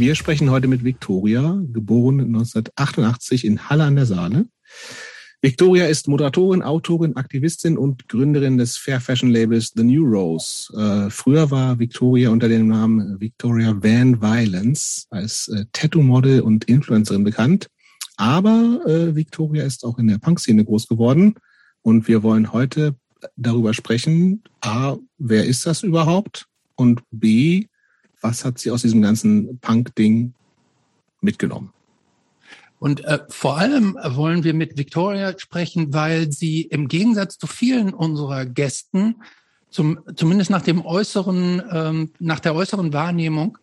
Wir sprechen heute mit Victoria, geboren 1988 in Halle an der Saale. Victoria ist Moderatorin, Autorin, Aktivistin und Gründerin des Fair Fashion Labels The New Rose. Äh, früher war Victoria unter dem Namen Victoria Van Violence als äh, Tattoo-Model und Influencerin bekannt. Aber äh, Victoria ist auch in der Punk-Szene groß geworden. Und wir wollen heute darüber sprechen, A, wer ist das überhaupt? Und B, was hat sie aus diesem ganzen Punk-Ding mitgenommen? Und äh, vor allem wollen wir mit Victoria sprechen, weil sie im Gegensatz zu vielen unserer Gästen, zum, zumindest nach dem äußeren, ähm, nach der äußeren Wahrnehmung,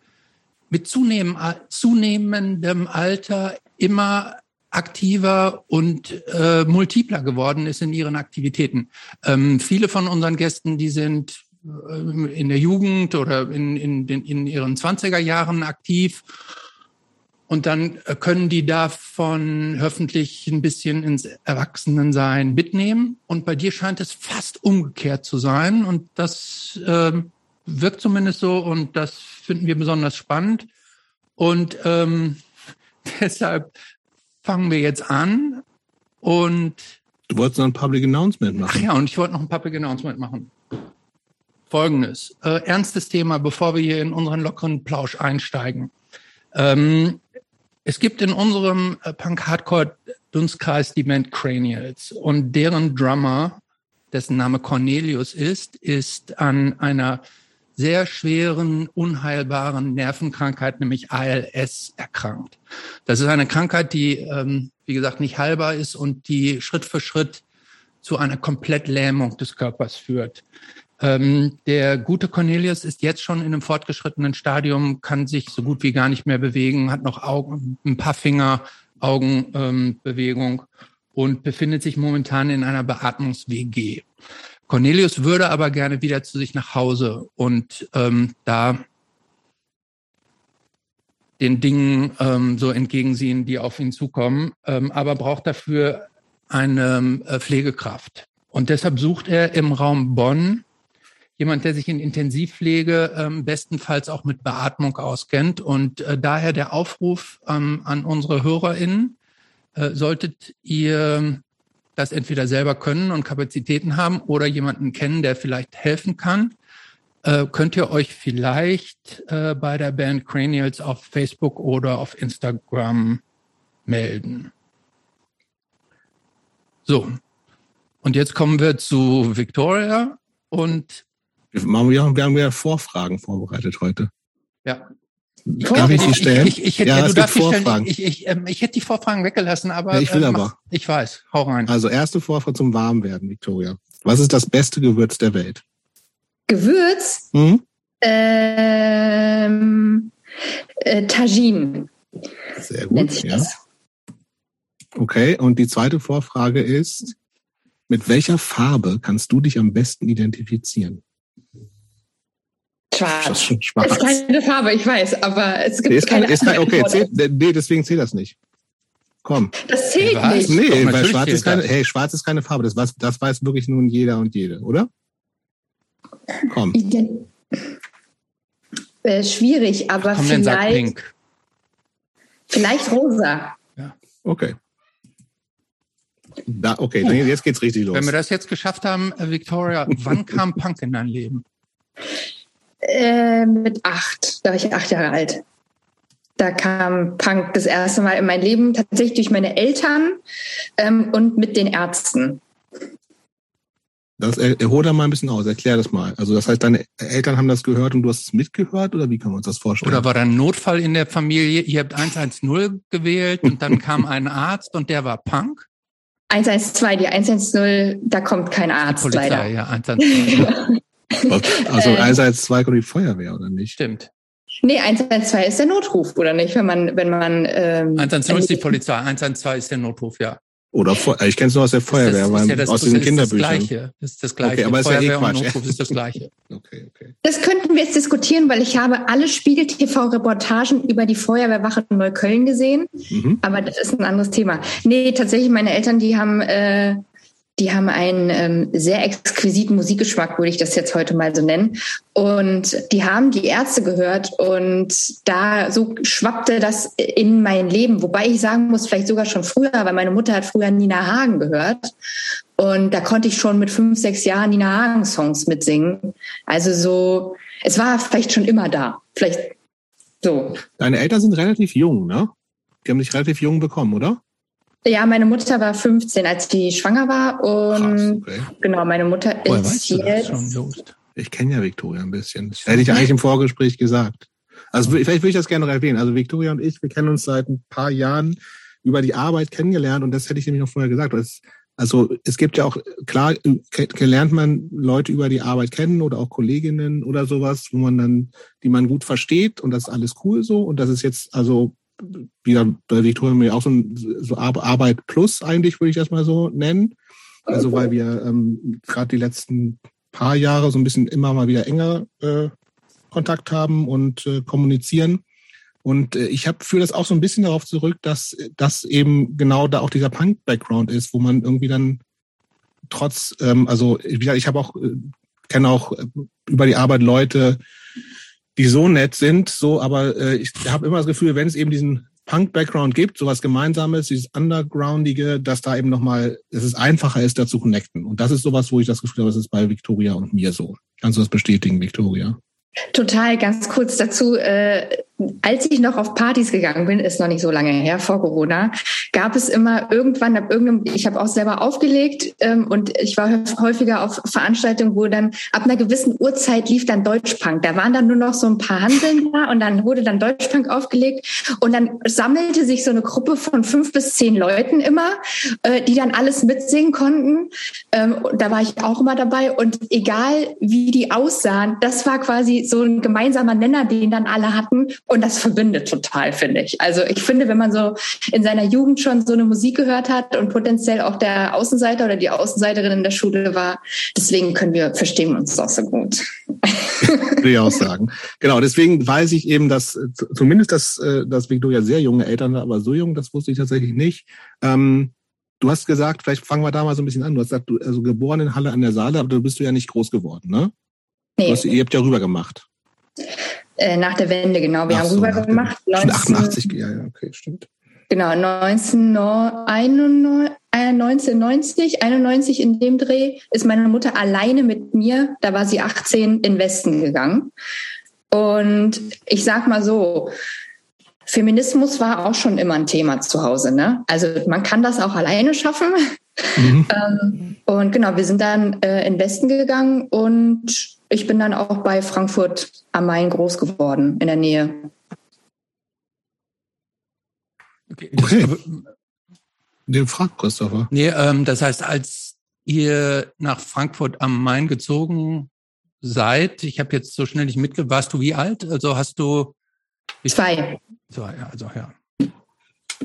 mit zunehmend, zunehmendem Alter immer aktiver und äh, multipler geworden ist in ihren Aktivitäten. Ähm, viele von unseren Gästen, die sind äh, in der Jugend oder in, in, in, in ihren 20er Jahren aktiv und dann äh, können die davon hoffentlich ein bisschen ins Erwachsenensein mitnehmen. Und bei dir scheint es fast umgekehrt zu sein. Und das äh, wirkt zumindest so und das finden wir besonders spannend. Und ähm, deshalb fangen wir jetzt an. Und du wolltest noch ein Public Announcement machen. Ach ja, und ich wollte noch ein Public Announcement machen. Folgendes, äh, ernstes Thema, bevor wir hier in unseren lockeren Plausch einsteigen. Ähm, es gibt in unserem äh, Punk-Hardcore-Dunstkreis die Band Cranials und deren Drummer, dessen Name Cornelius ist, ist an einer sehr schweren, unheilbaren Nervenkrankheit, nämlich ALS, erkrankt. Das ist eine Krankheit, die, ähm, wie gesagt, nicht heilbar ist und die Schritt für Schritt zu einer Komplettlähmung des Körpers führt. Ähm, der gute Cornelius ist jetzt schon in einem fortgeschrittenen Stadium, kann sich so gut wie gar nicht mehr bewegen, hat noch Augen, ein paar Finger, Augenbewegung ähm, und befindet sich momentan in einer Beatmungs-WG. Cornelius würde aber gerne wieder zu sich nach Hause und ähm, da den Dingen ähm, so entgegensehen, die auf ihn zukommen, ähm, aber braucht dafür eine äh, Pflegekraft. Und deshalb sucht er im Raum Bonn jemand, der sich in Intensivpflege ähm, bestenfalls auch mit Beatmung auskennt. Und äh, daher der Aufruf ähm, an unsere HörerInnen, äh, solltet ihr das entweder selber können und Kapazitäten haben oder jemanden kennen, der vielleicht helfen kann, äh, könnt ihr euch vielleicht äh, bei der Band Cranials auf Facebook oder auf Instagram melden. So, und jetzt kommen wir zu Victoria und wir haben ja Vorfragen vorbereitet heute. Ja. Darf ich sie stellen? Ich, ich, ich hätte, ja, du darfst Vorfragen. Ich, ich, ähm, ich hätte die Vorfragen weggelassen, aber. Ja, ich will äh, aber. Mach, ich weiß. Hau rein. Also erste Vorfrage zum Warmwerden, Victoria. Was ist das beste Gewürz der Welt? Gewürz? Hm? Ähm, äh, Tagine. Sehr gut. Ja. Okay, und die zweite Vorfrage ist, mit welcher Farbe kannst du dich am besten identifizieren? Schwarz. Schwarz. Ist keine Farbe, ich weiß, aber es gibt nee, keine ist kein, Okay, zählt, nee, deswegen zählt das nicht. Komm. Das zählt hey, nicht. Nee, Doch, weil schwarz ist keine, hey, schwarz ist keine Farbe. Das weiß, das weiß wirklich nun jeder und jede, oder? Komm. Äh, schwierig, aber Komm, vielleicht. Vielleicht rosa. Ja. Okay. Da, okay, jetzt geht's richtig los. Wenn wir das jetzt geschafft haben, äh, Victoria, wann kam Punk in dein Leben? Äh, mit acht, da war ich acht Jahre alt. Da kam Punk das erste Mal in mein Leben tatsächlich durch meine Eltern ähm, und mit den Ärzten. Das, er, hol da mal ein bisschen aus, erklär das mal. Also das heißt, deine Eltern haben das gehört und du hast es mitgehört oder wie kann man uns das vorstellen? Oder war da ein Notfall in der Familie? Ihr habt 110 gewählt und dann kam ein Arzt und der war Punk? 112, die 110, da kommt kein Arzt die Polizei, leider. Ja, 112. Also äh, 112 kommt die Feuerwehr, oder nicht? Stimmt. Nee, 112 ist der Notruf, oder nicht? Wenn man, wenn man. Ähm, 112 ist die Polizei, 112 ist der Notruf, ja. Oder ich kenne es nur aus der Feuerwehr, das, das ja das, aus diesen Kinderbüchern. Das Gleiche. Das ist das Gleiche. Okay, aber Feuerwehr ist ja eh und Notruf ist das Gleiche. okay, okay. Das könnten wir jetzt diskutieren, weil ich habe alle Spiegel-TV-Reportagen über die Feuerwehrwache in Neukölln gesehen. Mhm. Aber das ist ein anderes Thema. Nee, tatsächlich, meine Eltern, die haben äh, die haben einen ähm, sehr exquisiten Musikgeschmack, würde ich das jetzt heute mal so nennen. Und die haben die Ärzte gehört und da so schwappte das in mein Leben. Wobei ich sagen muss, vielleicht sogar schon früher, weil meine Mutter hat früher Nina Hagen gehört. Und da konnte ich schon mit fünf, sechs Jahren Nina Hagen Songs mitsingen. Also so, es war vielleicht schon immer da. Vielleicht so. Deine Eltern sind relativ jung, ne? Die haben dich relativ jung bekommen, oder? Ja, meine Mutter war 15, als die schwanger war. Und Krass, okay. genau, meine Mutter Woher ist jetzt. Ich kenne ja Victoria ein bisschen. Das hätte ich eigentlich im Vorgespräch gesagt. Also vielleicht würde ich das gerne noch erwähnen. Also Victoria und ich, wir kennen uns seit ein paar Jahren über die Arbeit kennengelernt und das hätte ich nämlich noch vorher gesagt. Also es gibt ja auch, klar, gelernt man Leute über die Arbeit kennen oder auch Kolleginnen oder sowas, wo man dann, die man gut versteht und das ist alles cool so. Und das ist jetzt, also wieder bei Victoria mir auch so, ein, so Arbeit plus eigentlich, würde ich das mal so nennen. Also weil wir ähm, gerade die letzten paar Jahre so ein bisschen immer mal wieder enger äh, Kontakt haben und äh, kommunizieren. Und äh, ich habe für das auch so ein bisschen darauf zurück, dass das eben genau da auch dieser Punk-Background ist, wo man irgendwie dann trotz, ähm, also wie gesagt, ich habe auch, äh, kenne auch äh, über die Arbeit Leute, die so nett sind, so, aber äh, ich habe immer das Gefühl, wenn es eben diesen Punk-Background gibt, sowas Gemeinsames, dieses Undergroundige, dass da eben nochmal, dass es einfacher ist, da zu connecten. Und das ist sowas, wo ich das Gefühl habe, das ist bei Victoria und mir so. Kannst du das bestätigen, Victoria? Total, ganz kurz dazu. Äh, als ich noch auf Partys gegangen bin, ist noch nicht so lange her, vor Corona, gab es immer irgendwann ab irgendeinem, ich habe auch selber aufgelegt ähm, und ich war häufiger auf Veranstaltungen, wo dann ab einer gewissen Uhrzeit lief dann Deutschpunk. Da waren dann nur noch so ein paar Handeln da und dann wurde dann Deutschpunk aufgelegt und dann sammelte sich so eine Gruppe von fünf bis zehn Leuten immer, äh, die dann alles mitsingen konnten. Ähm, da war ich auch immer dabei und egal wie die aussahen, das war quasi so ein gemeinsamer Nenner, den dann alle hatten und das verbindet total, finde ich. Also ich finde, wenn man so in seiner Jugend schon so eine Musik gehört hat und potenziell auch der Außenseiter oder die Außenseiterin in der Schule war, deswegen können wir, verstehen uns auch so gut. Würde ich auch sagen. Genau, deswegen weiß ich eben, dass zumindest, dass, äh, dass Victoria sehr junge Eltern hat, aber so jung, das wusste ich tatsächlich nicht. Ähm, du hast gesagt, vielleicht fangen wir da mal so ein bisschen an. Du hast gesagt, du also geboren in Halle an der Saale, aber du bist du ja nicht groß geworden, ne? Nee. Hast, ihr habt ja rüber gemacht. Äh, nach der Wende, genau. Wir Ach haben so, rüber gemacht. 19, 88, ja, ja, okay, stimmt. Genau, 1991, 91 in dem Dreh ist meine Mutter alleine mit mir, da war sie 18, in Westen gegangen. Und ich sag mal so, Feminismus war auch schon immer ein Thema zu Hause. Ne? Also man kann das auch alleine schaffen. Mhm. ähm, und genau, wir sind dann äh, in Westen gegangen und ich bin dann auch bei Frankfurt am Main groß geworden, in der Nähe. Okay. okay. Den fragt Christopher. Nee, ähm, das heißt, als ihr nach Frankfurt am Main gezogen seid, ich habe jetzt so schnell nicht mitge, warst du wie alt? Also hast du zwei. Zwei, also ja.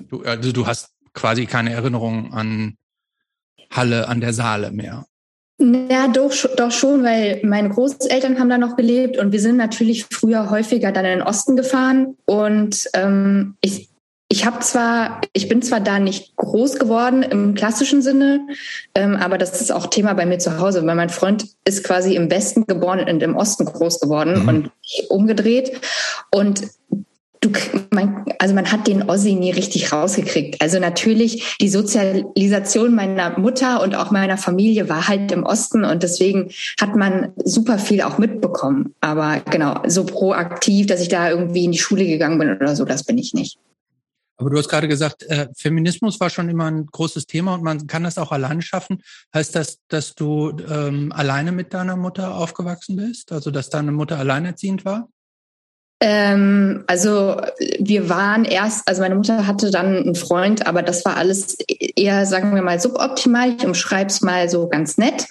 Du, also du hast quasi keine Erinnerung an Halle an der Saale mehr. Ja, doch, doch schon, weil meine Großeltern haben da noch gelebt und wir sind natürlich früher häufiger dann in den Osten gefahren. Und ähm, ich, ich habe zwar, ich bin zwar da nicht groß geworden im klassischen Sinne, ähm, aber das ist auch Thema bei mir zu Hause, weil mein Freund ist quasi im Westen geboren und im Osten groß geworden mhm. und umgedreht. Und du, man, also man hat den Ossi nie richtig rausgekriegt. Also natürlich die Sozialisation meiner Mutter und auch meiner Familie war halt im Osten und deswegen hat man super viel auch mitbekommen. Aber genau, so proaktiv, dass ich da irgendwie in die Schule gegangen bin oder so, das bin ich nicht. Aber du hast gerade gesagt, äh, Feminismus war schon immer ein großes Thema und man kann das auch alleine schaffen. Heißt das, dass du ähm, alleine mit deiner Mutter aufgewachsen bist? Also dass deine Mutter alleinerziehend war? Ähm, also wir waren erst, also meine Mutter hatte dann einen Freund, aber das war alles eher, sagen wir mal, suboptimal. Ich umschreibe es mal so ganz nett.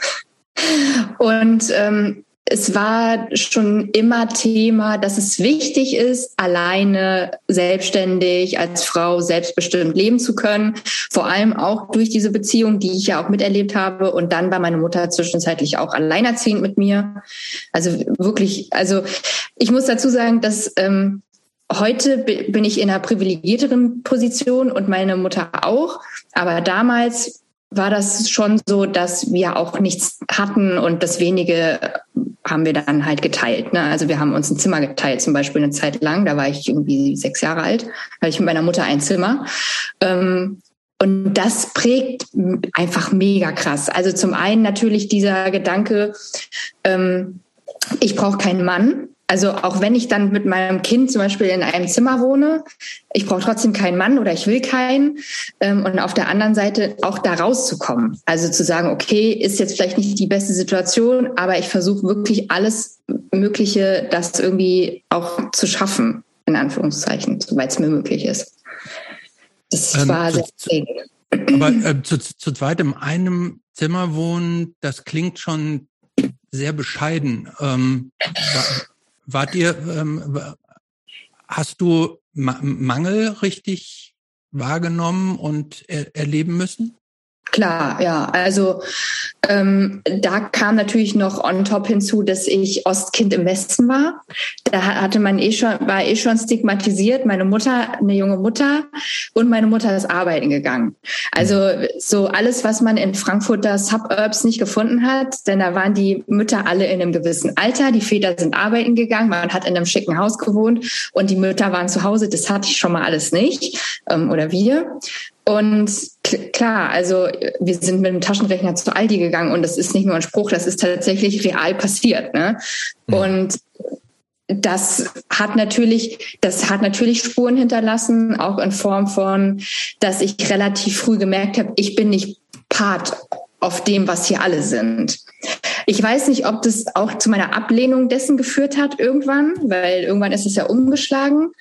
Und ähm, es war schon immer Thema, dass es wichtig ist, alleine selbstständig als Frau selbstbestimmt leben zu können. Vor allem auch durch diese Beziehung, die ich ja auch miterlebt habe. Und dann war meine Mutter zwischenzeitlich auch alleinerziehend mit mir. Also wirklich, also ich muss dazu sagen, dass ähm, heute bin ich in einer privilegierteren Position und meine Mutter auch. Aber damals war das schon so, dass wir auch nichts hatten und das wenige haben wir dann halt geteilt. Ne? Also wir haben uns ein Zimmer geteilt, zum Beispiel eine Zeit lang. Da war ich irgendwie sechs Jahre alt, hatte ich mit meiner Mutter ein Zimmer. Ähm, und das prägt einfach mega krass. Also zum einen natürlich dieser Gedanke, ähm, ich brauche keinen Mann. Also auch wenn ich dann mit meinem Kind zum Beispiel in einem Zimmer wohne, ich brauche trotzdem keinen Mann oder ich will keinen. Ähm, und auf der anderen Seite auch da rauszukommen. Also zu sagen, okay, ist jetzt vielleicht nicht die beste Situation, aber ich versuche wirklich alles Mögliche, das irgendwie auch zu schaffen, in Anführungszeichen, soweit es mir möglich ist. Das ähm, war sehr prägend. Aber äh, zu, zu zweit in einem Zimmer wohnen, das klingt schon sehr bescheiden. Ähm, Wart ihr, ähm, hast du Ma Mangel richtig wahrgenommen und er erleben müssen? Klar, ja. Also ähm, da kam natürlich noch on top hinzu, dass ich Ostkind im Westen war. Da hatte man eh schon, war eh schon stigmatisiert. Meine Mutter, eine junge Mutter und meine Mutter ist arbeiten gegangen. Also so alles, was man in Frankfurter Suburbs nicht gefunden hat, denn da waren die Mütter alle in einem gewissen Alter, die Väter sind arbeiten gegangen, man hat in einem schicken Haus gewohnt und die Mütter waren zu Hause. Das hatte ich schon mal alles nicht ähm, oder wir. Und klar, also wir sind mit dem Taschenrechner zu Aldi gegangen und das ist nicht nur ein Spruch, das ist tatsächlich real passiert. Ne? Mhm. Und das hat natürlich, das hat natürlich Spuren hinterlassen, auch in Form von, dass ich relativ früh gemerkt habe, ich bin nicht Part auf dem, was hier alle sind. Ich weiß nicht, ob das auch zu meiner Ablehnung dessen geführt hat irgendwann, weil irgendwann ist es ja umgeschlagen.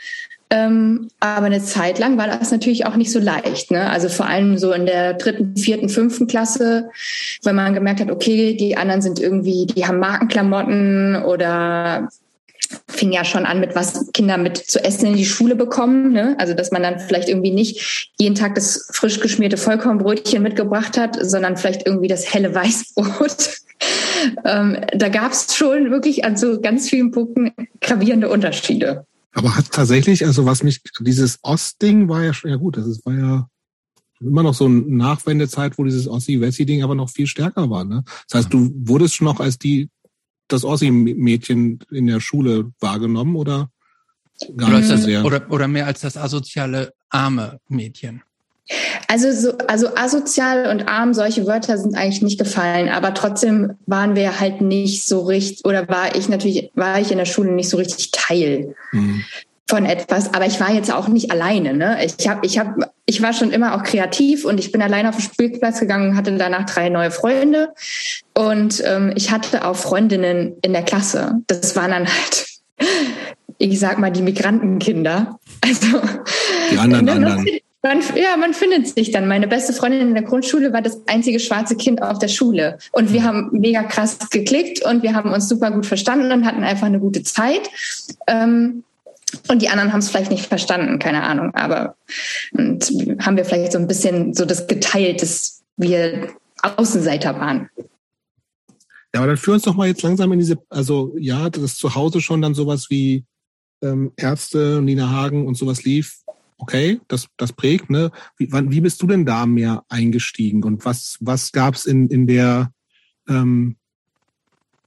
Ähm, aber eine Zeit lang war das natürlich auch nicht so leicht. Ne? Also vor allem so in der dritten, vierten, fünften Klasse, weil man gemerkt hat, okay, die anderen sind irgendwie, die haben Markenklamotten oder fing ja schon an mit was Kinder mit zu essen in die Schule bekommen. Ne? Also dass man dann vielleicht irgendwie nicht jeden Tag das frisch geschmierte Vollkornbrötchen mitgebracht hat, sondern vielleicht irgendwie das helle Weißbrot. ähm, da gab es schon wirklich an so ganz vielen Punkten gravierende Unterschiede. Aber hat tatsächlich, also was mich, dieses Ostding war ja schon, ja gut, das ist, war ja immer noch so eine Nachwendezeit, wo dieses Ossi-Wessi-Ding aber noch viel stärker war. Ne? Das heißt, du wurdest schon noch als die, das Ossi-Mädchen in der Schule wahrgenommen oder gar oder nicht so sehr? Oder, oder mehr als das asoziale arme Mädchen? Also, so, also asozial und arm, solche Wörter sind eigentlich nicht gefallen, aber trotzdem waren wir halt nicht so richtig, oder war ich natürlich, war ich in der Schule nicht so richtig Teil mhm. von etwas, aber ich war jetzt auch nicht alleine. Ne? Ich, hab, ich, hab, ich war schon immer auch kreativ und ich bin alleine auf den Spielplatz gegangen und hatte danach drei neue Freunde. Und ähm, ich hatte auch Freundinnen in der Klasse. Das waren dann halt ich sag mal, die Migrantenkinder. Also die anderen ne, anderen. Man, ja, man findet sich dann. Meine beste Freundin in der Grundschule war das einzige schwarze Kind auf der Schule. Und wir haben mega krass geklickt und wir haben uns super gut verstanden und hatten einfach eine gute Zeit. Ähm, und die anderen haben es vielleicht nicht verstanden, keine Ahnung. Aber und haben wir vielleicht so ein bisschen so das geteilt, dass wir Außenseiter waren. Ja, aber dann führ uns doch mal jetzt langsam in diese, also ja, das zu Hause schon dann sowas wie ähm, Ärzte, Nina Hagen und sowas lief okay, das, das prägt, ne? Wie, wann, wie bist du denn da mehr eingestiegen und was, was gab's in, in der, ähm,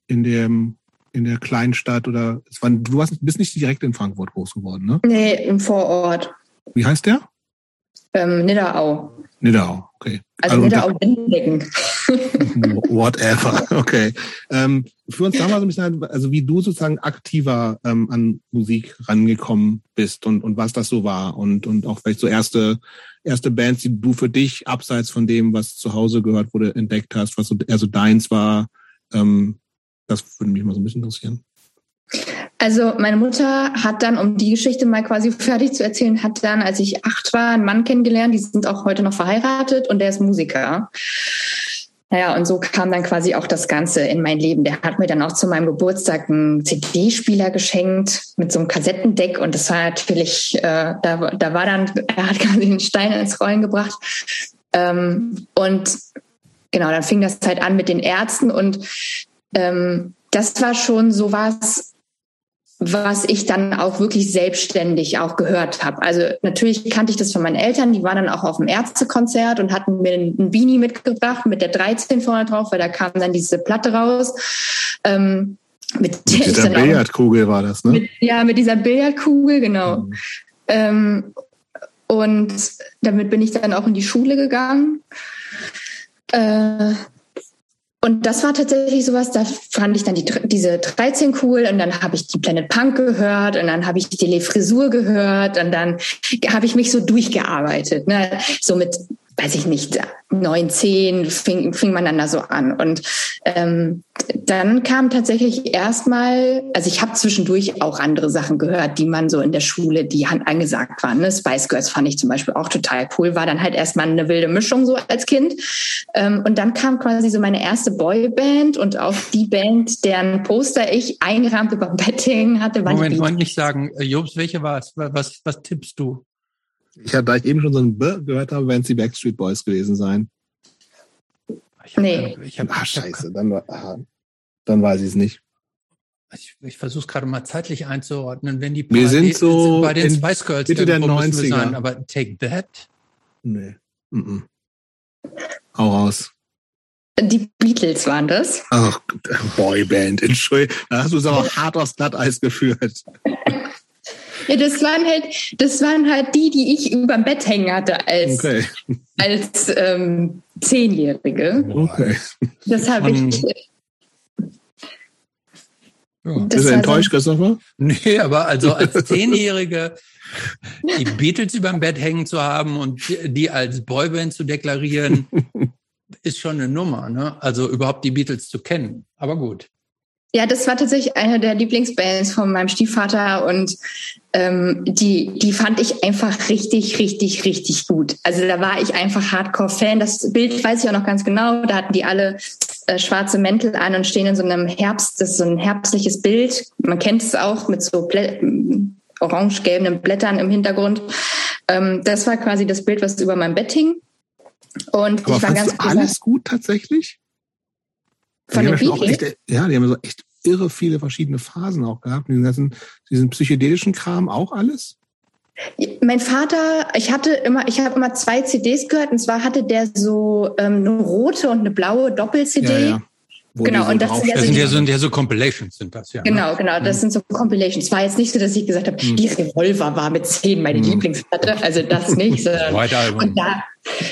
in dem, in der Kleinstadt oder es war, du warst, bist nicht direkt in Frankfurt groß geworden, ne? Nee, im Vorort. Wie heißt der? Ähm, Nidderau. Nidderau, okay. Also, also Nidderau-Windecken. Whatever, okay. Ähm, für uns damals ein bisschen, also wie du sozusagen aktiver ähm, an Musik rangekommen bist und, und was das so war und, und auch vielleicht so erste, erste Bands, die du für dich abseits von dem, was zu Hause gehört wurde, entdeckt hast, was so eher so deins war. Ähm, das würde mich mal so ein bisschen interessieren. Also meine Mutter hat dann, um die Geschichte mal quasi fertig zu erzählen, hat dann, als ich acht war, einen Mann kennengelernt, die sind auch heute noch verheiratet und der ist Musiker. Naja, und so kam dann quasi auch das Ganze in mein Leben. Der hat mir dann auch zu meinem Geburtstag einen CD-Spieler geschenkt mit so einem Kassettendeck. Und das war natürlich, äh, da, da war dann, er hat quasi einen Stein ins Rollen gebracht. Ähm, und genau, dann fing das halt an mit den Ärzten. Und ähm, das war schon so was, was ich dann auch wirklich selbstständig auch gehört habe. Also natürlich kannte ich das von meinen Eltern, die waren dann auch auf dem Ärztekonzert und hatten mir ein Beanie mitgebracht mit der 13 vorne drauf, weil da kam dann diese Platte raus. Ähm, mit, mit dieser Billardkugel war das, ne? Mit, ja, mit dieser Billardkugel, genau. Mhm. Ähm, und damit bin ich dann auch in die Schule gegangen. Äh, und das war tatsächlich sowas, da fand ich dann die, diese 13 cool und dann habe ich die Planet Punk gehört und dann habe ich die Le Frisur gehört und dann habe ich mich so durchgearbeitet, ne? so mit weiß ich nicht, neun, zehn fing, fing man dann da so an. Und ähm, dann kam tatsächlich erstmal, also ich habe zwischendurch auch andere Sachen gehört, die man so in der Schule, die angesagt waren. Ne? Spice Girls fand ich zum Beispiel auch total cool, war dann halt erstmal eine wilde Mischung so als Kind. Ähm, und dann kam quasi so meine erste Boyband und auch die Band, deren Poster ich eingerahmt über dem Bett hängen hatte. War Moment, wollte nicht sagen, äh, Jobs, welche war es? Was, was tippst du? Ich habe, da ich eben schon so ein B gehört habe, werden es die Backstreet Boys gewesen sein. Ich hab, nee. Ich hab, Ach, scheiße, dann, aha, dann weiß ich es nicht. Ich, ich versuche es gerade mal zeitlich einzuordnen. Wenn die wir sind so bei den Spice Girls Mitte der 90er. Sein, aber Take That? Nee. Mm -mm. Hau raus. Die Beatles waren das. Ach, Boyband, Entschuldigung. Da hast du es aber hart aufs Glatteis geführt. Ja, das waren halt, das waren halt die, die ich überm Bett hängen hatte als, okay. als ähm, Zehnjährige. Okay. Das habe ich. Ja. Bist du enttäuscht, Christopher? Nee, aber also als Zehnjährige die Beatles überm Bett hängen zu haben und die als Boyband zu deklarieren, ist schon eine Nummer. Ne? Also überhaupt die Beatles zu kennen. Aber gut. Ja, das war tatsächlich eine der Lieblingsbands von meinem Stiefvater und ähm, die, die fand ich einfach richtig, richtig, richtig gut. Also da war ich einfach Hardcore-Fan. Das Bild weiß ich auch noch ganz genau. Da hatten die alle äh, schwarze Mäntel an und stehen in so einem Herbst, das ist so ein herbstliches Bild. Man kennt es auch mit so orange-gelben Blättern im Hintergrund. Ähm, das war quasi das Bild, was über meinem Bett hing. Und Aber ich war ganz alles gut tatsächlich? Von den Beatles? Echt, ja, die haben so echt irre viele verschiedene Phasen auch gehabt. Diesen ganzen, diesen psychedelischen Kram auch alles? Mein Vater, ich hatte immer, ich habe immer zwei CDs gehört und zwar hatte der so ähm, eine rote und eine blaue Doppel-CD. Ja, ja. Genau, und das sind, ja, das sind ja so, ja so Compilations, sind das ja. Ne? Genau, ne? genau, das mhm. sind so Compilations. Es war jetzt nicht so, dass ich gesagt habe, mhm. die Revolver war mit zehn meine mhm. Lieblingsplatte, also das nicht. Und da,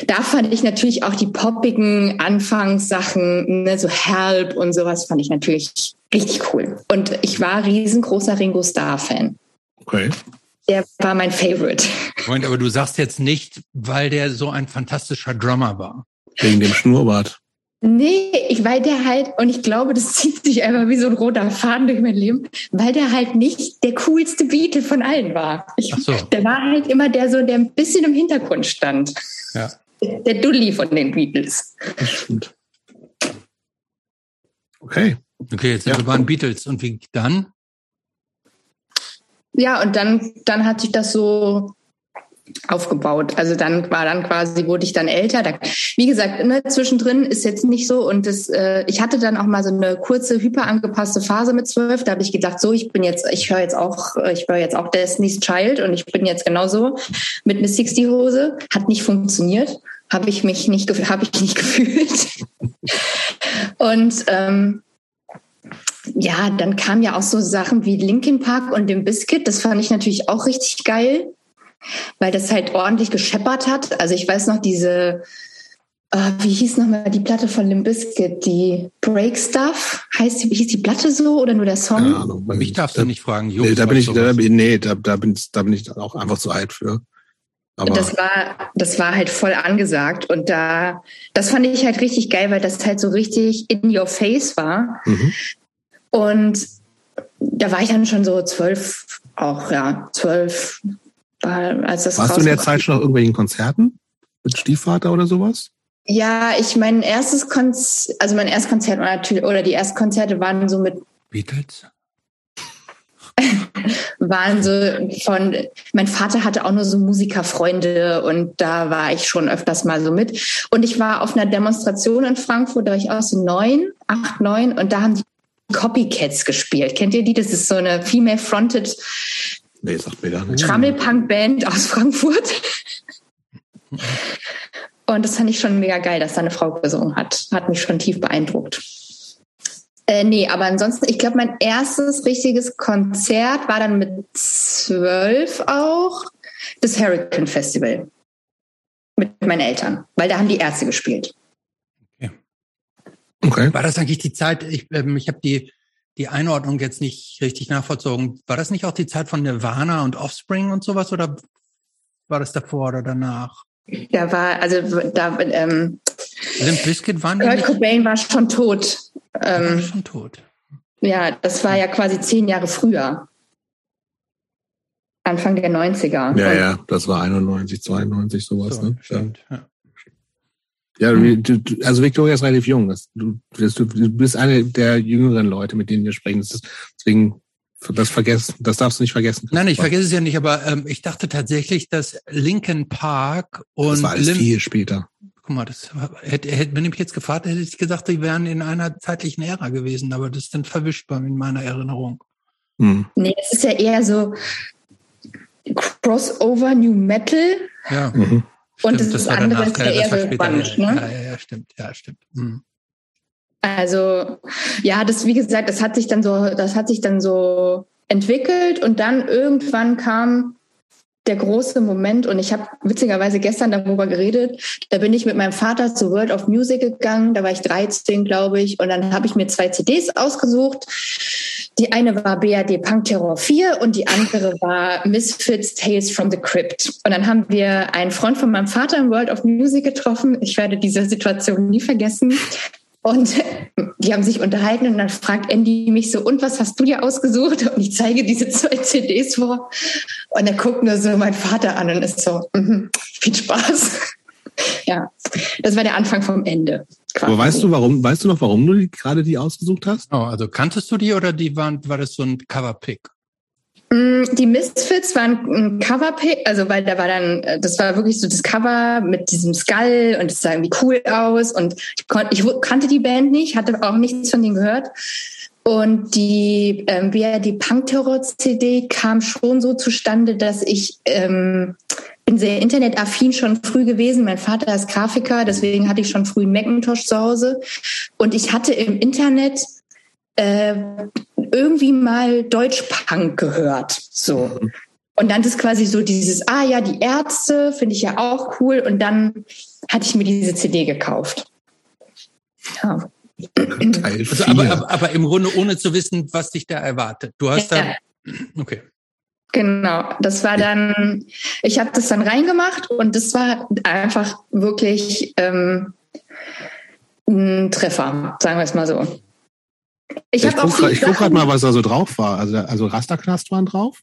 da fand ich natürlich auch die poppigen Anfangssachen, ne, so Help und sowas fand ich natürlich richtig cool. Und ich war riesengroßer Ringo Starr-Fan. Okay. Der war mein Favorite. Freund, aber du sagst jetzt nicht, weil der so ein fantastischer Drummer war. Wegen dem Schnurrbart. Nee, ich, weil der halt, und ich glaube, das zieht sich einfach wie so ein roter Faden durch mein Leben, weil der halt nicht der coolste Beatle von allen war. Ich, Ach so. Der war halt immer der so, der ein bisschen im Hintergrund stand. Ja. Der Dulli von den Beatles. Das stimmt. Okay. Okay, jetzt sind ja. wir bei den Beatles. Und wie dann? Ja, und dann, dann hat sich das so aufgebaut. Also dann war dann quasi, wurde ich dann älter. Da, wie gesagt, ne, zwischendrin ist jetzt nicht so. Und das, äh, ich hatte dann auch mal so eine kurze hyperangepasste Phase mit zwölf. Da habe ich gedacht, so, ich bin jetzt, ich höre jetzt auch, ich höre jetzt auch Destiny's Child und ich bin jetzt genauso mit Miss Sixty Hose. Hat nicht funktioniert. Habe ich mich nicht, habe ich nicht gefühlt. und ähm, ja, dann kamen ja auch so Sachen wie Linkin Park und dem Biscuit. Das fand ich natürlich auch richtig geil weil das halt ordentlich gescheppert hat. Also ich weiß noch diese, äh, wie hieß nochmal die Platte von Limp Bizkit, die Break Stuff? Heißt die, hieß die Platte so oder nur der Song? Keine Ahnung. Mich darfst du nicht fragen, Jungs, Nee, da bin ich, da, nee, da, da, bin, da bin ich auch einfach zu alt für. Aber das war, das war halt voll angesagt und da, das fand ich halt richtig geil, weil das halt so richtig in your face war. Mhm. Und da war ich dann schon so zwölf, auch ja, zwölf, als das Warst du in der Zeit schon auf irgendwelchen Konzerten mit Stiefvater oder sowas? Ja, ich mein erstes Konzert, also mein erstes Konzert war natürlich, oder die ersten Konzerte waren so mit Beatles? waren so von, mein Vater hatte auch nur so Musikerfreunde und da war ich schon öfters mal so mit. Und ich war auf einer Demonstration in Frankfurt, da war ich auch so neun, acht, neun und da haben die Copycats gespielt. Kennt ihr die? Das ist so eine female-fronted Nee, sagt mir gar nicht. Trammelpunk-Band aus Frankfurt. Und das fand ich schon mega geil, dass da eine Frau gesungen hat. Hat mich schon tief beeindruckt. Äh, nee, aber ansonsten, ich glaube, mein erstes richtiges Konzert war dann mit zwölf auch das Hurricane Festival. Mit meinen Eltern, weil da haben die Ärzte gespielt. Okay. War das eigentlich die Zeit, ich, ähm, ich habe die, die Einordnung jetzt nicht richtig nachvollzogen. War das nicht auch die Zeit von Nirvana und Offspring und sowas oder war das davor oder danach? Da war, also da ähm, Limp Bizkit waren Kurt Cobain war schon tot. Ähm, war schon tot. Ja, das war ja quasi zehn Jahre früher. Anfang der 90er. Ja, ja, das war 91, 92, sowas. So, ne? Stimmt, ja. Ja, du, also Victoria ist relativ jung. Du, du, bist eine der jüngeren Leute, mit denen wir sprechen. Ist, deswegen das vergessen, das darfst du nicht vergessen. Nein, ich vergesse es ja nicht, aber ähm, ich dachte tatsächlich, dass Linkin Park und das war alles Lim viel später. Guck mal, das hätte, hätte wenn ich mich jetzt gefragt, hätte ich gesagt, die wären in einer zeitlichen Ära gewesen, aber das ist dann verwischt bei in meiner Erinnerung. Hm. Nee, es ist ja eher so Crossover New Metal. Ja. Mhm. Und das, das, das andere ist ja eher so spannend. Ne? Ja, ja, ja, stimmt, ja, stimmt. Mhm. Also ja, das wie gesagt, das hat sich dann so, das hat sich dann so entwickelt und dann irgendwann kam der große Moment und ich habe witzigerweise gestern darüber geredet. Da bin ich mit meinem Vater zu World of Music gegangen. Da war ich 13, glaube ich, und dann habe ich mir zwei CDs ausgesucht. Die eine war BRD Punk Terror 4 und die andere war Misfits Tales from the Crypt. Und dann haben wir einen Freund von meinem Vater im World of Music getroffen. Ich werde diese Situation nie vergessen. Und die haben sich unterhalten und dann fragt Andy mich so, und was hast du dir ausgesucht? Und ich zeige diese zwei CDs vor. Und er guckt nur so mein Vater an und ist so, mm -hmm, viel Spaß. Ja, das war der Anfang vom Ende. Aber weißt du, warum, weißt du noch, warum du die, gerade die ausgesucht hast? Oh, also kanntest du die oder die waren, war das so ein Cover-Pick? Mm, die Misfits waren ein Cover-Pick, also weil da war dann, äh, das war wirklich so das Cover mit diesem Skull und es sah irgendwie cool aus und ich, kon, ich kannte die Band nicht, hatte auch nichts von denen gehört. Und die, ähm, die Punk-Terror-CD kam schon so zustande, dass ich ähm, bin sehr internetaffin schon früh gewesen. Mein Vater ist Grafiker, deswegen hatte ich schon früh einen Macintosh zu Hause. Und ich hatte im Internet äh, irgendwie mal Deutschpunk gehört. So. Und dann ist quasi so dieses, ah ja, die Ärzte finde ich ja auch cool. Und dann hatte ich mir diese CD gekauft. Ja. Also, aber, aber, aber, im Grunde ohne zu wissen, was dich da erwartet. Du hast ja. da. Okay. Genau, das war dann, ich habe das dann reingemacht und das war einfach wirklich ähm, ein Treffer, sagen wir es mal so. Ich, ich gucke guck gerade mal, was da so drauf war. Also, also Rasterknast waren drauf.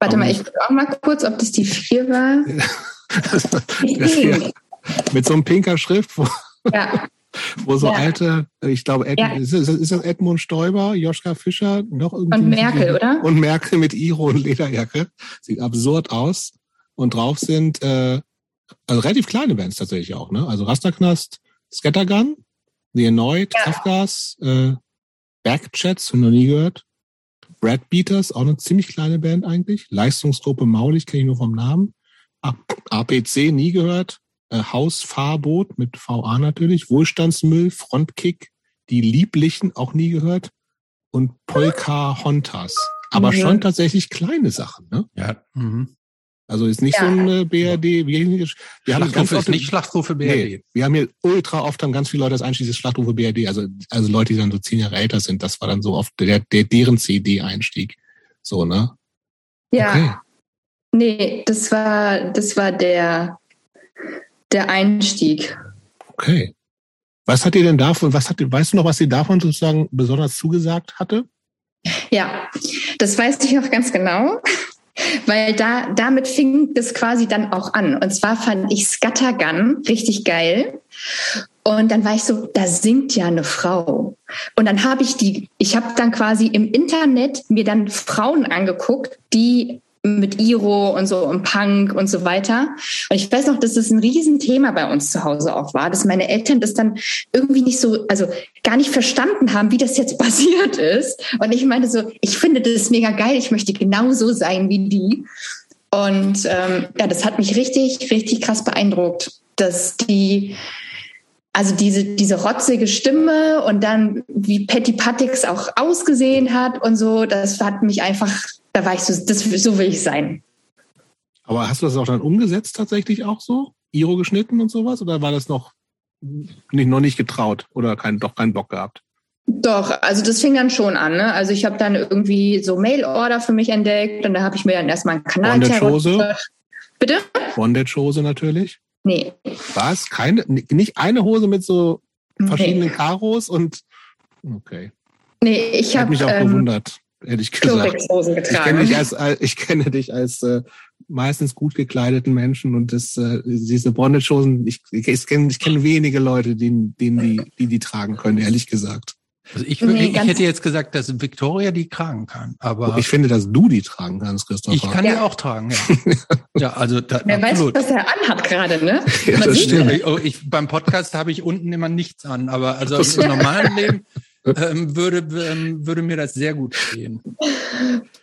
Warte mal, ich gucke auch mal kurz, ob das die vier war. Mit so einem pinker Schrift, ja. Wo so ja. alte, ich glaube, Ed, ja. ist, ist, das Edmund Stoiber, Joschka Fischer, noch irgendwie? Und Merkel, oder? Und Merkel mit Iro und Lederjacke. Sieht absurd aus. Und drauf sind äh, also relativ kleine Bands tatsächlich auch, ne? Also Rasterknast, Scattergun, The Annoyed, ja. Kafkas, äh, Backchats, noch nie gehört. Brad Beaters, auch eine ziemlich kleine Band eigentlich. Leistungsgruppe Maulig, kenne ich nur vom Namen. APC, nie gehört. Äh, Hausfahrboot mit VA natürlich. Wohlstandsmüll, Frontkick, die Lieblichen, auch nie gehört. Und Polka Hontas. Aber mhm. schon tatsächlich kleine Sachen, ne? Ja. Mhm. Also ist nicht ja. so ein BRD. Wir, wir haben ganz oft, nicht Schlachtrufe BRD. Nee, wir haben hier ultra oft haben ganz viele Leute das einschließlich Schlachtrufe BRD. Also also Leute, die dann so zehn Jahre älter sind. Das war dann so oft der, der deren CD-Einstieg. So ne? Ja. Okay. Nee, das war das war der der Einstieg. Okay. Was hat ihr denn davon? Was hat weißt du noch, was sie davon sozusagen besonders zugesagt hatte? Ja, das weiß ich noch ganz genau. Weil da, damit fing das quasi dann auch an. Und zwar fand ich Scattergun richtig geil. Und dann war ich so, da singt ja eine Frau. Und dann habe ich die, ich habe dann quasi im Internet mir dann Frauen angeguckt, die mit Iro und so und Punk und so weiter. Und ich weiß noch, dass das ein Riesenthema bei uns zu Hause auch war, dass meine Eltern das dann irgendwie nicht so, also gar nicht verstanden haben, wie das jetzt passiert ist. Und ich meine so, ich finde das mega geil, ich möchte genauso sein wie die. Und ähm, ja, das hat mich richtig, richtig krass beeindruckt, dass die also diese, diese rotzige Stimme und dann, wie Patty Patix auch ausgesehen hat und so, das hat mich einfach, da war ich so, das, so will ich sein. Aber hast du das auch dann umgesetzt tatsächlich auch so? Iro geschnitten und sowas? Oder war das noch nicht, noch nicht getraut oder kein, doch keinen Bock gehabt? Doch, also das fing dann schon an. Ne? Also ich habe dann irgendwie so Mail-Order für mich entdeckt und da habe ich mir dann erstmal einen Kanal Bondage-Hose? Bitte? Bondage-Hose natürlich. Nee. Was? Keine, nicht eine Hose mit so verschiedenen nee. Karos und okay. Nee, ich habe mich auch ähm, gewundert, ehrlich gesagt. getragen. Ich kenne dich als, ich kenne dich als äh, meistens gut gekleideten Menschen und das, äh, diese Bondage-Hosen, ich, ich kenne ich kenn wenige Leute, denen, denen die, die die tragen können, ehrlich gesagt. Also ich, nee, ich hätte jetzt gesagt, dass Victoria die tragen kann, aber ich finde, dass du die tragen kannst, Christopher. Ich kann ja. die auch tragen, ja. ja, also da, Wer absolut. weiß, was er anhat gerade, ne? ja, das stimmt. Ich, oh, ich, beim Podcast habe ich unten immer nichts an, aber also im normalen Leben ähm, würde, ähm, würde mir das sehr gut stehen.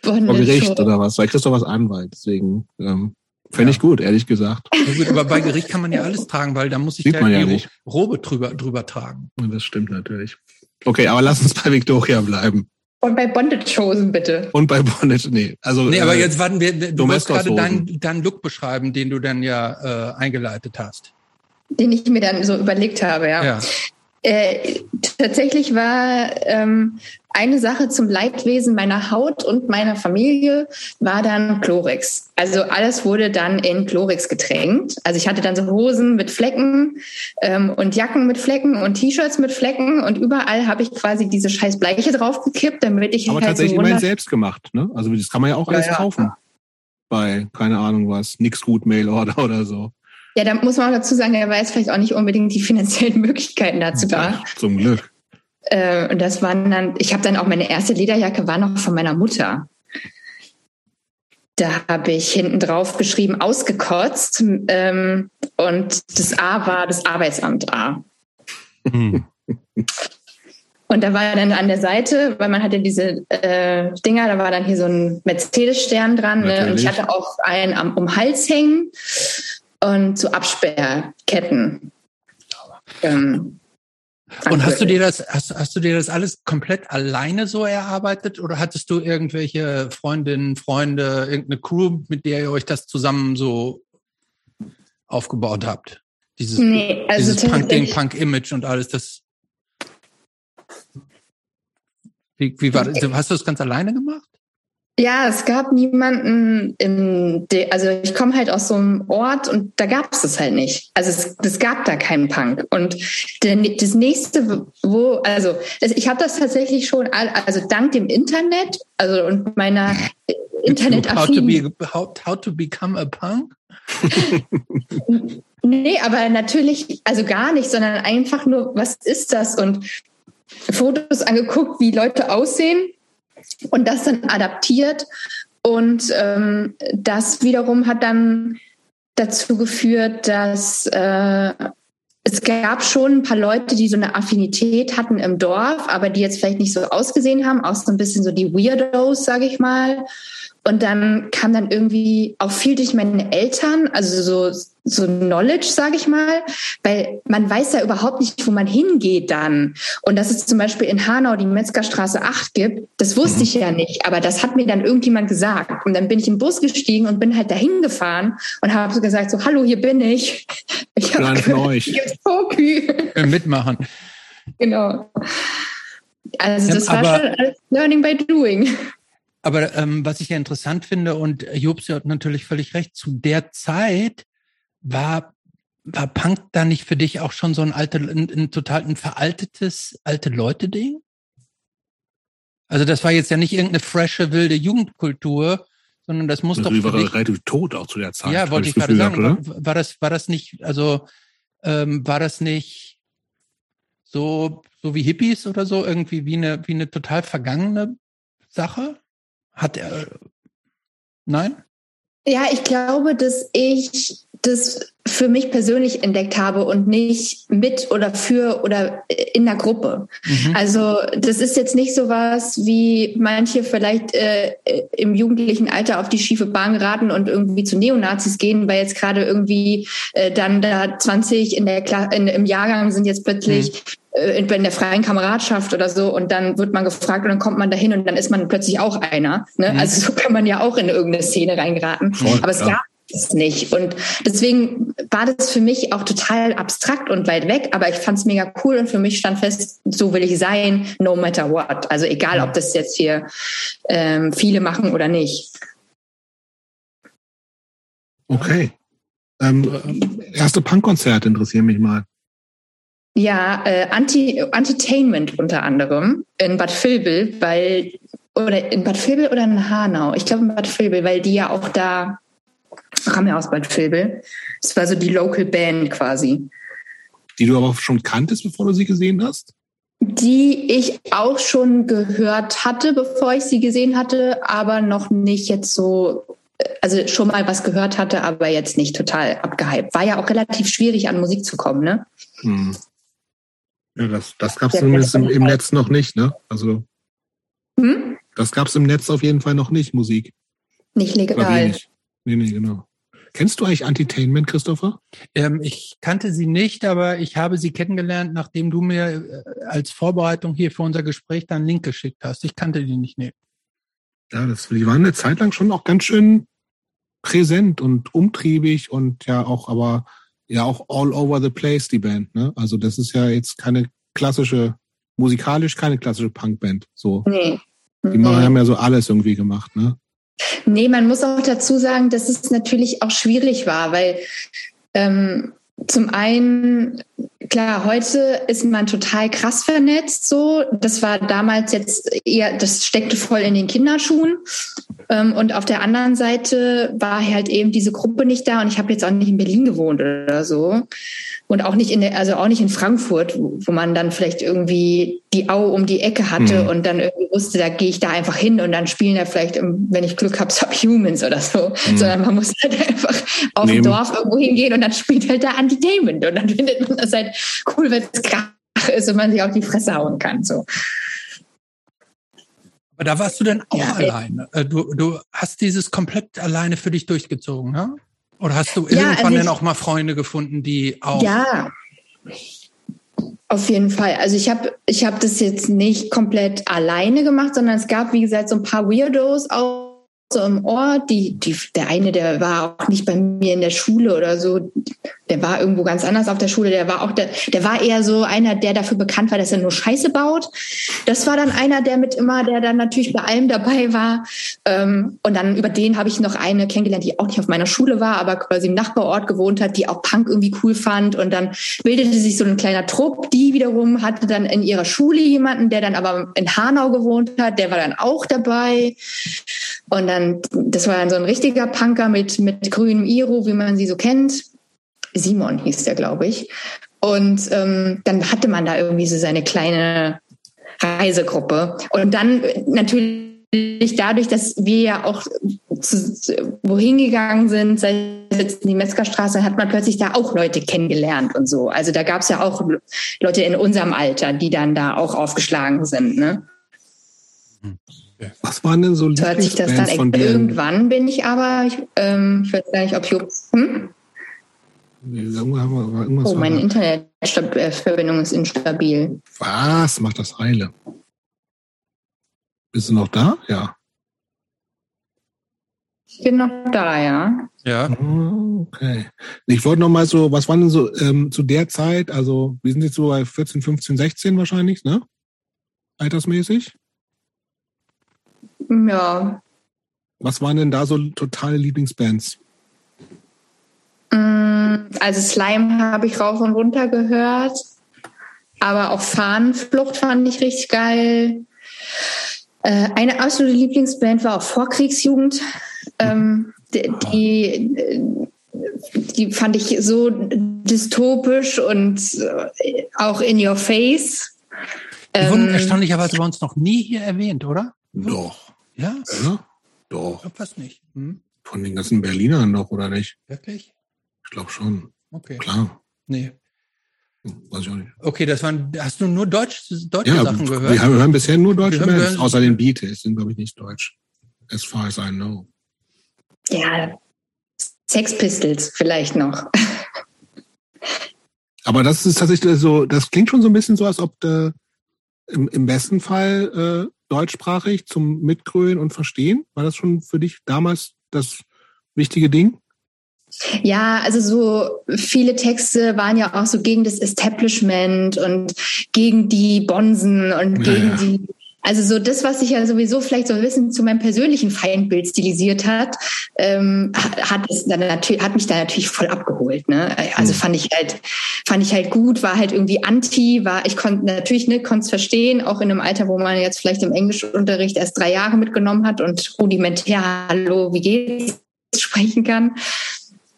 Vor Gericht oder was? Weil Christoph ist Anwalt, deswegen ähm, Fände ich gut, ehrlich gesagt. Ja, gut, aber bei Gericht kann man ja alles tragen, weil da muss ich Sieht ja man ja die nicht. Robe drüber, drüber tragen. Das stimmt natürlich. Okay, aber lass uns bei Victoria bleiben. Und bei Bondage-Hosen bitte. Und bei Bondage, nee. Also, Nee, aber äh, jetzt warten wir, du wolltest gerade deinen deinen Look beschreiben, den du dann ja äh, eingeleitet hast. Den ich mir dann so überlegt habe, ja. Ja. Äh, tatsächlich war ähm, eine Sache zum Leidwesen meiner Haut und meiner Familie war dann Chlorix. Also alles wurde dann in Chlorix getränkt. Also ich hatte dann so Hosen mit Flecken ähm, und Jacken mit Flecken und T-Shirts mit Flecken und überall habe ich quasi diese scheiß Bleiche draufgekippt, damit ich aber halt tatsächlich so immerhin wunder- selbst gemacht, ne? Also das kann man ja auch Ja, alles ja. kaufen. Bei, keine Ahnung was, nix gut Mail-Order oder so. Ja, da muss man auch dazu sagen, er weiß vielleicht auch nicht unbedingt die finanziellen Möglichkeiten dazu da. Zum Glück. Äh, und das waren dann, ich habe dann auch meine erste Lederjacke war noch von meiner Mutter. Da habe ich hinten drauf geschrieben, ausgekotzt. Ähm, und das A war das Arbeitsamt A. Hm. Und da war dann an der Seite, weil man hatte diese äh, Dinger, da war dann hier so ein Mercedes-Stern dran. Ne? Und ich hatte auch einen am, um Hals hängen und so Absperrketten. Ähm, Und hast du dir das, hast, hast du dir das alles komplett alleine so erarbeitet oder hattest du irgendwelche Freundinnen, Freunde, irgendeine Crew, mit der ihr euch das zusammen so aufgebaut habt? Dieses, Nee, also dieses Punk-Ding, tatsächlich- Punk-Image und alles, das. Wie, wie war das? Hast du das ganz alleine gemacht? Ja, es gab niemanden in de, also ich komme halt aus so einem Ort und da gab es das halt nicht. Also es, es gab da keinen Punk. Und der, das nächste, wo, also ich habe das tatsächlich schon, all- also dank dem Internet, also und meiner How to, be, how, how to become a punk? Nee, aber natürlich, also gar nicht, sondern einfach nur, was ist das? Und Fotos angeguckt, wie Leute aussehen und das dann adaptiert. Und ähm, das wiederum hat dann dazu geführt, dass äh, es gab schon ein paar Leute, die so eine Affinität hatten im Dorf, aber die jetzt vielleicht nicht so ausgesehen haben, auch so ein bisschen so die Weirdos, sage ich mal. Und dann kam dann irgendwie auch viel durch meine Eltern, also so, so Knowledge, sage ich mal, weil man weiß ja überhaupt nicht, wo man hingeht dann. Und dass es zum Beispiel in Hanau die Metzgerstraße 8 gibt, das wusste ich ja nicht, aber das hat mir dann irgendjemand gesagt. Und dann bin ich im Bus gestiegen und bin halt dahin gefahren und habe so gesagt, so, hallo, hier bin ich. Ich einer von euch. hier gibt's Fokü. Äh, Mitmachen. Genau. Also Ja, das war aber- schon alles Learning by Doing. Aber ähm, was ich ja interessant finde, und Jobs hat natürlich völlig recht, zu der Zeit war, war Punk da nicht für dich auch schon so ein, alte, ein, ein total ein veraltetes alte Leute-Ding? Also das war jetzt ja nicht irgendeine frische, wilde Jugendkultur, sondern das muss Also doch für war dich, relativ tot auch zu der Zeit. ja, wollte ich das gerade Gefühl sagen, gehabt, war, war das, war das nicht, also ähm, war das nicht so, so wie Hippies oder so, irgendwie wie eine, wie eine total vergangene Sache? Hat er, Nein? Ja, ich glaube, dass ich das für mich persönlich entdeckt habe und nicht mit oder für oder in der Gruppe. Mhm. Also das ist jetzt nicht so was, wie manche vielleicht äh, im jugendlichen Alter auf die schiefe Bahn geraten und irgendwie zu Neonazis gehen, weil jetzt gerade irgendwie äh, dann da 20 in der Kla in, im Jahrgang sind jetzt plötzlich mhm äh, in der freien Kameradschaft oder so und dann wird man gefragt und dann kommt man dahin und dann ist man plötzlich auch einer. Ne? Mhm. Also so kann man ja auch in irgendeine Szene reingeraten. Voll, Aber es ja. gab es nicht. Und deswegen war das für mich auch total abstrakt und weit weg, aber ich fand es mega cool und für mich stand fest, so will ich sein, no matter what. Also egal, ob das jetzt hier ähm, viele machen oder nicht. Okay. Ähm, erste Punkkonzert interessieren mich mal. Ja, äh, Anti Entertainment unter anderem in Bad Vilbel, weil oder in Bad Vilbel oder in Hanau. Ich glaube in Bad Vilbel, weil die ja auch da ja aus Bad Vilbel. Das war so die Local Band quasi. Die du aber schon kanntest, bevor du sie gesehen hast? Die ich auch schon gehört hatte, bevor ich sie gesehen hatte, aber noch nicht jetzt so, also schon mal was gehört hatte, aber jetzt nicht total abgehypt. War ja auch relativ schwierig, an Musik zu kommen, ne? Hm. Ja, das, das gab es zumindest im, im, Netz noch nicht, ne? Also hm? das gab es im Netz auf jeden Fall noch nicht, Musik. Nicht legal. Nee, nee, genau. Kennst du eigentlich Entertainment, Christopher? Ähm, ich kannte sie nicht, aber ich habe sie kennengelernt, nachdem du mir äh, als Vorbereitung hier für unser Gespräch dann einen Link geschickt hast. Ich kannte die nicht, nee. Ja, das, die waren eine Zeit lang schon auch ganz schön präsent und umtriebig und ja auch, aber ja auch all over the place, die Band. Ne? Also das ist ja jetzt keine klassische, musikalisch keine klassische Punkband. So. Nee. Die nee. haben ja so alles irgendwie gemacht, ne? Nee, man muss auch dazu sagen, dass es natürlich auch schwierig war, weil ähm, zum einen, klar, heute ist man total krass vernetzt, so. Das war damals jetzt eher, das steckte voll in den Kinderschuhen. Ähm, und auf der anderen Seite war halt eben diese Gruppe nicht da und ich habe jetzt auch nicht in Berlin gewohnt oder so und auch nicht in der, also auch nicht in Frankfurt, wo, man dann vielleicht irgendwie die Au um die Ecke hatte mhm. und dann irgendwie wusste, da gehe ich da einfach hin und dann spielen da vielleicht, wenn ich Glück habe, Subhumans oder so, mhm. sondern man muss halt einfach auf dem Dorf irgendwo hingehen und dann spielt halt da Entertainment und dann findet man das halt cool, wenn es krach ist und man sich auf die Fresse hauen kann, so. Aber da warst du denn auch ja, alleine. Äh, du, du hast dieses komplett alleine für dich durchgezogen, ne? Oder hast du ja, irgendwann also denn auch mal Freunde gefunden, die auch. Ja, auf jeden Fall. Also ich habe ich hab das jetzt nicht komplett alleine gemacht, sondern es gab, wie gesagt, so ein paar Weirdos auch so im Ort. Die, die, der eine, der war auch nicht bei mir in der Schule oder so. Der war irgendwo ganz anders auf der Schule. Der war auch der, der war eher so einer, der dafür bekannt war, dass er nur Scheiße baut. Das war dann einer, der mit immer, der dann natürlich bei allem dabei war. Ähm, und dann über den habe ich noch eine kennengelernt, die auch nicht auf meiner Schule war, aber quasi im Nachbarort gewohnt hat, die auch Punk irgendwie cool fand. Und dann bildete sich so ein kleiner Trupp. Die wiederum hatte dann in ihrer Schule jemanden, der dann aber in Hanau gewohnt hat. Der war dann auch dabei. Und dann, das war dann so ein richtiger Punker mit, mit grünem Iro, wie man sie so kennt. Simon hieß der, glaube ich. Und ähm, dann hatte man da irgendwie so seine kleine Reisegruppe. Und dann natürlich dadurch, dass wir ja auch zu, wohin gegangen sind, sei es jetzt in die Metzgerstraße, hat man plötzlich da auch Leute kennengelernt und so. Also da gab es ja auch Leute in unserem Alter, die dann da auch aufgeschlagen sind. Ne? Was waren denn so Lieblingsbands sich das dann von dir? Irgendwann bin ich aber, ich, ähm, ich weiß gar nicht, ob ich... Hm? Oh, meine Internetverbindung ist instabil. Was? Macht das heile? Bist du noch da? Ja. Ich bin noch da, ja. Ja. Okay. Ich wollte noch mal so, was waren denn so ähm, zu der Zeit, also wir sind jetzt so bei 14, 15, 16 wahrscheinlich, ne? Altersmäßig? Ja. Was waren denn da so totale Lieblingsbands? Mm, also Slime habe ich rauf und runter gehört. Aber auch Fahnenflucht fand ich richtig geil. Äh, eine absolute Lieblingsband war auch Vorkriegsjugend. Ähm, die, die fand ich so dystopisch und äh, auch in your face. Die wurden ähm, erstaunlicherweise bei uns noch nie hier erwähnt, oder? Doch. Ja? ja? Doch. Ja, fast nicht. Hm? Von den ganzen Berlinern noch, oder nicht? Wirklich? Ich glaube schon. Okay. Klar. Nee. Weiß ich auch nicht. Okay, das waren, hast du nur Deutsch, deutsche Ja, Sachen wir gehört? hören bisher nur deutsche Wir Bands, außer den Beatles, sind glaube ich nicht deutsch. As far as I know. Ja, Sex Pistols vielleicht noch. Aber das ist tatsächlich so, das klingt schon so ein bisschen so, als ob äh, im, im besten Fall äh, deutschsprachig zum Mitgrölen und Verstehen. War das schon für dich damals das wichtige Ding? Ja, also so viele Texte waren ja auch so gegen das Establishment und gegen die Bonsen und Ja, gegen ja. die, also so das, was sich ja sowieso vielleicht so ein bisschen zu meinem persönlichen Feindbild stilisiert hat, ähm, hat es dann natürlich, hat mich da natürlich voll abgeholt. Ne? Also Mhm. fand ich halt, fand ich halt gut, war halt irgendwie anti, war, ich konnte natürlich, ne, konnte es verstehen, auch in einem Alter, wo man jetzt vielleicht im Englischunterricht erst drei Jahre mitgenommen hat und rudimentär Hallo, wie geht's sprechen kann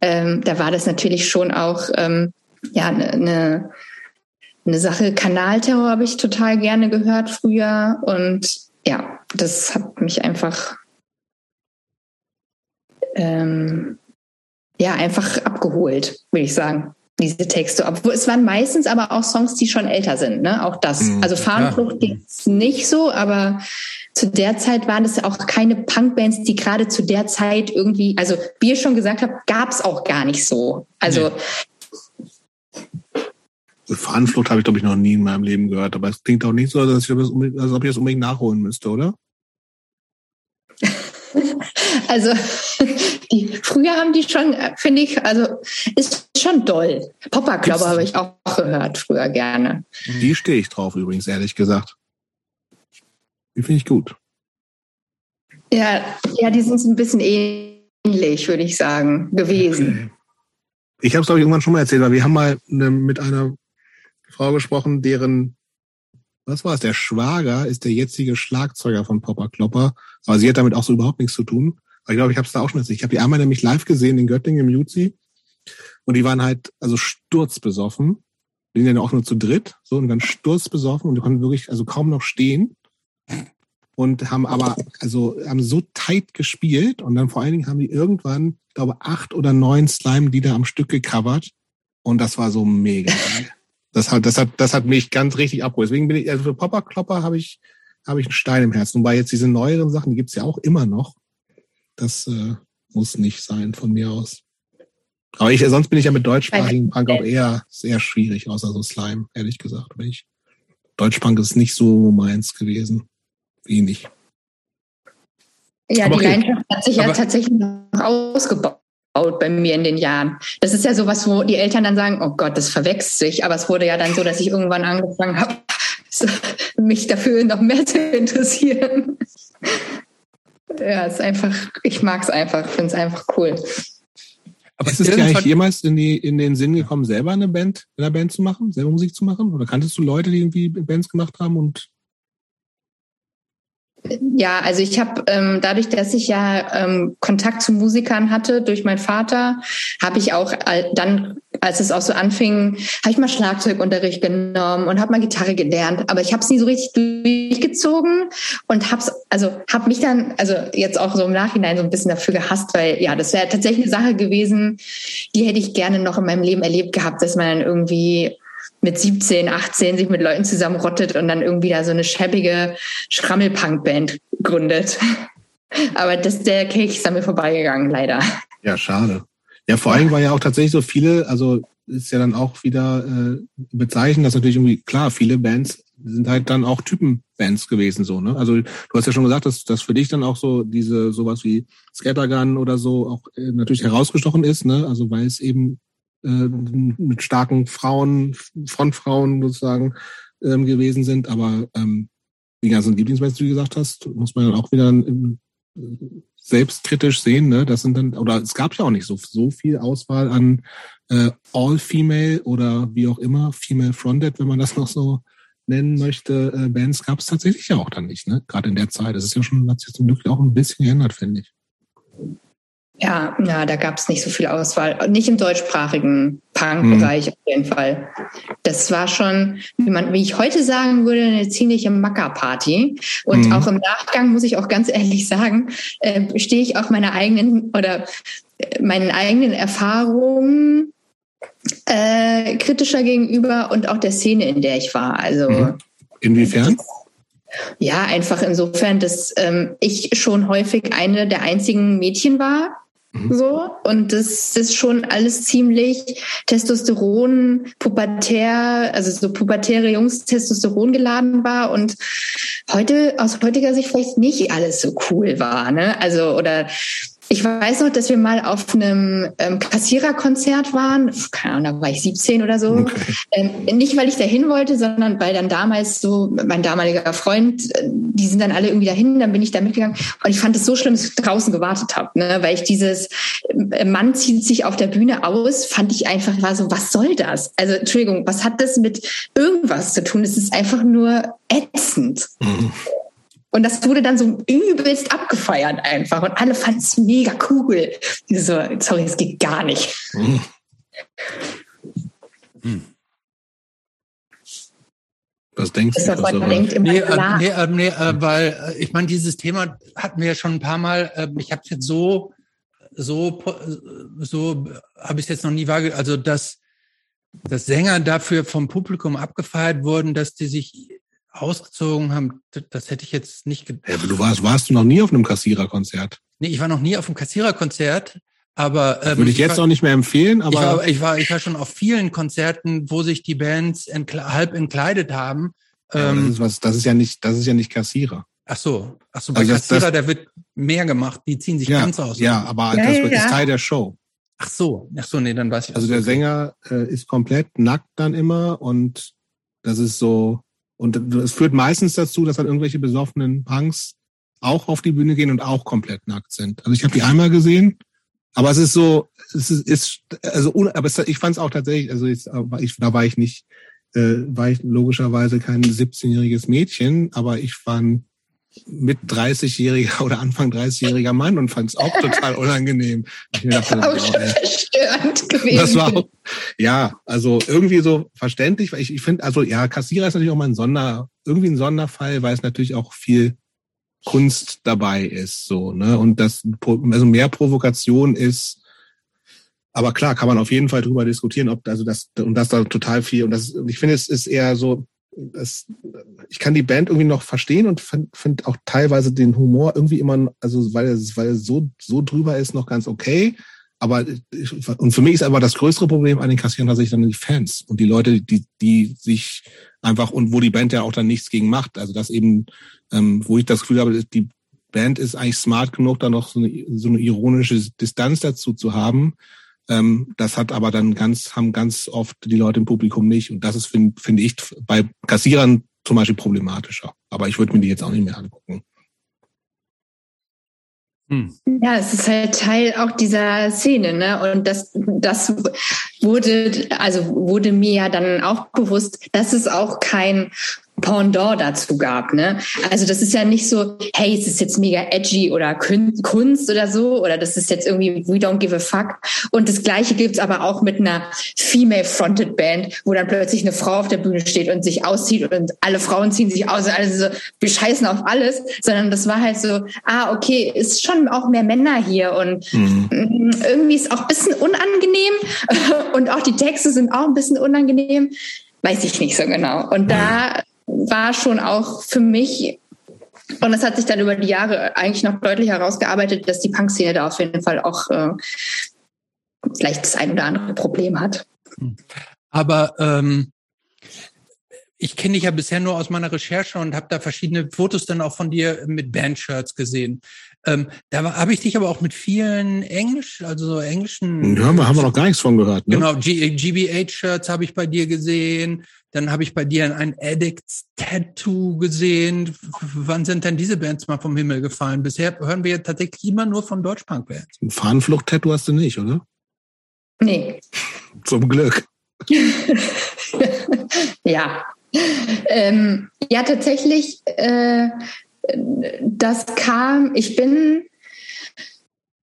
ähm, da war das natürlich schon auch ähm, ja eine ne, ne Sache. Kanalterror habe ich total gerne gehört früher und ja, das hat mich einfach ähm, ja einfach abgeholt, würde ich sagen. Diese Texte, obwohl es waren meistens aber auch Songs, die schon älter sind, ne? Auch das. Mhm, Also Fahnenflucht geht's nicht so, aber zu der Zeit waren es auch keine Punkbands, die gerade zu der Zeit irgendwie, also wie ihr schon gesagt habt, gab's auch gar nicht so. Also Fahnenflucht habe ich, glaube ich, noch nie in meinem Leben gehört. Aber es klingt auch nicht so, dass ich das unbedingt, als ob ich das unbedingt nachholen müsste, oder? Also die, früher haben die schon, äh, finde ich, also ist schon doll. Popper Club Gibt's- habe ich auch gehört früher gerne. Die stehe ich drauf übrigens, ehrlich gesagt. Die finde ich gut. Ja, ja, die sind ein bisschen ähnlich, würde ich sagen, gewesen. Ich habe es, glaube ich, irgendwann schon mal erzählt, weil wir haben mal ne, mit einer Frau gesprochen, deren, was war es, der Schwager ist der jetzige Schlagzeuger von Popper Klopper. Aber sie hat damit auch so überhaupt nichts zu tun. Aber ich glaube, ich habe es da auch schon erzählt. Ich habe die einmal nämlich live gesehen in Göttingen im Jutzi. Und die waren halt also sturzbesoffen. Die sind ja auch nur zu dritt, so und dann sturzbesoffen und die konnten wirklich also kaum noch stehen. Und haben aber, also haben so tight gespielt und dann vor allen Dingen haben die irgendwann, glaube, acht oder neun Slime-Lieder am Stück gecovert. Und das war so mega geil. Das hat, das hat, das hat mich ganz richtig abgeholt. Deswegen bin ich, also für Popper Klopper habe ich, habe ich einen Stein im Herzen. Wobei jetzt diese neueren Sachen, die gibt's ja auch immer noch. Das äh, muss nicht sein von mir aus. Aber ich, sonst bin ich ja mit deutschsprachigen Punk auch eher sehr schwierig, außer so Slime, ehrlich gesagt. Aber ich, Deutschpunk ist nicht so meins gewesen. Wenig. Ja, Aber die okay. Leidenschaft hat sich ja Aber- tatsächlich noch ausgebaut bei mir in den Jahren. Das ist ja sowas, wo die Eltern dann sagen, oh Gott, das verwechselt sich. Aber es wurde ja dann so, dass ich irgendwann angefangen habe, mich dafür noch mehr zu interessieren. Ja, es ist einfach, ich mag es einfach, finde es einfach cool. Aber ist es dir eigentlich jemals in, die, in den Sinn gekommen, selber eine Band, in einer Band zu machen, selber Musik zu machen? Oder kanntest du Leute, die irgendwie Bands gemacht haben und Ja, also ich habe ähm, dadurch, dass ich ja ähm, Kontakt zu Musikern hatte durch meinen Vater, habe ich auch al- dann, als es auch so anfing, habe ich mal Schlagzeugunterricht genommen und habe mal Gitarre gelernt, aber ich habe es nie so richtig durchgezogen und hab's, also habe mich dann, also jetzt auch so im Nachhinein so ein bisschen dafür gehasst, weil ja, das wäre tatsächlich eine Sache gewesen, die hätte ich gerne noch in meinem Leben erlebt gehabt, dass man dann irgendwie mit 17, 18 sich mit Leuten zusammenrottet und dann irgendwie da so eine schäbige Schrammelpunk-Band gründet. Aber das, der Kelch ist an mir vorbeigegangen, leider. Ja, schade. Ja, vor allem war ja auch tatsächlich so viele, also ist ja dann auch wieder äh, bezeichnend, dass natürlich irgendwie, klar, viele Bands sind halt dann auch Typenbands gewesen, so, ne? Also du hast ja schon gesagt, dass dass für dich dann auch so diese sowas wie Scattergun oder so auch äh, natürlich herausgestochen ist, ne? Also weil es eben mit starken Frauen, Frontfrauen sozusagen ähm, gewesen sind, aber ähm, die ganzen Lieblingsbands, die du gesagt hast, muss man dann auch wieder ähm, selbstkritisch sehen, ne? Das sind dann, oder es gab ja auch nicht so, so viel Auswahl an äh, All-Female oder wie auch immer, Female Fronted, wenn man das noch so nennen möchte, äh, Bands gab es tatsächlich ja auch dann nicht, ne? Gerade in der Zeit. Das ist ja schon, hat sich zum Glück auch ein bisschen geändert, finde ich. Ja, ja, da gab es nicht so viel Auswahl. Nicht im deutschsprachigen Punk-Bereich mhm. auf jeden Fall. Das war schon, wie man, wie ich heute sagen würde, eine ziemliche Macker-Party. Und mhm. auch im Nachgang muss ich auch ganz ehrlich sagen, äh, stehe ich auch meiner eigenen oder äh, meinen eigenen Erfahrungen äh, kritischer gegenüber und auch der Szene, in der ich war. Also mhm. inwiefern? Ja, einfach insofern, dass ähm, ich schon häufig eine der einzigen Mädchen war, Mhm. So, und das ist schon alles ziemlich Testosteron, pubertär, also so pubertäre Jungs Testosteron geladen war und heute, aus heutiger Sicht vielleicht nicht alles so cool war, ne? Also, oder ich weiß noch, dass wir mal auf einem ähm, Kassiererkonzert waren. Keine Ahnung, da war ich 17 oder so. Okay. Ähm, nicht, weil ich dahin wollte, sondern weil dann damals so mein damaliger Freund, äh, die sind dann alle irgendwie dahin, dann bin ich da mitgegangen. Und ich fand es so schlimm, dass ich draußen gewartet habe, ne? weil ich dieses äh, Mann zieht sich auf der Bühne aus, fand ich einfach, war so, was soll das? Also, Entschuldigung, was hat das mit irgendwas zu tun? Es ist einfach nur ätzend. Mhm. Und das wurde dann so übelst abgefeiert einfach. Und alle fanden es mega cool. So, sorry, es geht gar nicht. Hm. Was denkst du? Das man denkt immer nee, äh, nee, äh, nee äh, weil äh, ich meine, dieses Thema hatten wir ja schon ein paar Mal. Äh, ich habe es jetzt so, so, so habe ich es jetzt noch nie wahrgenommen. Also dass, dass Sänger dafür vom Publikum abgefeiert wurden, dass die sich ausgezogen haben, das hätte ich jetzt nicht gedacht. Ja, aber du warst, warst du noch nie auf einem Kassiererkonzert? Nee, ich war noch nie auf einem Kassiererkonzert, aber ähm, würde ich jetzt ich war, auch nicht mehr empfehlen. Aber ich war, ich war, ich war schon auf vielen Konzerten, wo sich die Bands entkle halb entkleidet haben. Ja, ähm, das ist was, das ist ja nicht, das ist ja nicht Kassierer. Ach so, ach so, bei also Kassierer, das, der wird mehr gemacht, die ziehen sich ja, ganz aus. Ja, aber ja, das ja, ist Teil der Show. Ach so, ach so, nee, dann weiß ich. Also der Sänger äh, ist komplett nackt dann immer und das ist so, und es führt meistens dazu, dass dann irgendwelche besoffenen Punks auch auf die Bühne gehen und auch komplett nackt sind. Also ich habe die einmal gesehen, aber es ist so, es ist, ist also aber es, ich fand es auch tatsächlich, also ich, ich, da war ich nicht, äh, war ich logischerweise kein 17-jähriges Mädchen, aber ich ein mit 30-jähriger oder Anfang 30-jähriger Mann und fand es auch total unangenehm. Ich dachte, auch schon verstörend gewesen. Das war auch, ja, also irgendwie so verständlich, weil ich, ich finde, also ja, Kassierer ist natürlich auch mal ein Sonder, irgendwie ein Sonderfall, weil es natürlich auch viel Kunst dabei ist, so, ne, und das, also mehr Provokation ist, aber klar, kann man auf jeden Fall drüber diskutieren, ob, also das, und das da total viel, und das, ich finde, es ist eher so, das, ich kann die Band irgendwie noch verstehen und finde find auch teilweise den Humor irgendwie immer, also weil es, weil so, so drüber ist, noch ganz okay. Aber und für mich ist aber das größere Problem an den Kassieren tatsächlich dann die Fans und die Leute, die, die sich einfach und wo die Band ja auch dann nichts gegen macht. Also das eben, ähm, wo ich das Gefühl habe, die Band ist eigentlich smart genug, da noch so eine, so eine ironische Distanz dazu zu haben, das hat aber dann ganz, haben ganz oft die Leute im Publikum nicht. Und das ist, finde find ich, bei Kassierern zum Beispiel problematischer. Aber ich würde mir die jetzt auch nicht mehr angucken. Hm. Ja, es ist halt Teil auch dieser Szene, ne? Und das, das wurde, also wurde mir ja dann auch bewusst, dass es auch kein Pendant dazu gab. Ne? Also das ist ja nicht so, hey, es ist jetzt mega edgy oder Kunst oder so, oder das ist jetzt irgendwie We don't give a fuck. Und das Gleiche gibt's aber auch mit einer female-fronted Band, wo dann plötzlich eine Frau auf der Bühne steht und sich auszieht und alle Frauen ziehen sich aus und alle so, wir scheißen auf alles, sondern das war halt so, ah, okay, ist schon auch mehr Männer hier und mhm. irgendwie ist auch ein bisschen unangenehm und auch die Texte sind auch ein bisschen unangenehm weiß ich nicht so genau. Und da war schon auch für mich und es hat sich dann über die Jahre eigentlich noch deutlich herausgearbeitet, dass die Punk-Szene da auf jeden Fall auch äh, vielleicht das ein oder andere Problem hat. Aber ähm, ich kenne dich ja bisher nur aus meiner Recherche und habe da verschiedene Fotos dann auch von dir mit Bandshirts gesehen. Ähm, da habe ich dich aber auch mit vielen Englisch, also so englischen. Ja, haben wir, haben wir noch gar nichts von gehört. Ne? Genau, GBH-Shirts habe ich bei dir gesehen. Dann habe ich bei dir ein Addicts-Tattoo gesehen. Wann sind denn diese Bands mal vom Himmel gefallen? Bisher hören wir tatsächlich immer nur von Deutschpunk-Bands. Ein Fahnenflucht-Tattoo hast du nicht, oder? Nee. Zum Glück. ja. Ähm, ja, tatsächlich, äh, das kam, ich bin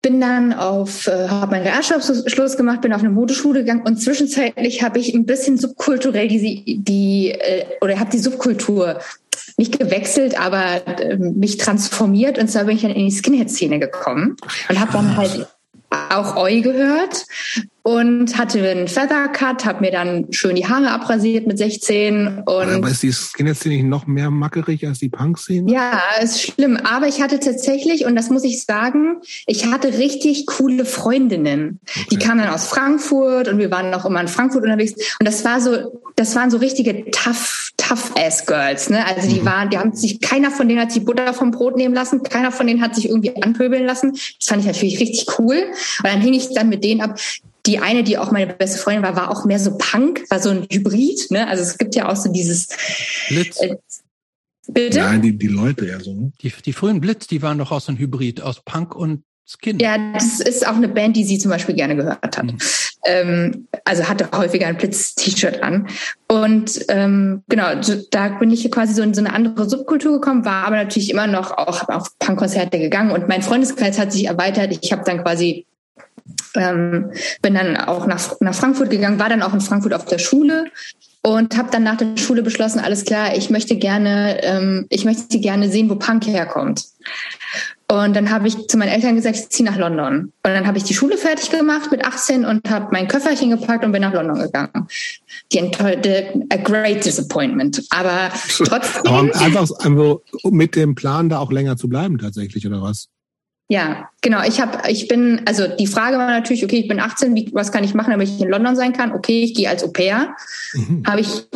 bin dann auf, äh, habe meinen Realschulabschluss gemacht, bin auf eine Modeschule gegangen und zwischenzeitlich habe ich ein bisschen subkulturell die, die äh, oder habe die Subkultur nicht gewechselt, aber äh, mich transformiert. Und zwar bin ich dann in die Skinhead-Szene gekommen und habe dann halt auch Eu gehört und hatte einen Feather Cut, habe mir dann schön die Haare abrasiert mit 16 und aber ist die Skinhead-Szene nicht noch mehr mackerig als die Punk-Szene? Ja, ist schlimm, aber ich hatte tatsächlich und das muss ich sagen, ich hatte richtig coole Freundinnen. Okay. Die kamen dann aus Frankfurt und wir waren noch immer in Frankfurt unterwegs und das war so das waren so richtige tough tough ass girls, ne? Also die mhm. waren, die haben sich keiner von denen hat sich Butter vom Brot nehmen lassen, keiner von denen hat sich irgendwie anpöbeln lassen. Das fand ich natürlich richtig cool und dann hing ich dann mit denen ab die eine, die auch meine beste Freundin war, war auch mehr so Punk, war so ein Hybrid. Ne? Also es gibt ja auch so dieses. Blitz. Äh, bitte? Nein, die, die Leute ja so. Ne? Die, die frühen Blitz, die waren doch auch so ein Hybrid aus Punk und Skin. Ja, das ist auch eine Band, die sie zum Beispiel gerne gehört hat. Mhm. Ähm, also hatte häufiger ein Blitz-T-Shirt an. Und ähm, genau, da bin ich quasi so in so eine andere Subkultur gekommen, war aber natürlich immer noch auch auf Punk-Konzerte gegangen. Und mein Freundeskreis hat sich erweitert. Ich habe dann quasi ähm, bin dann auch nach, nach Frankfurt gegangen, war dann auch in Frankfurt auf der Schule und habe dann nach der Schule beschlossen, alles klar, ich möchte gerne, ähm, ich möchte gerne sehen, wo Punk herkommt. Und dann habe ich zu meinen Eltern gesagt, ich ziehe nach London. Und dann habe ich die Schule fertig gemacht mit 18 und habe mein Köfferchen gepackt und bin nach London gegangen. Die enttäuschte, a great disappointment. Aber trotzdem. Aber einfach, einfach mit dem Plan, da auch länger zu bleiben tatsächlich, oder was? Ja, genau. Ich habe, ich bin, also die Frage war natürlich, okay, ich bin 18, wie, was kann ich machen, damit ich in London sein kann? Okay, ich gehe als Au pair. Mhm. Habe ich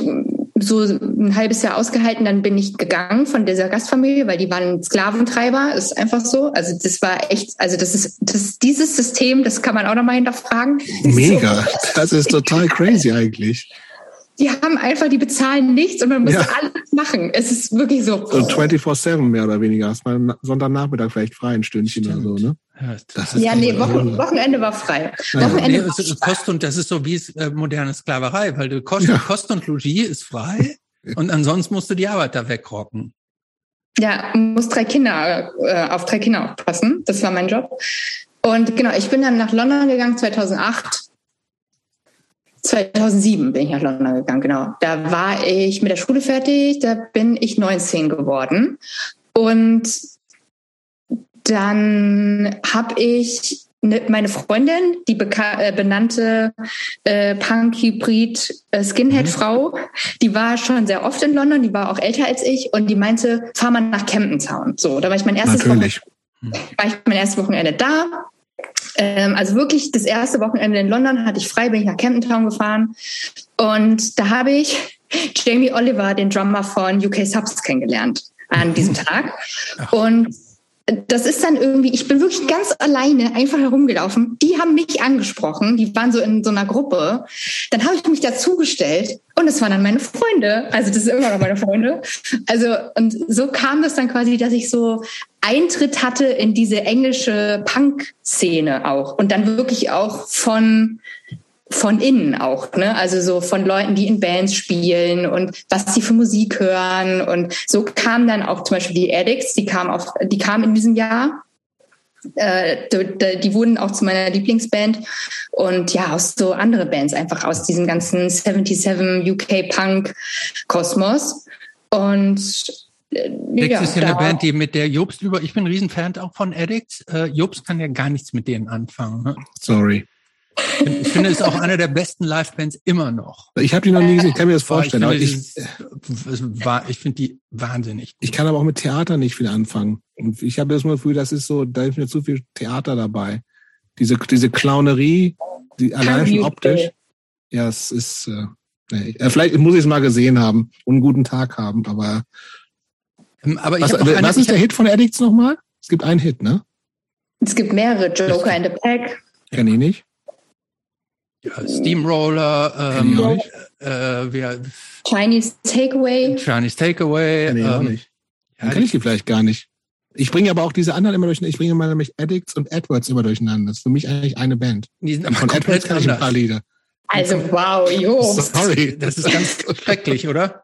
so ein halbes Jahr ausgehalten, dann bin ich gegangen von dieser Gastfamilie, weil die waren Sklaventreiber, ist einfach so. Also das war echt, also das ist, das, dieses System, das kann man auch nochmal hinterfragen. Mega, das ist total crazy eigentlich die haben einfach, die bezahlen nichts und man muss ja. alles machen. Es ist wirklich so. So 24-7 mehr oder weniger. Hast mal Sonntagnachmittag vielleicht frei, ein Stündchen Stimmt. oder so, ne? Ja, ja nee, Wochen, Wochenende war frei. Wochenende nee, war frei. Kost und das ist so wie äh, moderne Sklaverei, weil du Kost, ja. Kost und Logis ist frei und ansonsten musst du die Arbeit da wegrocken. Ja, muss drei Kinder äh, auf drei Kinder aufpassen. Das war mein Job. Und genau, ich bin dann nach London gegangen 2008 2007 bin ich nach London gegangen, genau. Da war ich mit der Schule fertig, da bin ich 19 geworden. Und dann habe ich ne, meine Freundin, die äh, benannte äh, Punk-Hybrid äh, mhm. die war schon sehr oft in London, die war auch älter als ich und die meinte, fahr mal nach Camden Town. So, da war ich mein erstes Natürlich. Wochenende, war ich mein erstes Wochenende da ähm, also wirklich das erste Wochenende in London hatte ich frei, bin ich nach Camden Town gefahren. Und da habe ich Jamie Oliver, den Drummer von UK Subs, kennengelernt an diesem Tag. Und das ist dann irgendwie, ich bin wirklich ganz alleine einfach herumgelaufen. Die haben mich angesprochen, die waren so in so einer Gruppe. Dann habe ich mich dazugestellt und es waren dann meine Freunde. Also das sind immer noch meine Freunde. Also und so kam das dann quasi, dass ich so Eintritt hatte in diese englische Punk-Szene auch und dann wirklich auch von von innen auch, ne? Also so von Leuten, die in Bands spielen und was sie für Musik hören. Und so kam dann auch zum Beispiel die Addicts, die kamen auf, die kamen in diesem Jahr. Äh, die, die wurden auch zu meiner Lieblingsband und ja, aus so andere Bands einfach aus diesem ganzen 77 UK Punk Kosmos. Und Addicts ja, ist ja eine Band, die mit der Jobst über, ich bin ein Riesenfan auch von Addicts. Äh, Jobst kann ja gar nichts mit denen anfangen. Ne? Sorry. Ich finde, es ist auch eine der besten Live-Bands immer noch. Ich habe die noch nie gesehen, ich kann mir das vorstellen. Aber ich finde, ich, ich finde die wahnsinnig. Ich kann aber auch mit Theater nicht viel anfangen. Und ich habe das mal Gefühl, das ist so, da ist mir zu viel Theater dabei. Diese, diese Clownerie, die allein schon optisch. Ja, es ist, äh. Äh, vielleicht muss ich es mal gesehen haben und einen guten Tag haben, aber. Ähm, aber ich was, eine, was ist der Hit von Addicts nochmal? Es gibt einen Hit, ne? Es gibt mehrere. Joker and the Pack. Kenn ich nicht. Ja, Steamroller, ähm, äh, wir, Chinese Takeaway. Chinese Takeaway. Kenn ich ähm, nicht. Ja, kenn ich die vielleicht gar nicht. Ich bringe aber auch diese anderen immer durcheinander. Ich bringe mal nämlich Addicts und Edwards immer durcheinander. Das ist für mich eigentlich eine Band. Die sind aber Von Edwards kann ich ein paar Lieder. Also wow, jo. Sorry. Das ist ganz schrecklich, oder?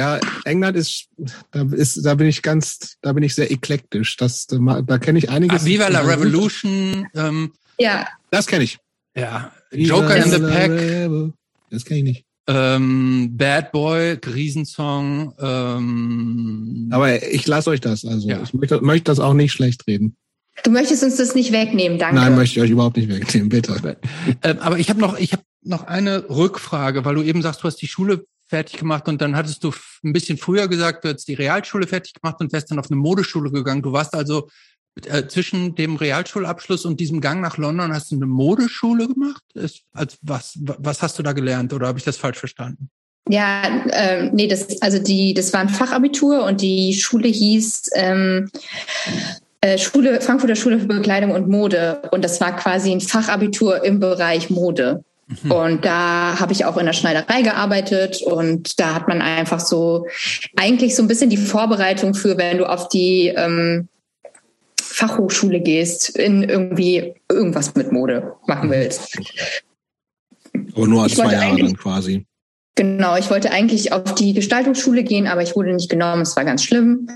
Ja, England ist, da ist, da bin ich ganz, da bin ich sehr eklektisch. Das, da, da kenne ich einiges. Ah, Viva la Revolution. Ähm, Ja, Das kenne ich. ja. Joker in the Pack. Das kenne ich nicht. Ähm, Bad Boy, Riesensong. Ähm, Aber ich lasse euch das. Also Ja. ich möchte, möchte das auch nicht schlecht reden. du möchtest uns das nicht wegnehmen, danke. Nein, möchte ich euch überhaupt nicht wegnehmen, bitte. Ähm, aber ich habe noch, ich habe noch eine Rückfrage, weil du eben sagst, du hast die Schule fertig gemacht und dann hattest du ein bisschen früher gesagt, du hättest die Realschule fertig gemacht und wärst dann auf eine Modeschule gegangen. Du warst also äh, zwischen dem Realschulabschluss und diesem Gang nach London hast du eine Modeschule gemacht? Ist, als was, was hast du da gelernt oder habe ich das falsch verstanden? Ja, ähm, nee, das, also die, das war ein Fachabitur und die Schule hieß ähm, äh, Schule, Frankfurter Schule für Bekleidung und Mode. Und das war quasi ein Fachabitur im Bereich Mode. Und da habe ich auch in der Schneiderei gearbeitet und da hat man einfach so eigentlich so ein bisschen die Vorbereitung für, wenn du auf die ähm, Fachhochschule gehst, in irgendwie irgendwas mit Mode machen willst. Aber nur als zwei Jahre dann quasi. Genau, ich wollte eigentlich auf die Gestaltungsschule gehen, aber ich wurde nicht genommen. Es war ganz schlimm.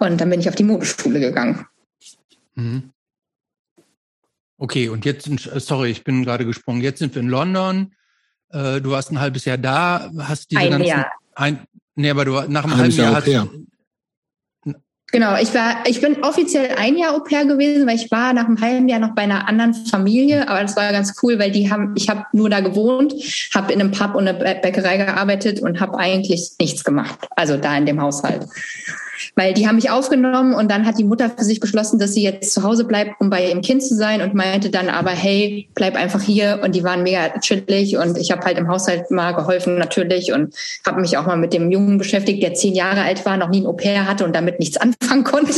Und dann bin ich auf die Modeschule gegangen. Mhm. Okay, und jetzt, sind- äh, sorry, ich bin gerade gesprungen. Jetzt sind wir in London. Äh, du warst ein halbes Jahr da, hast diese Ein ganzen, Jahr. Ein, nee, aber du war- nach einem Ein halben Jahr, Jahr hast, Genau, ich war, ich bin offiziell ein Jahr Au pair gewesen, weil ich war nach einem halben Jahr noch bei einer anderen Familie, aber das war ganz cool, weil die haben, ich habe nur da gewohnt, habe in einem Pub und einer Bä- Bäckerei gearbeitet und habe eigentlich nichts gemacht, also da in dem Haushalt. Weil die haben mich aufgenommen und dann hat die Mutter für sich beschlossen, dass sie jetzt zu Hause bleibt, um bei ihrem Kind zu sein und meinte dann aber, hey, bleib einfach hier. Und die waren mega chillig und ich habe halt im Haushalt mal geholfen natürlich und habe mich auch mal mit dem Jungen beschäftigt, der zehn Jahre alt war, noch nie ein Au-pair hatte und damit nichts anfangen konnte.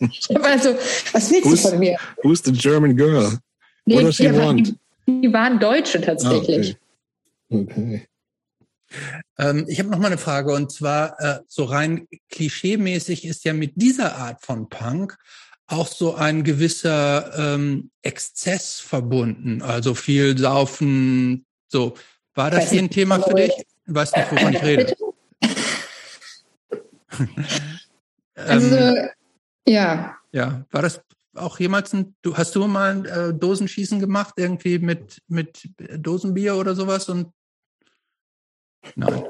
ich war also, was willst du von mir? who's the German girl? Nee, What does she want? die, die waren Deutsche Ah, tatsächlich. okay. okay. Ähm, ich habe noch mal eine Frage und zwar äh, so rein klischeemäßig ist ja mit dieser Art von Punk auch so ein gewisser ähm, Exzess verbunden, also viel Saufen. So war das Weiß hier ein nicht, Thema für dich? Du weißt nicht, wovon ich rede. Also, Ähm, ja. ja, war das auch jemals ein? Du hast du mal ein äh, Dosenschießen gemacht irgendwie mit mit Dosenbier oder sowas und nein,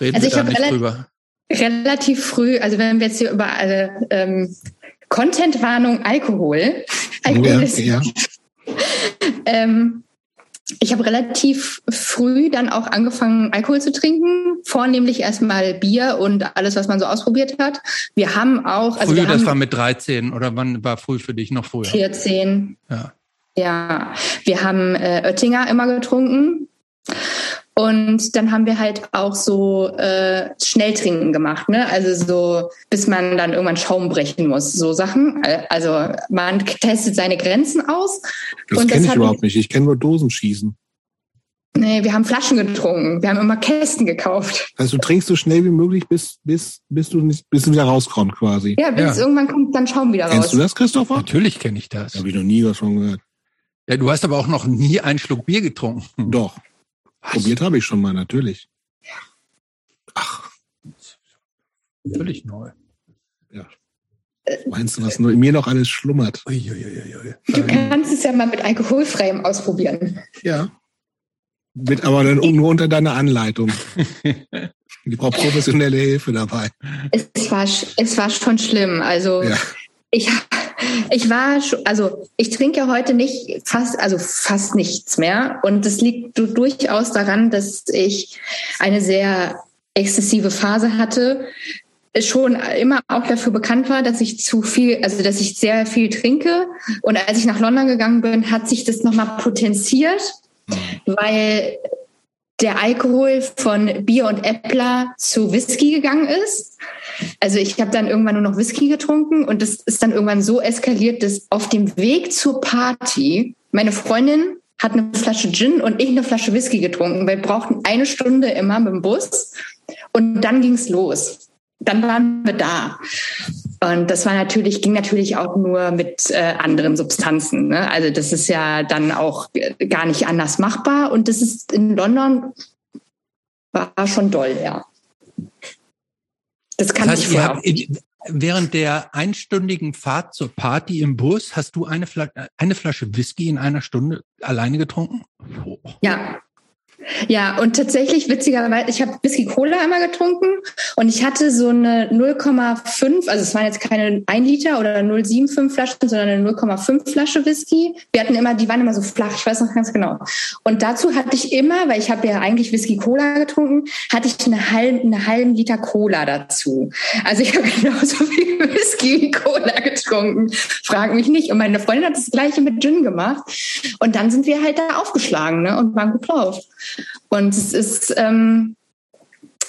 reden Also wir ich da hab nicht relativ- drüber. relativ früh, also wenn wir jetzt hier über äh, ähm, Content-Warnung Alkohol. Alkohol Ja, ist, ja. Ähm, ich habe relativ früh dann auch angefangen, Alkohol zu trinken. Vornehmlich erstmal Bier und alles, was man so ausprobiert hat. Wir haben auch, also früh, wir das haben war mit 13 oder wann war früh für dich noch früher? 14, Ja. Ja, wir haben äh, Oettinger immer getrunken. Und dann haben wir halt auch so äh, Schnelltrinken gemacht, ne? Also so, bis man dann irgendwann Schaum brechen muss, so Sachen. Also man testet seine Grenzen aus. Das Und kenne ich hat- überhaupt nicht. Ich kenne nur Dosenschießen. Nee, wir haben Flaschen getrunken. Wir haben immer Kästen gekauft. Also du trinkst so schnell wie möglich, bis, bis, bis du nicht, bis du wieder rauskommst quasi. Ja, bis Ja. irgendwann kommt dann Schaum wieder Kennst raus. du das, Christopher? Natürlich kenne ich das. Habe ich noch nie was von gehört. Ja, du hast aber auch noch nie einen Schluck Bier getrunken. Doch. Probiert habe ich schon mal, natürlich. Ach, Völlig neu. meinst du, was nur in mir noch alles schlummert? Uiuiuiui. Du kannst es ja mal mit alkoholfreiem ausprobieren. Ja. Mit aber dann nur unter deiner Anleitung. Ich brauche professionelle Hilfe dabei. Es war, es war schon schlimm. Also Ja. ich, ich war, sch- also ich trinke ja heute nicht fast, also fast nichts mehr. Und das liegt du- durchaus daran, dass ich eine sehr exzessive Phase hatte. Schon immer auch dafür bekannt war, dass ich zu viel, also dass ich sehr viel trinke. Und als ich nach London gegangen bin, hat sich das nochmal potenziert, weil der Alkohol von Bier und Äppler zu Whisky gegangen ist. Also ich habe dann irgendwann nur noch Whisky getrunken und das ist dann irgendwann so eskaliert, dass auf dem Weg zur Party meine Freundin hat eine Flasche Gin und ich eine Flasche Whisky getrunken. Wir brauchten eine Stunde immer mit dem Bus und dann ging's los. Dann waren wir da. Und das war natürlich, ging natürlich auch nur mit äh, anderen Substanzen. Ne? Also das ist ja dann auch äh, gar nicht anders machbar. Und das ist in London war schon doll, ja. Das kann Das heißt, ich habt, während der einstündigen Fahrt zur Party im Bus hast du eine, Fla eine Flasche Whisky in einer Stunde alleine getrunken? Boah. Ja. Ja, und tatsächlich, witzigerweise, ich habe Whisky Cola einmal getrunken und ich hatte so eine 0,5, also es waren jetzt keine 1 Liter oder 0,75 Flaschen, sondern eine 0,5 Flasche Whisky. Wir hatten immer, die waren immer so flach, ich weiß noch ganz genau. Und dazu hatte ich immer, weil ich habe ja eigentlich Whisky Cola getrunken, hatte ich eine halben, eine halben Liter Cola dazu. Also ich habe genauso viel Whisky wie Cola getrunken. Frag mich nicht. Und meine Freundin hat das gleiche mit Gin gemacht. Und dann sind wir halt da aufgeschlagen ne, und waren gut. Und es ist, ähm,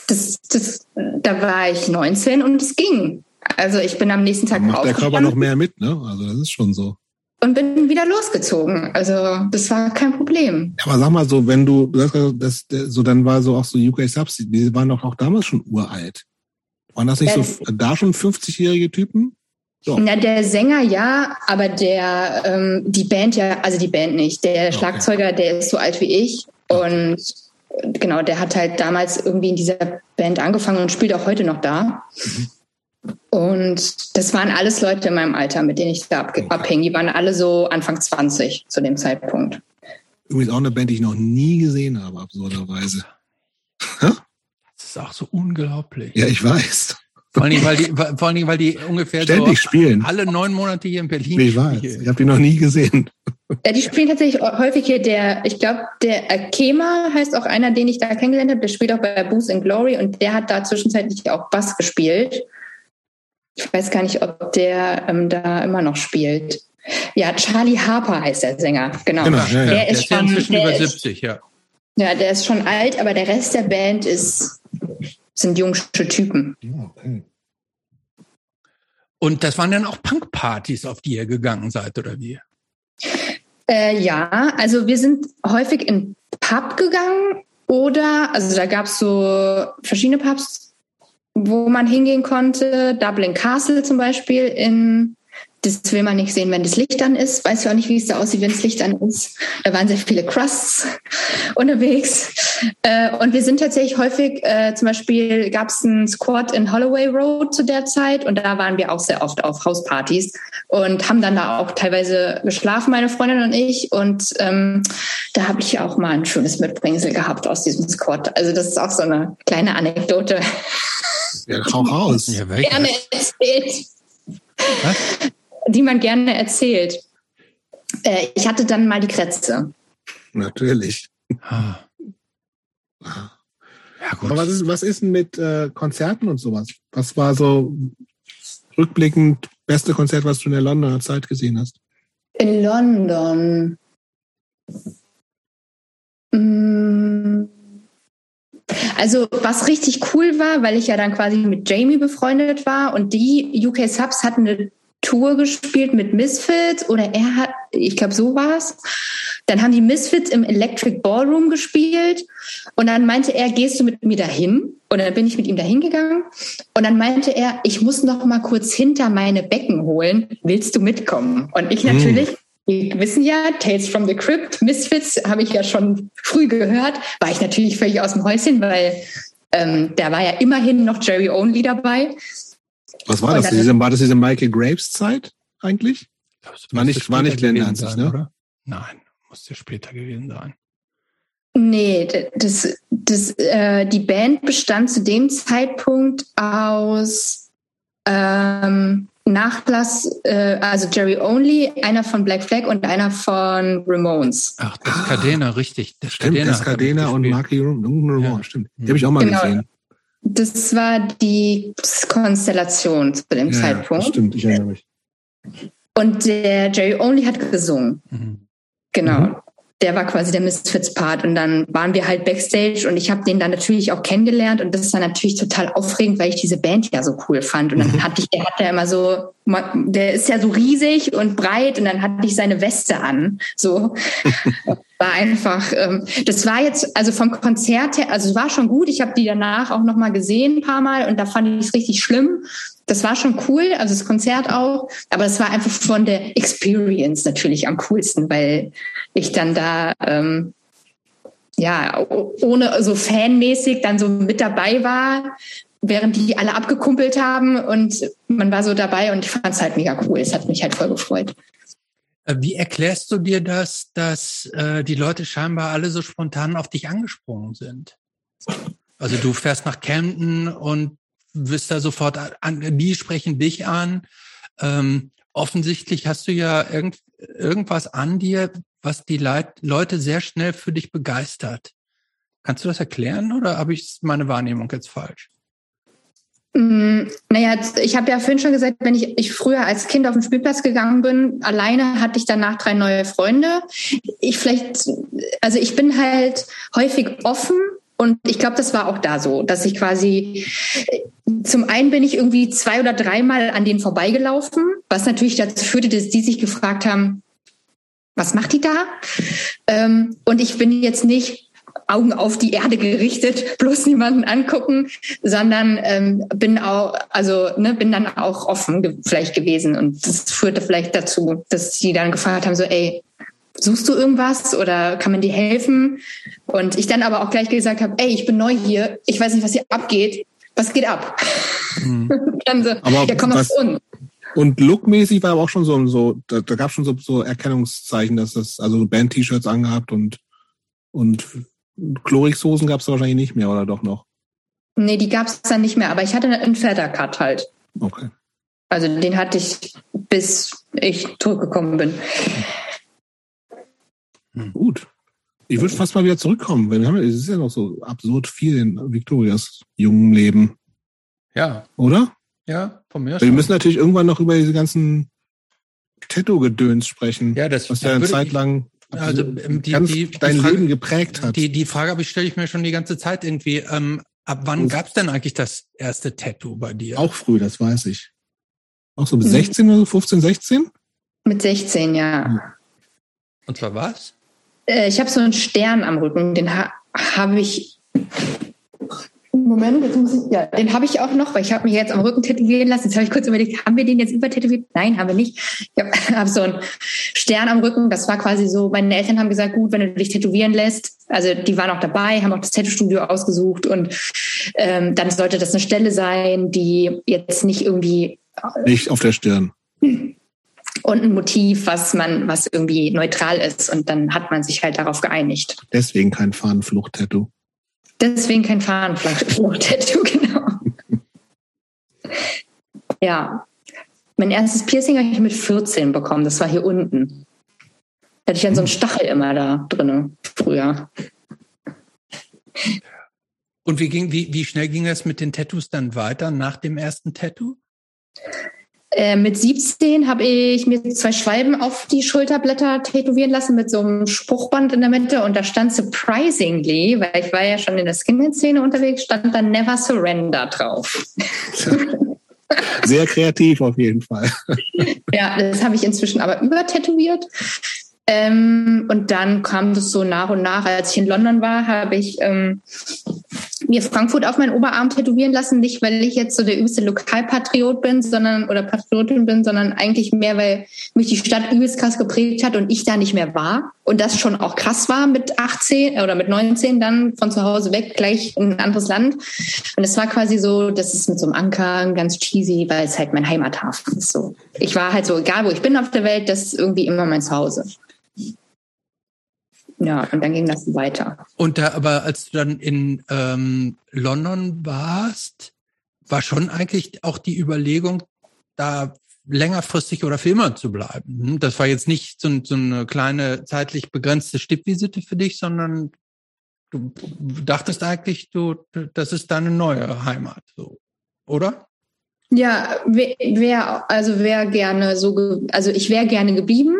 das, das, da war ich 19 und es ging. Also ich bin am nächsten Tag macht der Körper noch mehr mit, ne? Also das ist schon so. und bin wieder losgezogen. Also das war kein Problem. Aber sag mal so, wenn du, das, der- so dann war so auch so UK Subs, die waren doch auch damals schon uralt. Waren das nicht Ja, so da schon 50-jährige Typen? So. Na, der Sänger ja, aber der, ähm, die Band ja, also die Band nicht. Der Schlagzeuger, der ist so alt wie ich und genau, der hat halt damals irgendwie in dieser Band angefangen und spielt auch heute noch da. Und das waren alles Leute in meinem Alter, mit denen ich da Okay. abhing. Die waren alle so Anfang 20 zu dem Zeitpunkt. Übrigens auch eine Band, die ich noch nie gesehen habe, absurderweise. Das ist auch so unglaublich. Ja, ich weiß. Vor allen Dingen, weil die, vor allen Dingen, weil die ungefähr Ständig so spielen. alle neun Monate hier in Berlin Ich weiß. spielen. Ich habe die noch nie gesehen. Ja, die spielen tatsächlich häufig hier der, ich glaube, der Akema heißt auch einer, den ich da kennengelernt habe, der spielt auch bei Boost and Glory und der hat da zwischenzeitlich auch Bass gespielt. Ich weiß gar nicht, ob der ähm, da immer noch spielt. Ja, Charlie Harper heißt der Sänger, genau. Genau, ja, ja. Der Der ist ist schon, inzwischen der über ist, 70, ja. ja, der ist schon alt, aber der Rest der Band ist, sind jungsche Typen. Okay. Und das waren dann auch Punkpartys, auf die ihr gegangen seid, oder wie? Äh, ja, also wir sind häufig in Pub gegangen oder, also da gab es so verschiedene Pubs, wo man hingehen konnte. Dublin Castle zum Beispiel in, das will man nicht sehen, wenn das Licht an ist. Weiß ich auch nicht, wie es da aussieht, wenn das Licht an ist. Da waren sehr viele Crusts unterwegs. Äh, und wir sind tatsächlich häufig, äh, zum Beispiel gab es einen Squad in Holloway Road zu der Zeit und da waren wir auch sehr oft auf Hauspartys und haben dann da auch teilweise geschlafen, meine Freundin und ich. Und ähm, da habe ich auch mal ein schönes Mitbringsel gehabt aus diesem Squad. Also das ist auch so eine kleine Anekdote. Ja, hau raus. Ja? Gerne erzählt. Was? Die man gerne erzählt. Äh, ich hatte dann mal die Krätze. Natürlich. Ah. Ja, gut. Aber was ist, was ist denn mit äh, Konzerten und sowas? Was war so rückblickend beste Konzert, was du in der Londoner Zeit gesehen hast? In London. Mm. Also was richtig cool war, weil ich ja dann quasi mit Jamie befreundet war und die UK Subs hatten eine Tour gespielt mit Misfits oder er hat, ich glaube so war's. Dann haben die Misfits im Electric Ballroom gespielt und dann meinte er, gehst du mit mir dahin? Und dann bin ich mit ihm dahin gegangen und dann meinte er, ich muss noch mal kurz hinter meine Becken holen. Willst du mitkommen? Und ich Hm. natürlich, wir wissen ja, Tales from the Crypt, Misfits habe ich ja schon früh gehört, war ich natürlich völlig aus dem Häuschen, weil ähm, da war ja immerhin noch Jerry Only dabei. Was war das? Diese, war das diese Michael Graves Zeit eigentlich? Das War nicht- war nicht später Glenn gewesen Danzig, sein, ne? Oder? Nein, musste später gewesen sein. Nee, das, das, äh, die Band bestand zu dem Zeitpunkt aus ähm, Nachlass, äh, also Jerry Only, einer von Black Flag und einer von Ramones. Ach, das Cadena, richtig. Das Stimmt, Cadena Escadena damit und. Marky Ramone, Ja. stimmt. Die habe ich auch mal Genau. gesehen. Das war die Konstellation zu dem Ja, ja, Zeitpunkt. stimmt, ich erinnere mich. Und der Jerry Only hat gesungen. Mhm. Genau. Mhm. Der war quasi der Misfits-Part. Und dann waren wir halt Backstage und ich habe den dann natürlich auch kennengelernt. Und das ist dann natürlich total aufregend, weil ich diese Band ja so cool fand. Und dann Mhm. hatte ich, der hat ja immer so, der ist ja so riesig und breit und dann hatte ich seine Weste an. So. war einfach, ähm, das war jetzt, also vom Konzert her, also es war schon gut. Ich habe die danach auch nochmal gesehen ein paar Mal und da fand ich es richtig schlimm. Das war schon cool, also das Konzert auch, aber es war einfach von der Experience natürlich am coolsten, weil ich dann da ähm, ja ohne so fanmäßig dann so mit dabei war, während die alle abgekumpelt haben und man war so dabei und ich fand es halt mega cool. Es hat mich halt voll gefreut. Äh, wie erklärst du dir das, dass äh, die Leute scheinbar alle so spontan auf dich angesprungen sind? Also du fährst nach Camden und wirst da sofort an, die sprechen dich an. Ähm, offensichtlich hast du ja irgend, irgendwas an dir, was die Leit Leute sehr schnell für dich begeistert. Kannst du das erklären oder habe ich meine Wahrnehmung jetzt falsch? Mm, naja, ich habe ja vorhin schon gesagt, wenn ich, ich früher als Kind auf den Spielplatz gegangen bin, alleine hatte ich danach drei neue Freunde. Ich vielleicht, also ich bin halt häufig offen und ich glaube, das war auch da so, dass ich quasi zum einen bin ich irgendwie zwei oder dreimal an denen vorbeigelaufen, was natürlich dazu führte, dass die sich gefragt haben, was macht die da? Ähm, und ich bin jetzt nicht Augen auf die Erde gerichtet, bloß niemanden angucken, sondern ähm, bin auch, also ne, bin dann auch offen ge vielleicht gewesen und das führte vielleicht dazu, dass sie dann gefragt haben, so, ey, suchst du irgendwas oder kann man dir helfen? Und ich dann aber auch gleich gesagt habe, ey, ich bin neu hier, ich weiß nicht, was hier abgeht, was geht ab? Hm. dann so, aber ja, komm was, auf uns. Und lookmäßig war aber auch schon so, so da, da gab es schon so, so Erkennungszeichen, dass das, also Band-T-Shirts angehabt und, und Chlorixhosen gab es wahrscheinlich nicht mehr, oder doch noch? Nee, die gab es dann nicht mehr, aber ich hatte einen Feather-Cut halt. Okay. Also den hatte ich, bis ich zurückgekommen bin. Hm. Gut. Ich würde fast mal wieder zurückkommen, weil wir haben, es ist ja noch so absurd viel in Victorias jungen Leben. Ja. Oder? Ja, von mir schon. Wir müssen natürlich irgendwann noch über diese ganzen Tattoo-Gedöns sprechen. Ja, das was ja eine Zeit lang also ähm, die, ganz die, dein Frage, Leben geprägt hat. Die, die Frage stelle ich mir schon die ganze Zeit irgendwie. Ähm, ab wann gab es denn eigentlich das erste Tattoo bei dir? Auch früh, das weiß ich. Auch so mit 16 oder 15, 16? Mit 16, ja. Und zwar was? Äh, ich habe so einen Stern am Rücken, den ha habe ich Moment, jetzt muss ich, ja, den habe ich auch noch, weil ich habe mich jetzt am Rücken tätowieren lassen. Jetzt habe ich kurz überlegt, haben wir den jetzt übertätowiert? Nein, haben wir nicht. Ich habe hab so einen Stern am Rücken. Das war quasi so, meine Eltern haben gesagt, gut, wenn du dich tätowieren lässt. Also die waren auch dabei, haben auch das Tattoo-Studio ausgesucht und ähm, dann sollte das eine Stelle sein, die jetzt nicht irgendwie... Nicht auf der Stirn. Und ein Motiv, was man, was irgendwie neutral ist. Und dann hat man sich halt darauf geeinigt. Deswegen kein Fahnenflucht-Tattoo. Deswegen kein Fahnenflucht-Tattoo, genau. ja. Mein erstes Piercing habe ich mit 14 bekommen. Das war hier unten. Da hatte ich dann so einen Stachel immer da drin, früher. Und wie, ging, wie, wie schnell ging es mit den Tattoos dann weiter nach dem ersten Tattoo? Äh, mit 17 habe ich mir zwei Schwalben auf die Schulterblätter tätowieren lassen mit so einem Spruchband in der Mitte und da stand surprisingly, weil ich war ja schon in der Skinhead-Szene unterwegs, stand da Never Surrender drauf. Sehr kreativ auf jeden Fall. ja, das habe ich inzwischen aber übertätowiert. Ähm, und dann kam das so nach und nach. Als ich in London war, habe ich ähm, mir Frankfurt auf meinen Oberarm tätowieren lassen. Nicht, weil ich jetzt so der übelste Lokalpatriot bin, sondern oder Patriotin bin, sondern eigentlich mehr, weil mich die Stadt übelst krass geprägt hat und ich da nicht mehr war. Und das schon auch krass war mit 18 oder mit 19 dann von zu Hause weg, gleich in ein anderes Land. Und es war quasi so, das ist mit so einem Anker ganz cheesy, weil es halt mein Heimathafen ist. So. Ich war halt so, egal wo ich bin auf der Welt, das ist irgendwie immer mein Zuhause ja, und dann ging das weiter. Und da, aber als du dann in ähm, London warst, war schon eigentlich auch die Überlegung, da längerfristig oder für immer zu bleiben. Hm? Das war jetzt nicht so, so eine kleine zeitlich begrenzte Stippvisite für dich, sondern du dachtest eigentlich, du, das ist deine neue Heimat, so, oder? Ja, wer, also wäre gerne so, also ich wäre gerne geblieben.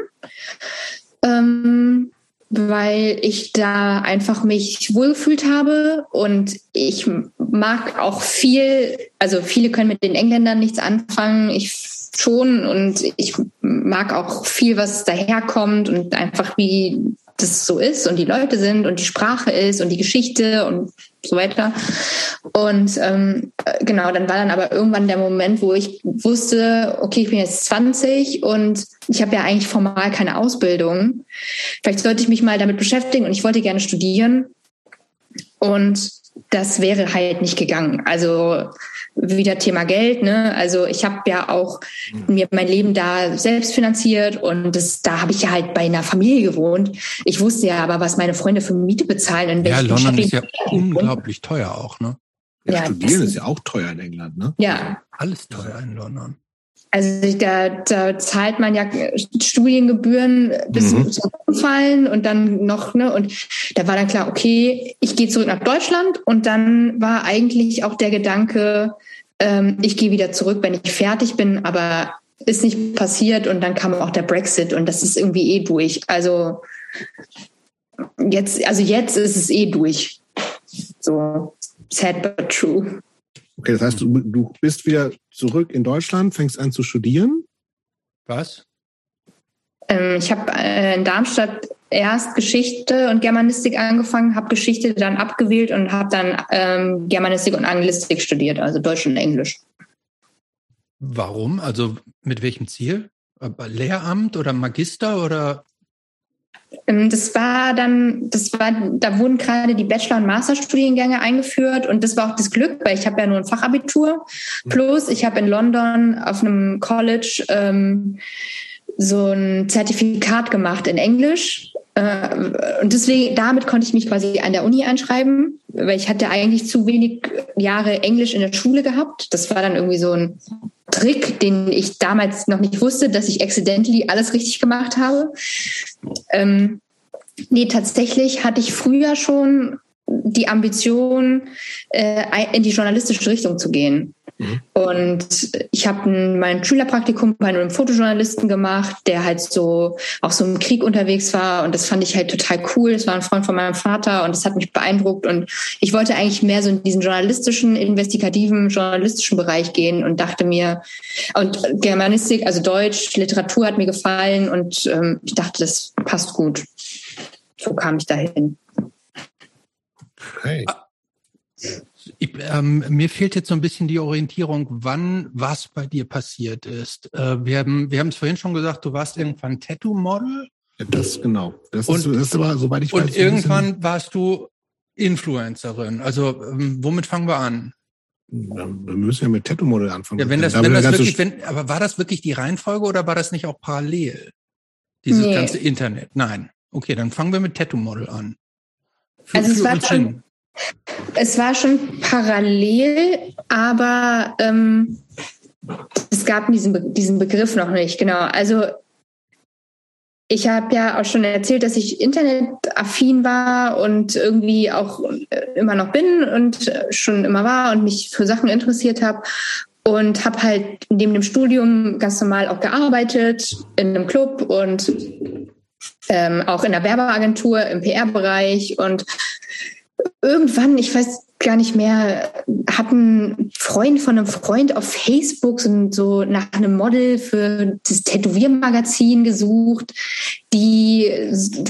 Ähm, weil ich da einfach mich wohlgefühlt habe und ich mag auch viel, also viele können mit den Engländern nichts anfangen, ich schon und ich mag auch viel, was daherkommt und einfach wie das so ist und die Leute sind und die Sprache ist und die Geschichte und so weiter. Und ähm, genau, dann war dann aber irgendwann der Moment, wo ich wusste, okay, ich bin jetzt 20 und ich habe ja eigentlich formal keine Ausbildung. Vielleicht sollte ich mich mal damit beschäftigen und ich wollte gerne studieren. Und das wäre halt nicht gegangen. Also wieder Thema Geld. Ne? Also ich habe ja auch mir mein Leben da selbst finanziert und das, da habe ich ja halt bei einer Familie gewohnt. Ich wusste ja aber, was meine Freunde für Miete bezahlen. In ja, London ist ja unglaublich teuer auch, ne? Ja, ja Studieren ist ja auch teuer in England, ne? Ja. Alles teuer in London. Also da, da zahlt man ja Studiengebühren bis mhm. zum Umfallen und dann noch, ne? Und da war dann klar, okay, ich gehe zurück nach Deutschland und dann war eigentlich auch der Gedanke, ähm, ich gehe wieder zurück, wenn ich fertig bin, aber ist nicht passiert und dann kam auch der Brexit und das ist irgendwie eh durch. Also jetzt, also jetzt ist es eh durch. So sad but true. Okay, das heißt, du, du bist wieder zurück in Deutschland, fängst an zu studieren. Was? Ähm, ich habe äh, in Darmstadt erst Geschichte und Germanistik angefangen, habe Geschichte dann abgewählt und habe dann ähm, Germanistik und Anglistik studiert, also Deutsch und Englisch. Warum? Also mit welchem Ziel? Lehramt oder Magister oder das war dann, das war, da wurden gerade die Bachelor- und Masterstudiengänge eingeführt und das war auch das Glück, weil ich habe ja nur ein Fachabitur. Plus ich habe in London auf einem College ähm, so ein Zertifikat gemacht in Englisch. Äh, und deswegen, damit konnte ich mich quasi an der Uni einschreiben, weil ich hatte eigentlich zu wenig Jahre Englisch in der Schule gehabt. Das war dann irgendwie so ein Trick, den ich damals noch nicht wusste, dass ich accidentally alles richtig gemacht habe. Ähm, nee, tatsächlich hatte ich früher schon die Ambition, äh, in die journalistische Richtung zu gehen. Mhm. Und ich habe mein Schülerpraktikum bei einem Fotojournalisten gemacht, der halt so auch so im Krieg unterwegs war. Und das fand ich halt total cool. Das war ein Freund von meinem Vater und das hat mich beeindruckt. Und ich wollte eigentlich mehr so in diesen journalistischen, investigativen, journalistischen Bereich gehen und dachte mir, und Germanistik, also Deutsch, Literatur hat mir gefallen und ähm, ich dachte, das passt gut. So kam ich dahin. Hey. Ich, ähm, mir fehlt jetzt so ein bisschen die Orientierung, wann was bei dir passiert ist. Äh, wir haben wir haben es vorhin schon gesagt, du warst irgendwann Tattoo-Model. Ja, das genau. Das und, ist, das ist aber, soweit ich weiß. Und irgendwann warst du Influencerin. Also ähm, womit fangen wir an? Ja, wir müssen ja mit Tattoo-Model anfangen. Ja, wenn das, wenn das wirklich, wenn, aber war das wirklich die Reihenfolge oder war das nicht auch parallel? Dieses nee. ganze Internet? Nein. Okay, dann fangen wir mit Tattoo-Model an. Für, also es war schon, es war schon parallel, aber ähm, es gab diesen, diesen Begriff noch nicht, genau. Also ich habe ja auch schon erzählt, dass ich internetaffin war und irgendwie auch immer noch bin und schon immer war und mich für Sachen interessiert habe und habe halt neben dem Studium ganz normal auch gearbeitet in einem Club und ähm, auch in der Werbeagentur im PR-Bereich und irgendwann, ich weiß gar nicht mehr, hat ein Freund von einem Freund auf Facebook so, nach einem Model für das Tätowiermagazin gesucht. Die,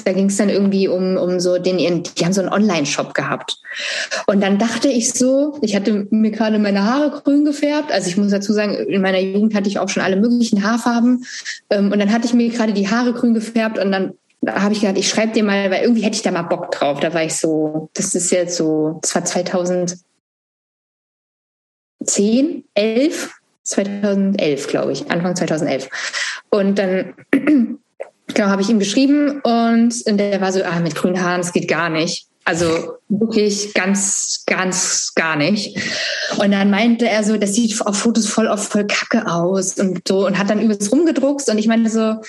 da ging es dann irgendwie um, um so den, die haben so einen Online-Shop gehabt. Und dann dachte ich so, ich hatte mir gerade meine Haare grün gefärbt. Also ich muss dazu sagen, in meiner Jugend hatte ich auch schon alle möglichen Haarfarben. Ähm, und dann hatte ich mir gerade die Haare grün gefärbt und dann da habe ich gedacht, ich schreibe dir mal, weil irgendwie hätte ich da mal Bock drauf. Da war ich so, das ist jetzt so, das war 2010, 11, 2011, glaube ich, Anfang 2011. Und dann genau, habe ich ihm geschrieben und, und der war so, ah, mit grünen Haaren, das geht gar nicht. Also wirklich ganz, ganz gar nicht. Und dann meinte er so, das sieht auf Fotos voll oft voll kacke aus und so und hat dann übelst rumgedruckt und ich meine so,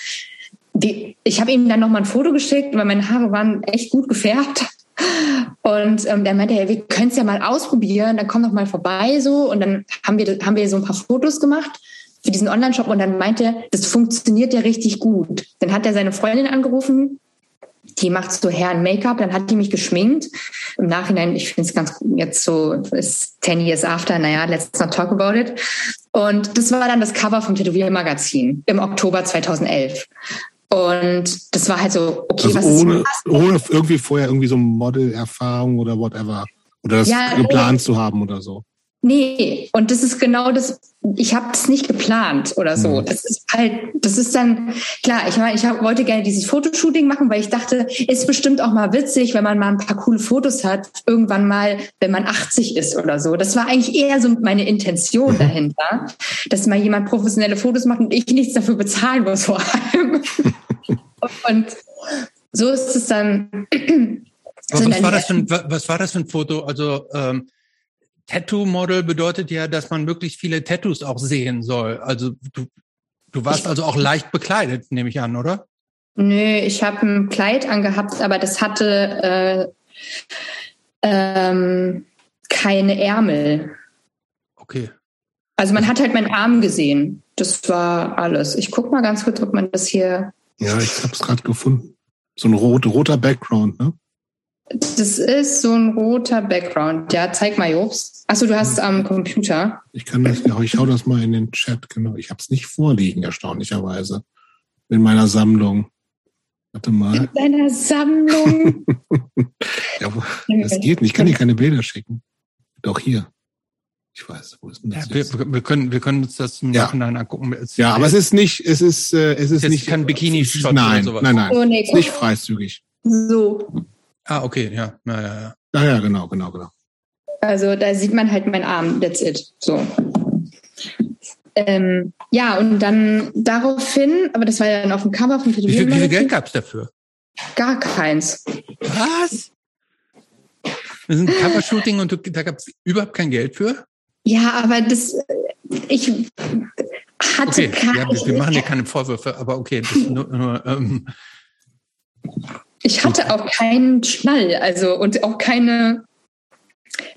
die, ich habe ihm dann noch mal ein Foto geschickt, weil meine Haare waren echt gut gefärbt. Und ähm, der meinte, hey, wir können es ja mal ausprobieren, dann komm doch mal vorbei so. Und dann haben wir, haben wir so ein paar Fotos gemacht für diesen Online-Shop und dann meinte, das funktioniert ja richtig gut. Dann hat er seine Freundin angerufen, die macht so Herren Make-up, dann hat die mich geschminkt. Im Nachhinein, ich finde es ganz jetzt so, ist 10 years after, naja, let's not talk about it. Und das war dann das Cover vom Tätowier-Magazin im Oktober 2011. Und das war halt so, okay, also was ohne, ist ohne irgendwie vorher irgendwie so Model-Erfahrung oder whatever. Oder das ja, geplant zu haben oder so. Nee, und das ist genau das, ich habe das nicht geplant oder so. Das ist halt, das ist dann, klar, ich meine, ich hab, wollte gerne dieses Fotoshooting machen, weil ich dachte, ist bestimmt auch mal witzig, wenn man mal ein paar coole Fotos hat, irgendwann mal, wenn man 80 ist oder so. Das war eigentlich eher so meine Intention dahinter, dass mal jemand professionelle Fotos macht und ich nichts dafür bezahlen muss vor allem. und so ist es dann. Was war, das für ein, was war das für ein Foto? Also ähm, Tattoo-Model bedeutet ja, dass man möglichst viele Tattoos auch sehen soll. Also du, du warst ich, also auch leicht bekleidet, nehme ich an, oder? Nö, ich habe ein Kleid angehabt, aber das hatte äh, ähm, keine Ärmel. Okay. Also man hat halt meinen Arm gesehen. Das war alles. Ich guck mal ganz kurz, ob man das hier. Ja, ich habe es gerade gefunden. So ein rot, roter Background, ne? Das ist so ein roter Background. Ja, zeig mal, Jobs. Achso, du hast am Computer. Ich kann das, ja, ich hau das mal in den Chat, genau. Ich habe es nicht vorliegen, erstaunlicherweise. In meiner Sammlung. Warte mal. In deiner Sammlung? ja, das geht nicht. Ich kann dir keine Bilder schicken. Doch hier. Ich weiß, wo ist denn das? Ja, wir, wir, können, wir können uns das im Ja. Nachhinein angucken. Es- Ja, aber es ist nicht, es ist, äh, es ist Jetzt nicht kein Bikini-Shot Nein, oder sowas. nein, nein. Oh, nee, Ist nicht freizügig. So. Ah, okay, ja. ja, ja, ja. Ja, ja, genau, genau, genau. Also da sieht man halt meinen Arm. That's it. So. Ähm, ja, und dann daraufhin, aber das war ja dann auf dem Cover von Wie viel, wie viel Geld gab's dafür? Gar keins. Was? Wir sind Covershooting und du, da gab's überhaupt kein Geld für? Ja, aber das, ich hatte Okay, keine, ja, wir, wir machen dir keine Vorwürfe, aber okay, das ist nur, nur ähm, ich hatte auch keinen Schnall, also und auch keine.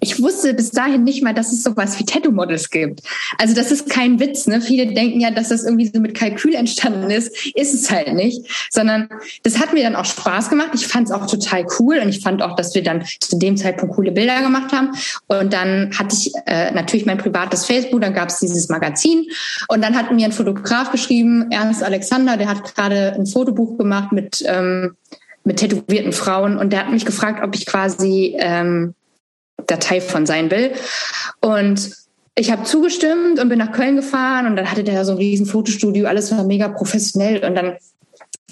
Ich wusste bis dahin nicht mal, dass es sowas wie Tattoo-Models gibt. Also das ist kein Witz. Ne? Viele denken ja, dass das irgendwie so mit Kalkül entstanden ist. Ist es halt nicht. Sondern das hat mir dann auch Spaß gemacht. Ich fand es auch total cool und ich fand auch, dass wir dann zu dem Zeitpunkt coole Bilder gemacht haben. Und dann hatte ich äh, natürlich mein privates Facebook, dann gab es dieses Magazin und dann hat mir ein Fotograf geschrieben, Ernst Alexander, der hat gerade ein Fotobuch gemacht mit ähm, mit tätowierten Frauen. Und der hat mich gefragt, ob ich quasi ähm, Datei von sein will. Und ich habe zugestimmt und bin nach Köln gefahren. Und dann hatte der so ein riesen Fotostudio, alles war mega professionell. Und dann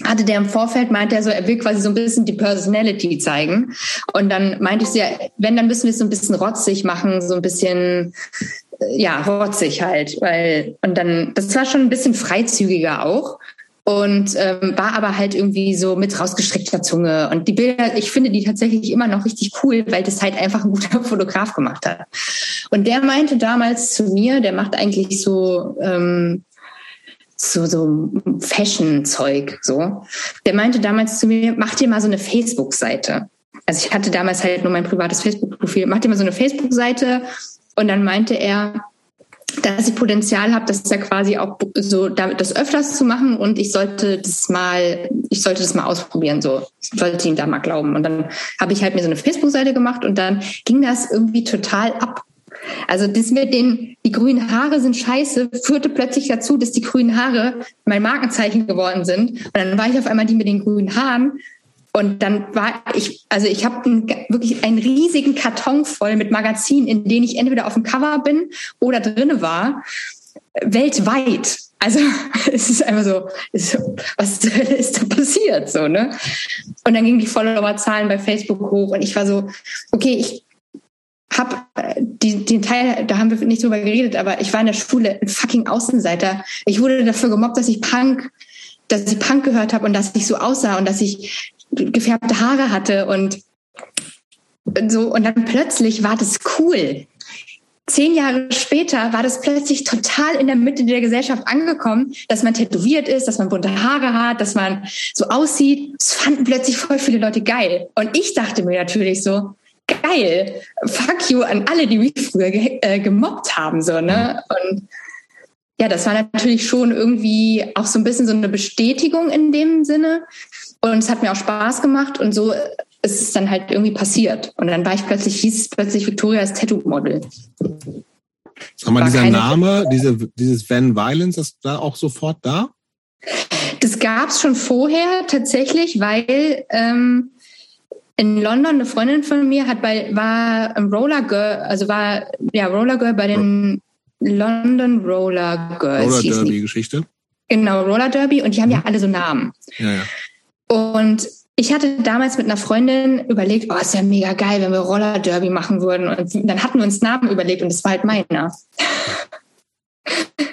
hatte der im Vorfeld, meinte er so, er will quasi so ein bisschen die Personality zeigen. Und dann meinte ich so, ja, wenn, dann müssen wir es so ein bisschen rotzig machen, so ein bisschen, äh, ja, rotzig halt, weil, und dann, das war schon ein bisschen freizügiger auch und ähm, war aber halt irgendwie so mit rausgestreckter Zunge. Und die Bilder, ich finde die tatsächlich immer noch richtig cool, weil das halt einfach ein guter Fotograf gemacht hat. Und der meinte damals zu mir, der macht eigentlich so ähm, so so Fashion-Zeug so. Der meinte damals zu mir, mach dir mal so eine Facebook-Seite. Also ich hatte damals halt nur mein privates Facebook-Profil. Mach dir mal so eine Facebook-Seite. Und dann meinte er, dass ich Potenzial habe, das ja quasi auch so damit das öfters zu machen und ich sollte das mal, ich sollte das mal ausprobieren, so ich sollte ihm da mal glauben. Und dann habe ich halt mir so eine Facebook-Seite gemacht und dann ging das irgendwie total ab. Also das mit den, die grünen Haare sind scheiße, führte plötzlich dazu, dass die grünen Haare mein Markenzeichen geworden sind. Und dann war ich auf einmal die mit den grünen Haaren und dann war ich, also ich habe wirklich einen riesigen Karton voll mit Magazinen, in denen ich entweder auf dem Cover bin oder drinne war, weltweit. Also es ist einfach so, ist, was ist da passiert so ne? Und dann gingen die Followerzahlen bei Facebook hoch und ich war so, okay, ich habe die, den Teil, da haben wir nicht drüber geredet, aber ich war in der Schule ein fucking Außenseiter. Ich wurde dafür gemobbt, dass ich Punk, dass ich Punk gehört habe und dass ich so aussah und dass ich gefärbte Haare hatte und so und dann plötzlich war das cool. Zehn Jahre später war das plötzlich total in der Mitte der Gesellschaft angekommen, dass man tätowiert ist, dass man bunte Haare hat, dass man so aussieht. Das fanden plötzlich voll viele Leute geil. Und ich dachte mir natürlich so, geil, fuck you an alle, die mich früher ge äh, gemobbt haben, so, ne? Und ja, das war natürlich schon irgendwie auch so ein bisschen so eine Bestätigung in dem Sinne. Und es hat mir auch Spaß gemacht und so ist es dann halt irgendwie passiert. Und dann war ich plötzlich, hieß es plötzlich Victoria als Tattoo-Model. Sag mal, War dieser Name, diese, dieses Van Violence, ist da auch sofort da? Das gab es schon vorher tatsächlich, weil ähm, in London eine Freundin von mir hat bei war Roller Girl, also war ja Roller Girl bei den London Roller Girls. Roller Derby Geschichte. Genau, Roller Derby und die haben mhm. ja alle so Namen. Ja, ja. Und ich hatte damals mit einer Freundin überlegt, oh, ist ja mega geil, wenn wir Roller Derby machen würden. Und dann hatten wir uns Namen überlegt und es war halt meiner.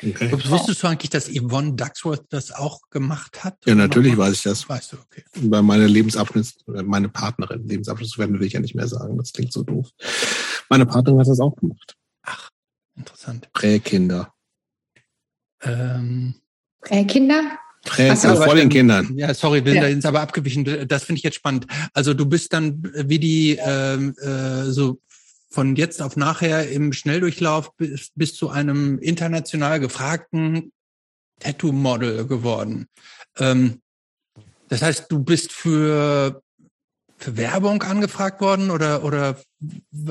Okay. Wusstest du eigentlich, dass Yvonne Ducksworth das auch gemacht hat? Ja, natürlich weiß ich das. Weißt du, okay. Bei meiner Lebensabschnitt, meine Partnerin, Lebensabschnitt werden will ich ja nicht mehr sagen, das klingt so doof. Meine Partnerin hat das auch gemacht. Ach, interessant. Präkinder. Ähm, Präkinder? Prä so, vor den Kindern. Ja, sorry, wir sind ja. da jetzt aber abgewichen. Das finde ich jetzt spannend. Also du bist dann wie die ähm, äh, so von jetzt auf nachher im Schnelldurchlauf bis, bis zu einem international gefragten Tattoo-Model geworden. Ähm, das heißt, du bist für, für Werbung angefragt worden oder, oder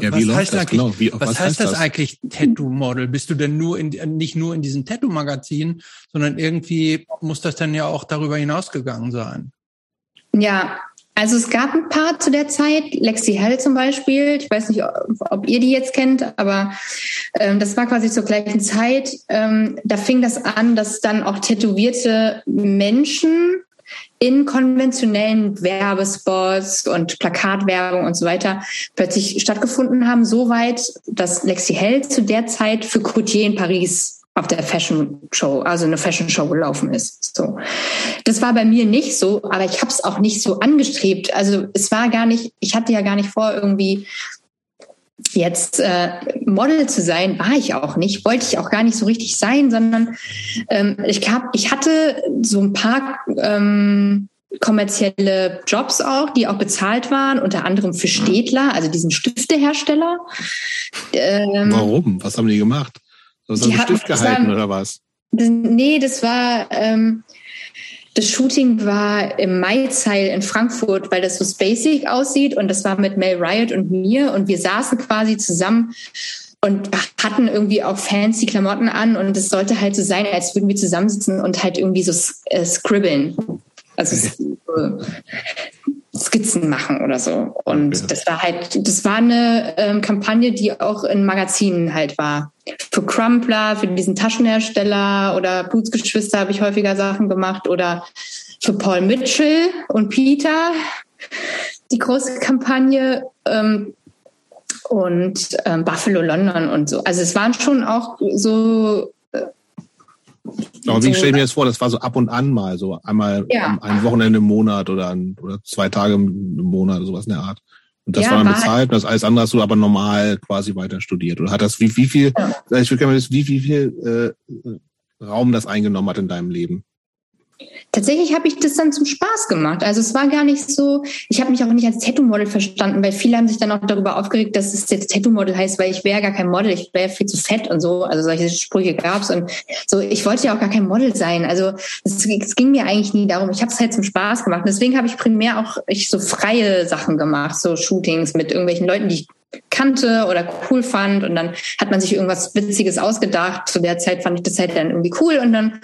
ja, was heißt eigentlich, genau? wie, was, was, heißt, heißt das, das, eigentlich Tattoo-Model? Bist du denn nur in, nicht nur in diesem Tattoo-Magazin, sondern irgendwie muss das dann ja auch darüber hinausgegangen sein? Ja, also es gab ein paar zu der Zeit, Lexi Hell zum Beispiel. Ich weiß nicht, ob ihr die jetzt kennt, aber ähm, das war quasi zur gleichen Zeit. Ähm, da fing das an, dass dann auch tätowierte Menschen in konventionellen Werbespots und Plakatwerbung und so weiter plötzlich stattgefunden haben, so weit, dass Lexi Hell zu der Zeit für Coutier in Paris auf der Fashion Show, also eine Fashion Show gelaufen ist. So, das war bei mir nicht so, aber ich habe es auch nicht so angestrebt. Also es war gar nicht, ich hatte ja gar nicht vor irgendwie jetzt äh, Model zu sein, war ich auch nicht, wollte ich auch gar nicht so richtig sein, sondern ähm, ich hab, ich hatte so ein paar ähm, kommerzielle Jobs auch, die auch bezahlt waren, unter anderem für Städtler, also diesen Stiftehersteller. Ähm, Warum? Was haben die gemacht? So die haben Stift gehalten war, oder was? Das, nee, das war ähm, das Shooting war im Maizeil in Frankfurt, weil das so spacig aussieht. Und das war mit Mel Riot und mir. Und wir saßen quasi zusammen und hatten irgendwie auch fancy Klamotten an. Und es sollte halt so sein, als würden wir zusammensitzen und halt irgendwie so äh, scribbeln. Also so, Skizzen machen oder so. Und ja. das war halt, das war eine ähm, Kampagne, die auch in Magazinen halt war. Für Crumpler, für diesen Taschenhersteller oder Blutsgeschwister habe ich häufiger Sachen gemacht oder für Paul Mitchell und Peter die große Kampagne ähm, und ähm, Buffalo London und so. Also es waren schon auch so aber wie stelle ich mir das vor? Das war so ab und an mal, so einmal ja. ein Wochenende im Monat oder, ein, oder zwei Tage im Monat, oder sowas in der Art. Und das ja, war dann bezahlt, das alles andere hast du aber normal quasi weiter studiert. Oder hat das, wie, wie viel, ja. ich würde gerne wissen, wie, wie viel äh, Raum das eingenommen hat in deinem Leben? Tatsächlich habe ich das dann zum Spaß gemacht. Also es war gar nicht so, ich habe mich auch nicht als Tattoo-Model verstanden, weil viele haben sich dann auch darüber aufgeregt, dass es jetzt Tattoo-Model heißt, weil ich wäre gar kein Model, ich wäre viel zu fett und so. Also solche Sprüche gab's und so. Ich wollte ja auch gar kein Model sein. Also es, es ging mir eigentlich nie darum. Ich habe es halt zum Spaß gemacht. deswegen habe ich primär auch ich so freie Sachen gemacht, so Shootings mit irgendwelchen Leuten, die ich kannte oder cool fand und dann hat man sich irgendwas Witziges ausgedacht. Zu der Zeit fand ich das halt dann irgendwie cool und dann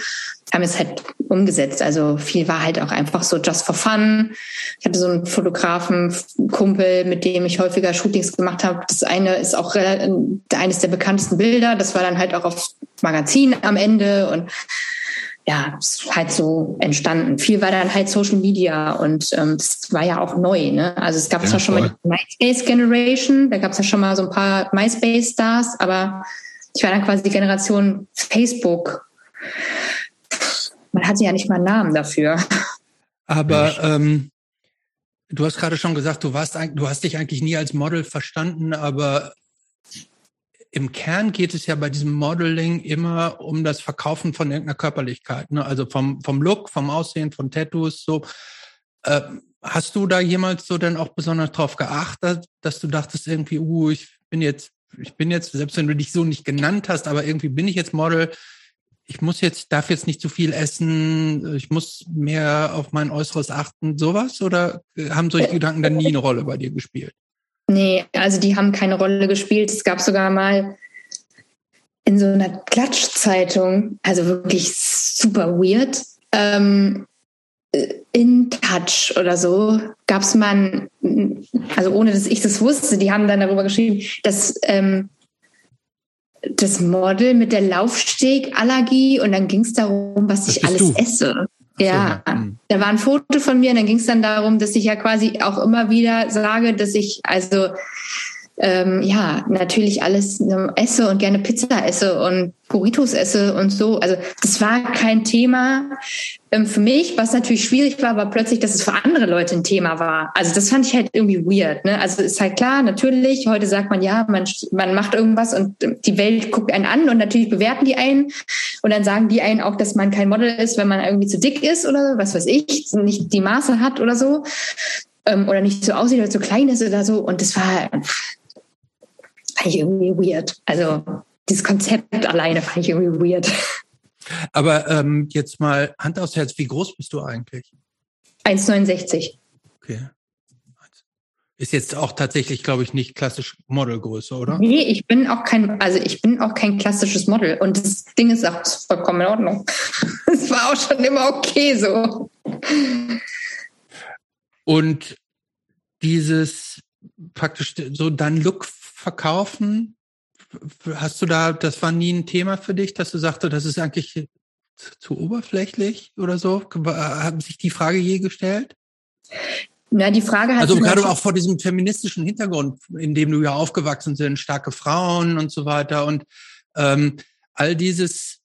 haben es halt umgesetzt. Also viel war halt auch einfach so just for fun. Ich hatte so einen Fotografen, Kumpel, mit dem ich häufiger Shootings gemacht habe. Das eine ist auch eines der bekanntesten Bilder. Das war dann halt auch auf Magazin am Ende und ja, es ist halt so entstanden. Viel war dann halt Social Media und ähm, das war ja auch neu. Ne? Also es gab ja, zwar schon mal die MySpace Generation, da gab es ja schon mal so ein paar MySpace Stars, aber ich war dann quasi die Generation Facebook man hatte ja nicht mal einen Namen dafür. Aber ähm, du hast gerade schon gesagt, du warst du hast dich eigentlich nie als Model verstanden, aber im Kern geht es ja bei diesem Modeling immer um das Verkaufen von irgendeiner Körperlichkeit, ne? also vom, vom Look, vom Aussehen, von Tattoos, so. Äh, hast du da jemals so denn auch besonders drauf geachtet, dass du dachtest irgendwie, uh, ich bin jetzt, ich bin jetzt, selbst wenn du dich so nicht genannt hast, aber irgendwie bin ich jetzt Model, ich muss jetzt, darf jetzt nicht zu viel essen, ich muss mehr auf mein Äußeres achten, sowas? Oder haben solche Gedanken dann nie eine Rolle bei dir gespielt? Nee, also die haben keine Rolle gespielt. Es gab sogar mal in so einer Klatschzeitung, also wirklich super weird, ähm, in Touch oder so gab es mal, also ohne dass ich das wusste, die haben dann darüber geschrieben, dass ähm, das Model mit der Laufstegallergie und dann ging es darum, was ich alles du. esse. Ja, so, ja. Hm. da war ein Foto von mir und dann ging es dann darum, dass ich ja quasi auch immer wieder sage, dass ich also ähm, ja, natürlich alles ähm, esse und gerne Pizza esse und Burritos esse und so. Also das war kein Thema ähm, für mich. Was natürlich schwierig war, war plötzlich, dass es für andere Leute ein Thema war. Also das fand ich halt irgendwie weird. Ne? Also ist halt klar, natürlich, heute sagt man, ja, man, man macht irgendwas und die Welt guckt einen an und natürlich bewerten die einen. Und dann sagen die einen auch, dass man kein Model ist, wenn man irgendwie zu dick ist oder was weiß ich, nicht die Maße hat oder so. Ähm, oder nicht so aussieht oder zu klein ist oder so. Und das war fand ich irgendwie weird. Also dieses Konzept alleine fand ich irgendwie weird. Aber ähm, jetzt mal Hand aufs Herz, wie groß bist du eigentlich? 1,69. Okay. Ist jetzt auch tatsächlich, glaube ich, nicht klassisch Modelgröße, oder? Nee, ich bin auch kein, also ich bin auch kein klassisches Model. Und das Ding ist auch vollkommen in Ordnung. Es war auch schon immer okay so. Und dieses praktisch so dein Look verkaufen? Hast du da, das war nie ein Thema für dich, dass du sagst, das ist eigentlich zu oberflächlich oder so? Haben sich die Frage je gestellt? Na, die Frage hat also gerade auch vor diesem feministischen Hintergrund, in dem du ja aufgewachsen sind, starke Frauen und so weiter und ähm, all dieses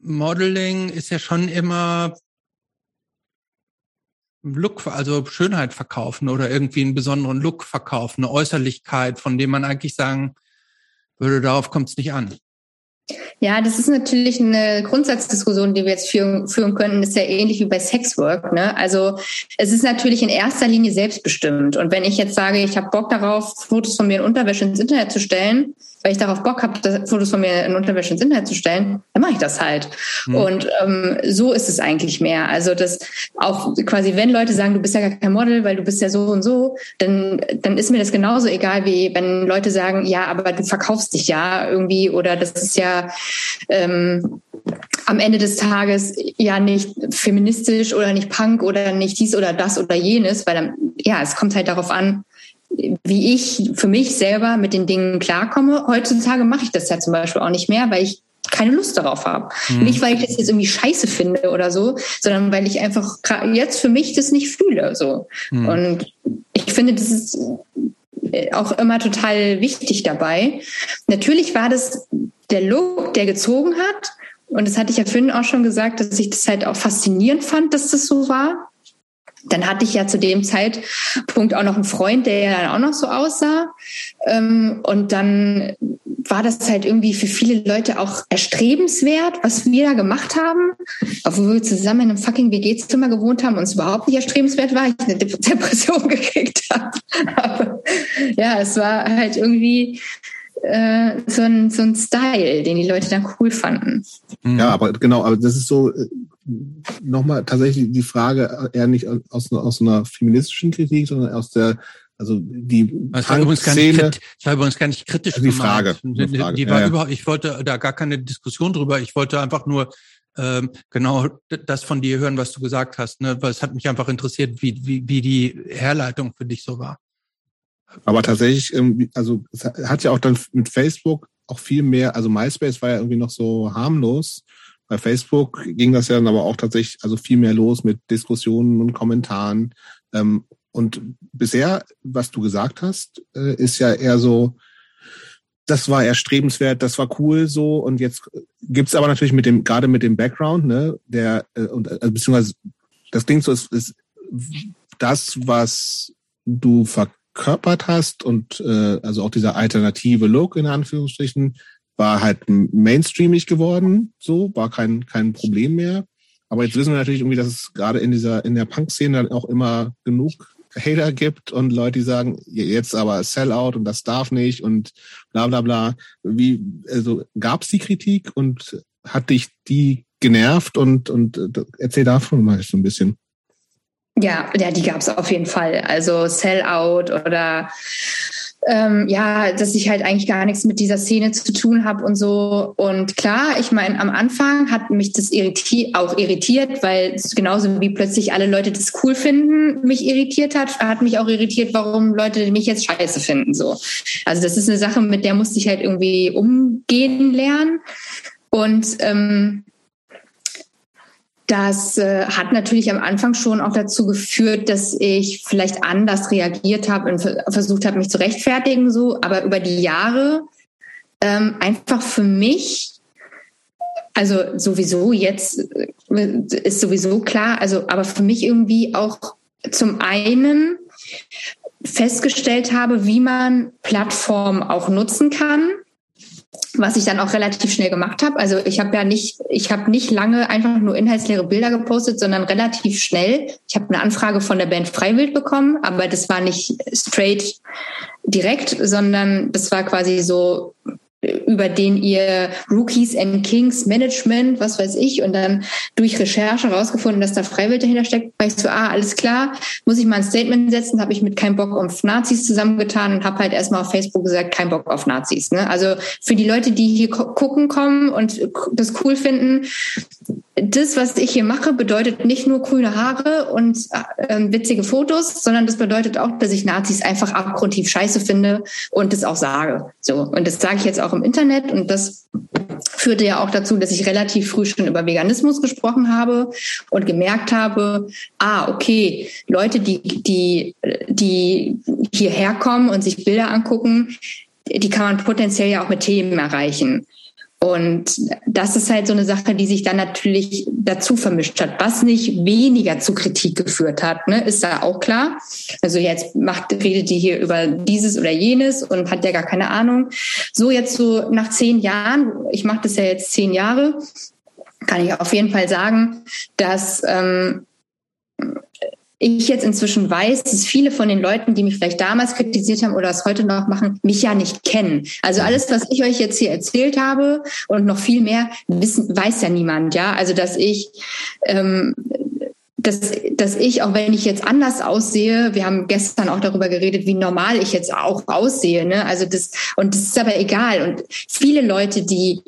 Modeling ist ja schon immer Look, also Schönheit verkaufen oder irgendwie einen besonderen Look verkaufen, eine Äußerlichkeit, von dem man eigentlich sagen würde, darauf kommt es nicht an. Ja, das ist natürlich eine Grundsatzdiskussion, die wir jetzt führen, führen können. Das ist ja ähnlich wie bei Sexwork. Ne? Also es ist natürlich in erster Linie selbstbestimmt. Und wenn ich jetzt sage, ich habe Bock darauf, Fotos von mir in Unterwäsche ins Internet zu stellen, weil ich darauf Bock habe, Fotos von mir in Unterwäsche ins Internet zu stellen, dann mache ich das halt. Mhm. Und ähm, so ist es eigentlich mehr. Also das auch quasi, wenn Leute sagen, du bist ja gar kein Model, weil du bist ja so und so, dann, dann ist mir das genauso egal, wie wenn Leute sagen, ja, aber du verkaufst dich ja irgendwie oder das ist ja ähm, am Ende des Tages ja nicht feministisch oder nicht Punk oder nicht dies oder das oder jenes, weil dann, ja, es kommt halt darauf an, wie ich für mich selber mit den Dingen klarkomme. Heutzutage mache ich das ja zum Beispiel auch nicht mehr, weil ich keine Lust darauf habe. Mhm. Nicht, weil ich das jetzt irgendwie scheiße finde oder so, sondern weil ich einfach jetzt für mich das nicht fühle. So. Mhm. Und ich finde, das ist auch immer total wichtig dabei. Natürlich war das der Look, der gezogen hat. Und das hatte ich ja vorhin auch schon gesagt, dass ich das halt auch faszinierend fand, dass das so war. Dann hatte ich ja zu dem Zeitpunkt auch noch einen Freund, der ja dann auch noch so aussah. Ähm, und dann war das halt irgendwie für viele Leute auch erstrebenswert, was wir da gemacht haben. Obwohl wir zusammen in einem fucking WG-Zimmer gewohnt haben und es überhaupt nicht erstrebenswert war, ich eine Depression gekriegt habe. Aber ja, es war halt irgendwie äh, so, ein, so ein Style, den die Leute dann cool fanden. Ja, aber genau, aber das ist so äh, nochmal tatsächlich die Frage eher nicht aus, aus einer feministischen Kritik, sondern aus der also die das war, übrigens gar nicht, das war übrigens gar nicht kritisch. Die Frage. Die, die, die war ja, überhaupt, ich wollte da gar keine Diskussion drüber. Ich wollte einfach nur ähm, genau das von dir hören, was du gesagt hast. Ne? Weil es hat mich einfach interessiert, wie, wie, wie die Herleitung für dich so war. Aber tatsächlich, ähm, also es hat ja auch dann mit Facebook auch viel mehr, also MySpace war ja irgendwie noch so harmlos. Bei Facebook ging das ja dann aber auch tatsächlich also viel mehr los mit Diskussionen und Kommentaren. Ähm, und bisher, was du gesagt hast, äh, ist ja eher so, das war erstrebenswert, das war cool so. Und jetzt gibt's aber natürlich mit dem, gerade mit dem Background, ne, der, äh, und also, beziehungsweise das Ding so ist, ist das, was du verkörpert hast und äh, also auch dieser alternative Look in Anführungsstrichen war halt mainstreamig geworden, so war kein kein Problem mehr. Aber jetzt wissen wir natürlich irgendwie, dass es gerade in dieser in der Punk-Szene dann auch immer genug Hater gibt und Leute, die sagen, jetzt aber Sellout und das darf nicht und bla bla bla. Wie, also gab es die Kritik und hat dich die genervt und, und äh, erzähl davon mal so ein bisschen. Ja, ja, die gab es auf jeden Fall. Also Sellout oder ähm, ja, dass ich halt eigentlich gar nichts mit dieser Szene zu tun habe und so. Und klar, ich meine, am Anfang hat mich das irriti auch irritiert, weil genauso wie plötzlich alle Leute das cool finden, mich irritiert hat, hat mich auch irritiert, warum Leute mich jetzt scheiße finden. So. Also das ist eine Sache, mit der musste ich halt irgendwie umgehen lernen. Und ähm, das äh, hat natürlich am Anfang schon auch dazu geführt, dass ich vielleicht anders reagiert habe und versucht habe, mich zu rechtfertigen, so. Aber über die Jahre ähm, einfach für mich, also sowieso jetzt äh, ist sowieso klar, also aber für mich irgendwie auch zum einen festgestellt habe, wie man Plattformen auch nutzen kann was ich dann auch relativ schnell gemacht habe. Also ich habe ja nicht, ich habe nicht lange einfach nur inhaltsleere Bilder gepostet, sondern relativ schnell. Ich habe eine Anfrage von der Band Freiwild bekommen, aber das war nicht straight direkt, sondern das war quasi so über den ihr Rookies and Kings Management, was weiß ich, und dann durch Recherche rausgefunden, dass da Freiwild dahinter steckt, war ich so, ah, alles klar, muss ich mal ein Statement setzen, habe ich mit keinem Bock auf Nazis zusammengetan und habe halt erstmal auf Facebook gesagt, kein Bock auf Nazis. Ne? Also für die Leute, die hier gucken kommen und das cool finden, das, was ich hier mache, bedeutet nicht nur grüne Haare und äh, witzige Fotos, sondern das bedeutet auch, dass ich Nazis einfach abgrundtief scheiße finde und das auch sage. So. Und das sage ich jetzt auch im Internet und das führte ja auch dazu, dass ich relativ früh schon über Veganismus gesprochen habe und gemerkt habe, ah, okay, Leute, die, die, die hierher kommen und sich Bilder angucken, die kann man potenziell ja auch mit Themen erreichen. Und das ist halt so eine Sache, die sich dann natürlich dazu vermischt hat, was nicht weniger zu Kritik geführt hat, ne, ist da auch klar. Also jetzt macht, redet die hier über dieses oder jenes und hat ja gar keine Ahnung. So jetzt so nach zehn Jahren, ich mache das ja jetzt zehn Jahre, kann ich auf jeden Fall sagen, dass ähm, ich jetzt inzwischen weiß, dass viele von den Leuten, die mich vielleicht damals kritisiert haben oder es heute noch machen, mich ja nicht kennen. Also alles, was ich euch jetzt hier erzählt habe und noch viel mehr, wissen, weiß ja niemand. Ja, also dass ich ähm, dass, dass ich, auch wenn ich jetzt anders aussehe, wir haben gestern auch darüber geredet, wie normal ich jetzt auch aussehe. Ne? Also das, und das ist aber egal. Und viele Leute, die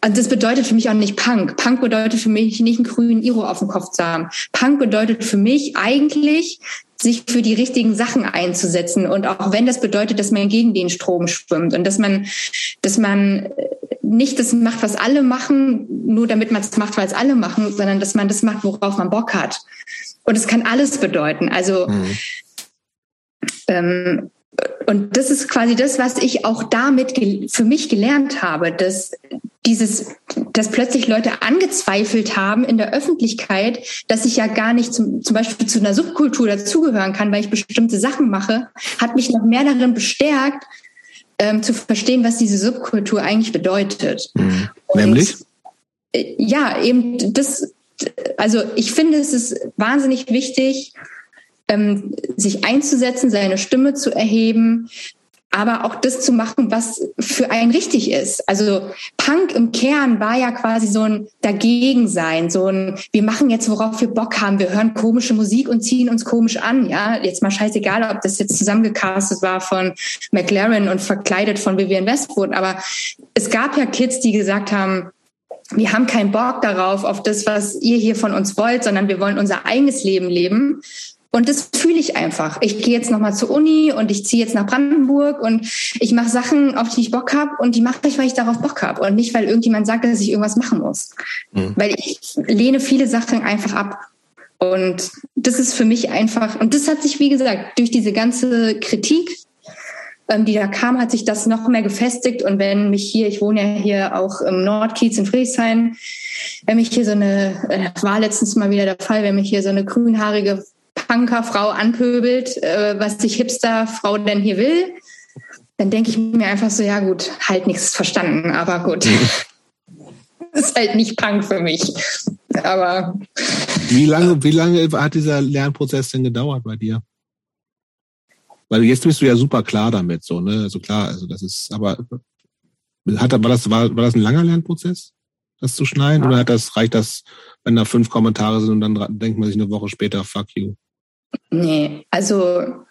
also das bedeutet für mich auch nicht Punk. Punk bedeutet für mich nicht einen grünen Iro auf dem Kopf zu haben. Punk bedeutet für mich eigentlich, sich für die richtigen Sachen einzusetzen. Und auch wenn das bedeutet, dass man gegen den Strom schwimmt und dass man, dass man nicht das macht, was alle machen, nur damit man es macht, weil es alle machen, sondern dass man das macht, worauf man Bock hat. Und es kann alles bedeuten. Also, mhm. ähm, und das ist quasi das, was ich auch damit für mich gelernt habe, dass dieses, dass plötzlich Leute angezweifelt haben in der Öffentlichkeit, dass ich ja gar nicht zum, zum Beispiel zu einer Subkultur dazugehören kann, weil ich bestimmte Sachen mache, hat mich noch mehr darin bestärkt, ähm, zu verstehen, was diese Subkultur eigentlich bedeutet. Mhm. Nämlich? äh, ja, eben das, also ich finde, es ist wahnsinnig wichtig, ähm, sich einzusetzen, seine Stimme zu erheben, aber auch das zu machen, was für einen richtig ist. Also Punk im Kern war ja quasi so ein Dagegensein, so ein, wir machen jetzt, worauf wir Bock haben, wir hören komische Musik und ziehen uns komisch an, ja. Jetzt mal scheißegal, ob das jetzt zusammengecastet war von McLaren und verkleidet von Vivian Westwood, aber es gab ja Kids, die gesagt haben, wir haben keinen Bock darauf, auf das, was ihr hier von uns wollt, sondern wir wollen unser eigenes Leben leben. Und das fühle ich einfach. Ich gehe jetzt nochmal zur Uni und ich ziehe jetzt nach Brandenburg und ich mache Sachen, auf die ich Bock habe und die mache ich, weil ich darauf Bock habe und nicht, weil irgendjemand sagt, dass ich irgendwas machen muss. Mhm. Weil ich lehne viele Sachen einfach ab. Und das ist für mich einfach, und das hat sich, wie gesagt, durch diese ganze Kritik, ähm, die da kam, hat sich das noch mehr gefestigt. Und wenn mich hier, ich wohne ja hier auch im Nordkiez in Friedrichshain, wenn mich hier so eine, äh, war letztens mal wieder der Fall, wenn mich hier so eine grünhaarige Punkerfrau anpöbelt, äh, was die Hipsterfrau denn hier will, dann denke ich mir einfach so, ja gut, halt nichts verstanden, aber gut. das ist halt nicht Punk für mich. Aber wie lange, wie lange hat dieser Lernprozess denn gedauert bei dir? Weil jetzt bist du ja super klar damit, so, ne? Also klar, also das ist, aber hat, war das, war, war das ein langer Lernprozess, das zu schneiden? Ja. Oder hat das, reicht das, wenn da fünf Kommentare sind und dann denkt man sich eine Woche später, fuck you? Nee, also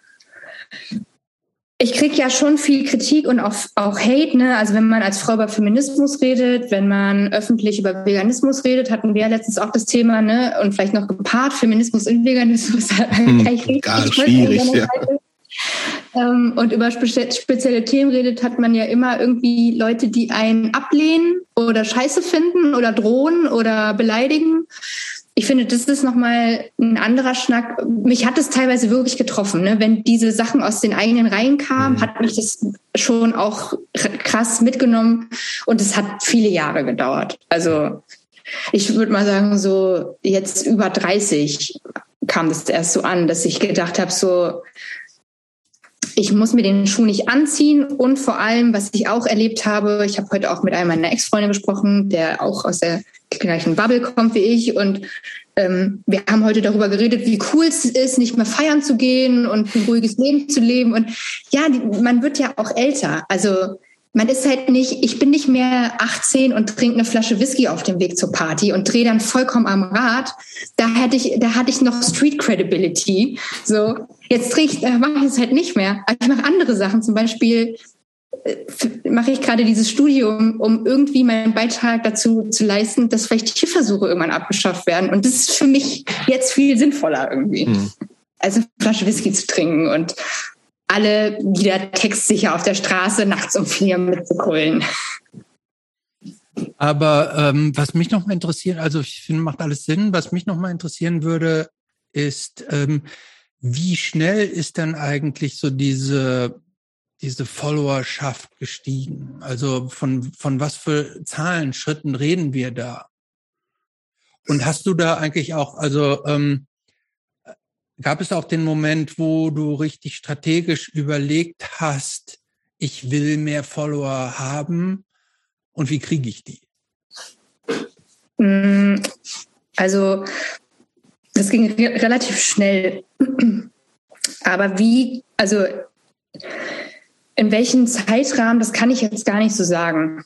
ich kriege ja schon viel Kritik und auch, auch Hate, ne? Also wenn man als Frau über Feminismus redet, wenn man öffentlich über Veganismus redet, hatten wir ja letztens auch das Thema, ne? Und vielleicht noch gepaart, Feminismus und Veganismus. Hm, gar schwierig, ja. Ähm, und über spezielle Themen redet, hat man ja immer irgendwie Leute, die einen ablehnen oder scheiße finden oder drohen oder beleidigen ich finde, das ist nochmal ein anderer Schnack. Mich hat es teilweise wirklich getroffen. Ne? Wenn diese Sachen aus den eigenen Reihen kamen, mhm. hat mich das schon auch krass mitgenommen. Und es hat viele Jahre gedauert. Also ich würde mal sagen, so jetzt über 30 kam das erst so an, dass ich gedacht habe, so, ich muss mir den Schuh nicht anziehen und vor allem, was ich auch erlebt habe, ich habe heute auch mit einem meiner Ex-Freunde gesprochen, der auch aus der gleichen Bubble kommt wie ich und ähm, wir haben heute darüber geredet, wie cool es ist, nicht mehr feiern zu gehen und ein ruhiges Leben zu leben und ja, die, man wird ja auch älter, also man ist halt nicht, ich bin nicht mehr 18 und trinke eine Flasche Whisky auf dem Weg zur Party und drehe dann vollkommen am Rad. Da hätte ich, da hatte ich noch Street Credibility. So, jetzt drehe ich, da mache ich es halt nicht mehr. Aber ich mache andere Sachen, zum Beispiel äh, mache ich gerade dieses Studium, um irgendwie meinen Beitrag dazu zu leisten, dass vielleicht Tierversuche irgendwann abgeschafft werden. Und das ist für mich jetzt viel sinnvoller irgendwie. Mhm. Also eine Flasche Whisky zu trinken und alle wieder textsicher auf der Straße nachts um vier mitzukullen. Aber ähm, was mich noch mal interessiert, also ich finde, macht alles Sinn. Was mich noch mal interessieren würde, ist, ähm, wie schnell ist denn eigentlich so diese diese Followerschaft gestiegen? Also von von was für Zahlen, Schritten reden wir da? Und hast du da eigentlich auch, also ähm, Gab es auch den Moment, wo du richtig strategisch überlegt hast, ich will mehr Follower haben und wie kriege ich die? Mm, also das ging re relativ schnell. Aber wie, also in welchem Zeitrahmen, das kann ich jetzt gar nicht so sagen.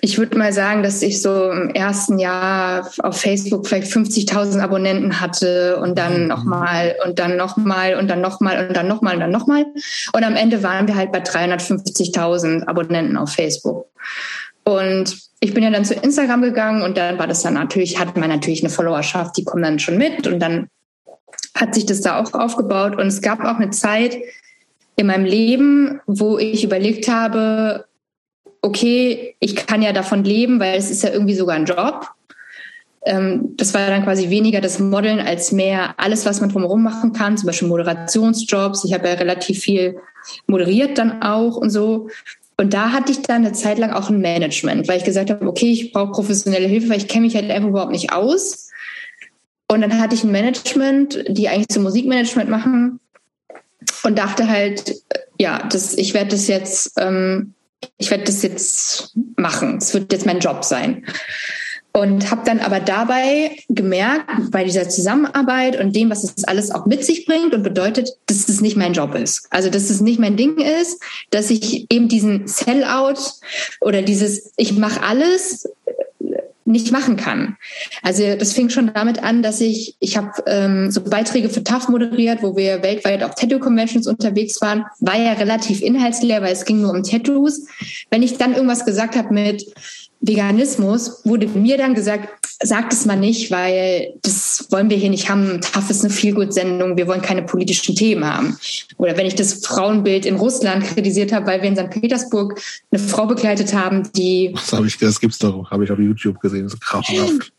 Ich würde mal sagen, dass ich so im ersten Jahr auf Facebook vielleicht 50.000 Abonnenten hatte und dann mhm. nochmal und dann nochmal und dann nochmal und dann nochmal und dann nochmal. Und am Ende waren wir halt bei 350.000 Abonnenten auf Facebook. Und ich bin ja dann zu Instagram gegangen und dann war das dann natürlich, hat man natürlich eine Followerschaft, die kommen dann schon mit und dann hat sich das da auch aufgebaut. Und es gab auch eine Zeit in meinem Leben, wo ich überlegt habe, okay, ich kann ja davon leben, weil es ist ja irgendwie sogar ein Job. Ähm, das war dann quasi weniger das Modeln als mehr alles, was man drumherum machen kann, zum Beispiel Moderationsjobs. Ich habe ja relativ viel moderiert dann auch und so. Und da hatte ich dann eine Zeit lang auch ein Management, weil ich gesagt habe, okay, ich brauche professionelle Hilfe, weil ich kenne mich halt einfach überhaupt nicht aus. Und dann hatte ich ein Management, die eigentlich zum Musikmanagement machen und dachte halt, ja, das, ich werde das jetzt ähm, ich werde das jetzt machen. Es wird jetzt mein Job sein. Und habe dann aber dabei gemerkt, bei dieser Zusammenarbeit und dem, was es alles auch mit sich bringt und bedeutet, dass es nicht mein Job ist. Also dass es nicht mein Ding ist, dass ich eben diesen Sellout oder dieses, ich mache alles, nicht machen kann. Also das fing schon damit an, dass ich, ich habe ähm, so Beiträge für TAF moderiert, wo wir weltweit auf Tattoo-Conventions unterwegs waren, war ja relativ inhaltsleer, weil es ging nur um Tattoos. Wenn ich dann irgendwas gesagt habe mit Veganismus, wurde mir dann gesagt, sagt es mal nicht, weil das wollen wir hier nicht haben. TAF ist eine Feelgood-Sendung, wir wollen keine politischen Themen haben. Oder wenn ich das Frauenbild in Russland kritisiert habe, weil wir in St. Petersburg eine Frau begleitet haben, die... Das, hab ich, das gibt's doch, habe ich auf YouTube gesehen, das ist grauenhaft.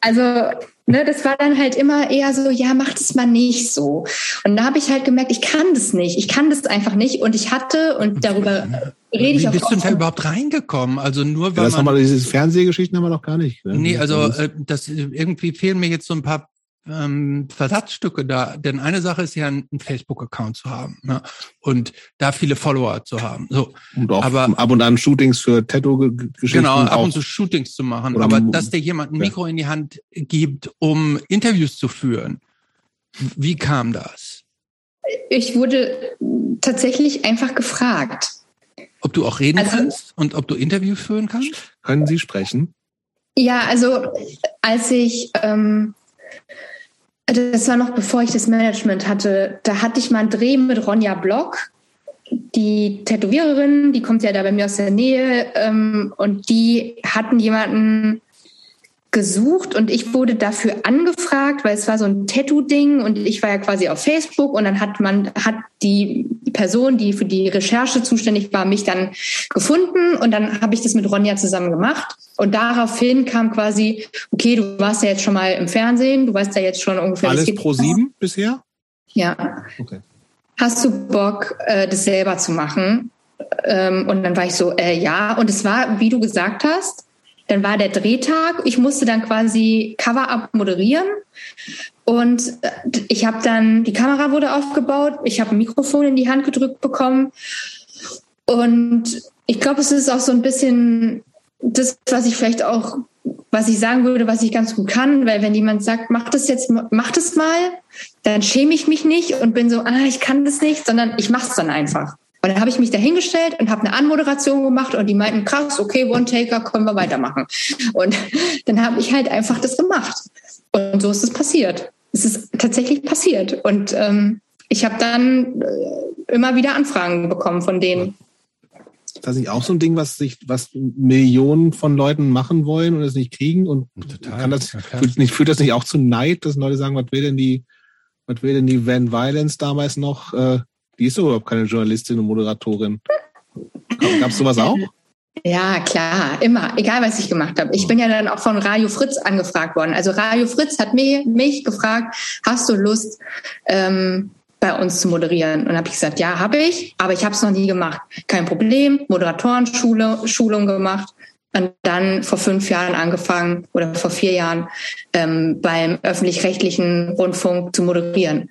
Also, ne, das war dann halt immer eher so, ja, mach das mal nicht so. Und da habe ich halt gemerkt, ich kann das nicht. Ich kann das einfach nicht. Und ich hatte, und darüber rede ich auch. Wie bist du da überhaupt reingekommen? Also nur weil. Ja, das haben wir, diese Fernsehgeschichten haben wir noch gar nicht. Ne? Nee, also äh, das irgendwie fehlen mir jetzt so ein paar ähm, Versatzstücke da. Denn eine Sache ist ja, einen Facebook-Account zu haben ne? und da viele Follower zu haben. So, und auch aber ab und an Shootings für Tattoo-Geschichten. Genau, ab und zu Shootings zu machen. aber dass dir jemand ein Mikro ja. in die Hand gibt, um Interviews zu führen, wie kam das? Ich wurde tatsächlich einfach gefragt. Ob du auch reden also, kannst und ob du Interviews führen kannst? Können Sie sprechen? Ja, also als ich ähm, das war noch bevor ich das Management hatte. Da hatte ich mal einen Dreh mit Ronja Block. die Tätowiererin, die kommt ja da bei mir aus der Nähe ähm, und die hatten jemanden gesucht und ich wurde dafür angefragt, weil es war so ein Tattoo-Ding und ich war ja quasi auf Facebook und dann hat man, hat die Person, die für die Recherche zuständig war, mich dann gefunden und dann habe ich das mit Ronja zusammen gemacht und daraufhin kam quasi, okay, du warst ja jetzt schon mal im Fernsehen, du weißt ja jetzt schon ungefähr. Alles pro sieben bisher? Ja. Okay. Hast du Bock, äh, das selber zu machen? Ähm, und dann war ich so, äh, ja. Und es war, wie du gesagt hast, dann war der Drehtag. Ich musste dann quasi Cover-up moderieren. Und äh, ich habe dann, die Kamera wurde aufgebaut, ich habe ein Mikrofon in die Hand gedrückt bekommen. Und ich glaube, es ist auch so ein bisschen das, was ich vielleicht auch, was ich sagen würde, was ich ganz gut kann, weil wenn jemand sagt, mach das jetzt, mach das mal, dann schäme ich mich nicht und bin so, ah, ich kann das nicht, sondern ich mach's dann einfach. Und dann habe ich mich dahingestellt und habe eine Anmoderation gemacht und die meinten, krass, okay, One-Taker, können wir weitermachen. Und dann habe ich halt einfach das gemacht. Und so ist es passiert. Es ist tatsächlich passiert. Und ähm, ich habe dann äh, immer wieder Anfragen bekommen von denen. Ist das nicht auch so ein Ding, was sich, was Millionen von Leuten machen wollen und es nicht kriegen? Und Total, kann das, führt, nicht, führt das nicht auch zu Neid, dass Leute sagen, was will denn die, was will denn die Van Violence damals noch? Äh, die ist überhaupt keine Journalistin und Moderatorin. Gab es sowas auch? Ja, klar, immer, egal was ich gemacht habe. Ich bin ja dann auch von Radio Fritz angefragt worden. Also Radio Fritz hat mich, mich gefragt, hast du Lust, ähm, bei uns zu moderieren? Und habe ich gesagt, ja, habe ich, aber ich habe es noch nie gemacht. Kein Problem, Moderatorenschule, Schulung gemacht und dann vor fünf Jahren angefangen oder vor vier Jahren ähm, beim öffentlich-rechtlichen Rundfunk zu moderieren.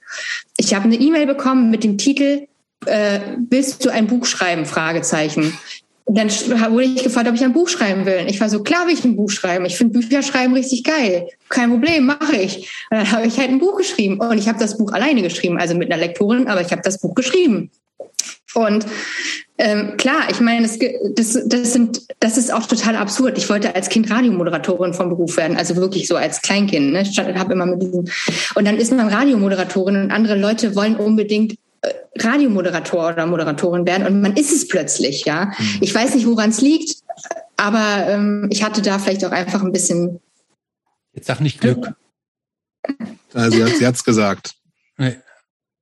Ich habe eine E-Mail bekommen mit dem Titel äh, Willst du ein Buch schreiben? Fragezeichen. Und dann wurde ich gefragt, ob ich ein Buch schreiben will. Ich war so, klar will ich ein Buch schreiben. Ich finde Bücher schreiben richtig geil. Kein Problem, mache ich. Und dann habe ich halt ein Buch geschrieben. Und ich habe das Buch alleine geschrieben, also mit einer Lektorin, aber ich habe das Buch geschrieben. Und ähm, klar, ich meine, das, das, das, sind, das ist auch total absurd. Ich wollte als Kind Radiomoderatorin vom Beruf werden, also wirklich so als Kleinkind. Ne? Ich habe immer mit diesem und dann ist man Radiomoderatorin und andere Leute wollen unbedingt äh, Radiomoderator oder Moderatorin werden und man ist es plötzlich, ja. Mhm. Ich weiß nicht, woran es liegt, aber ähm, ich hatte da vielleicht auch einfach ein bisschen. Jetzt sag nicht Glück. Also sie hat es gesagt. Nee.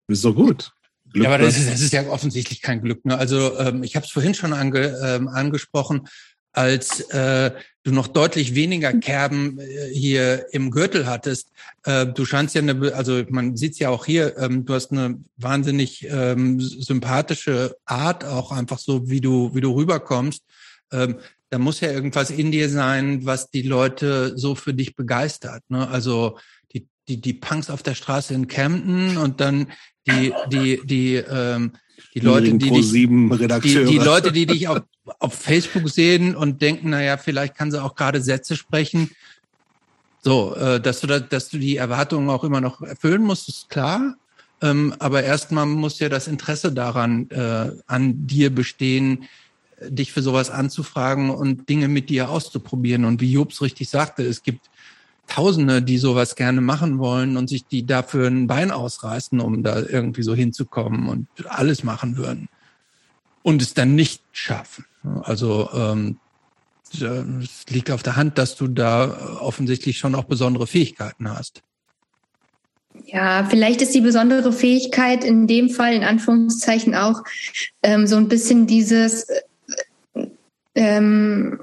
Das ist doch gut. Glück ja, aber das ist, das ist ja offensichtlich kein Glück. Ne? Also ähm, ich habe es vorhin schon ange, ähm, angesprochen, als äh, du noch deutlich weniger Kerben äh, hier im Gürtel hattest. Äh, du scheinst ja eine, also man sieht es ja auch hier, ähm, du hast eine wahnsinnig ähm, sympathische Art, auch einfach so, wie du, wie du rüberkommst. Ähm, da muss ja irgendwas in dir sein, was die Leute so für dich begeistert. Ne? Also die, die, die Punks auf der Straße in Camden und dann die, die, die, ähm, die Leute, die dich, die, die Leute, die dich auf, auf Facebook sehen und denken, naja, vielleicht kann sie auch gerade Sätze sprechen. So, äh, dass du da, dass du die Erwartungen auch immer noch erfüllen musst, ist klar. Ähm, aber erstmal muss ja das Interesse daran äh, an dir bestehen, dich für sowas anzufragen und Dinge mit dir auszuprobieren. Und wie Jobs richtig sagte, es gibt Tausende, die sowas gerne machen wollen und sich die dafür ein Bein ausreißen, um da irgendwie so hinzukommen und alles machen würden und es dann nicht schaffen. Also ähm, es liegt auf der Hand, dass du da offensichtlich schon auch besondere Fähigkeiten hast. Ja, vielleicht ist die besondere Fähigkeit in dem Fall in Anführungszeichen auch ähm, so ein bisschen dieses ähm,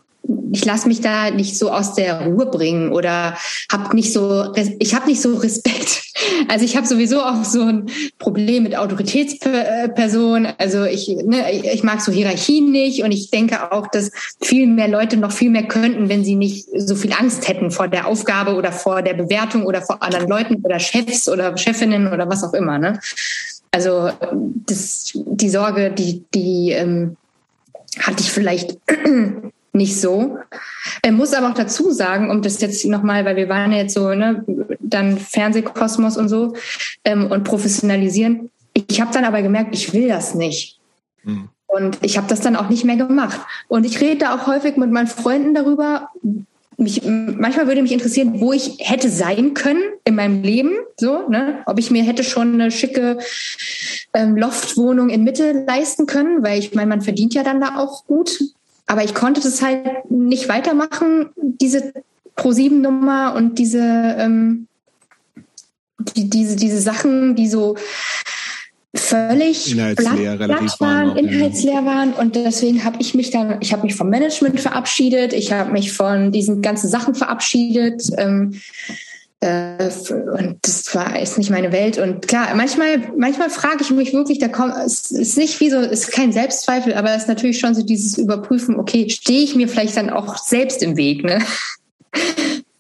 ich lasse mich da nicht so aus der Ruhe bringen oder habe nicht so ich habe nicht so Respekt. Also ich habe sowieso auch so ein Problem mit Autoritätspersonen. Also ich ne, ich mag so Hierarchien nicht und ich denke auch, dass viel mehr Leute noch viel mehr könnten, wenn sie nicht so viel Angst hätten vor der Aufgabe oder vor der Bewertung oder vor anderen Leuten oder Chefs oder Chefinnen oder was auch immer. Ne? Also das die Sorge, die die ähm, hatte ich vielleicht nicht so. Er muss aber auch dazu sagen, um das jetzt nochmal, weil wir waren ja jetzt so, ne, dann Fernsehkosmos und so ähm, und professionalisieren. Ich habe dann aber gemerkt, ich will das nicht. Mhm. Und ich habe das dann auch nicht mehr gemacht. Und ich rede da auch häufig mit meinen Freunden darüber, mich, manchmal würde mich interessieren, wo ich hätte sein können in meinem Leben, so, ne? Ob ich mir hätte schon eine schicke ähm, Loftwohnung in Mitte leisten können, weil ich meine, man verdient ja dann da auch gut. Aber ich konnte das halt nicht weitermachen, diese Pro-7-Nummer und diese, ähm, die, diese, diese Sachen, die so völlig inhaltsleer, platt, platt waren, inhaltsleer waren. Und deswegen habe ich mich dann, ich habe mich vom Management verabschiedet, ich habe mich von diesen ganzen Sachen verabschiedet ähm, äh, und das war ist nicht meine Welt und klar, manchmal manchmal frage ich mich wirklich, da kommt es ist nicht wie so, ist kein Selbstzweifel, aber es ist natürlich schon so dieses Überprüfen, okay, stehe ich mir vielleicht dann auch selbst im Weg, ne?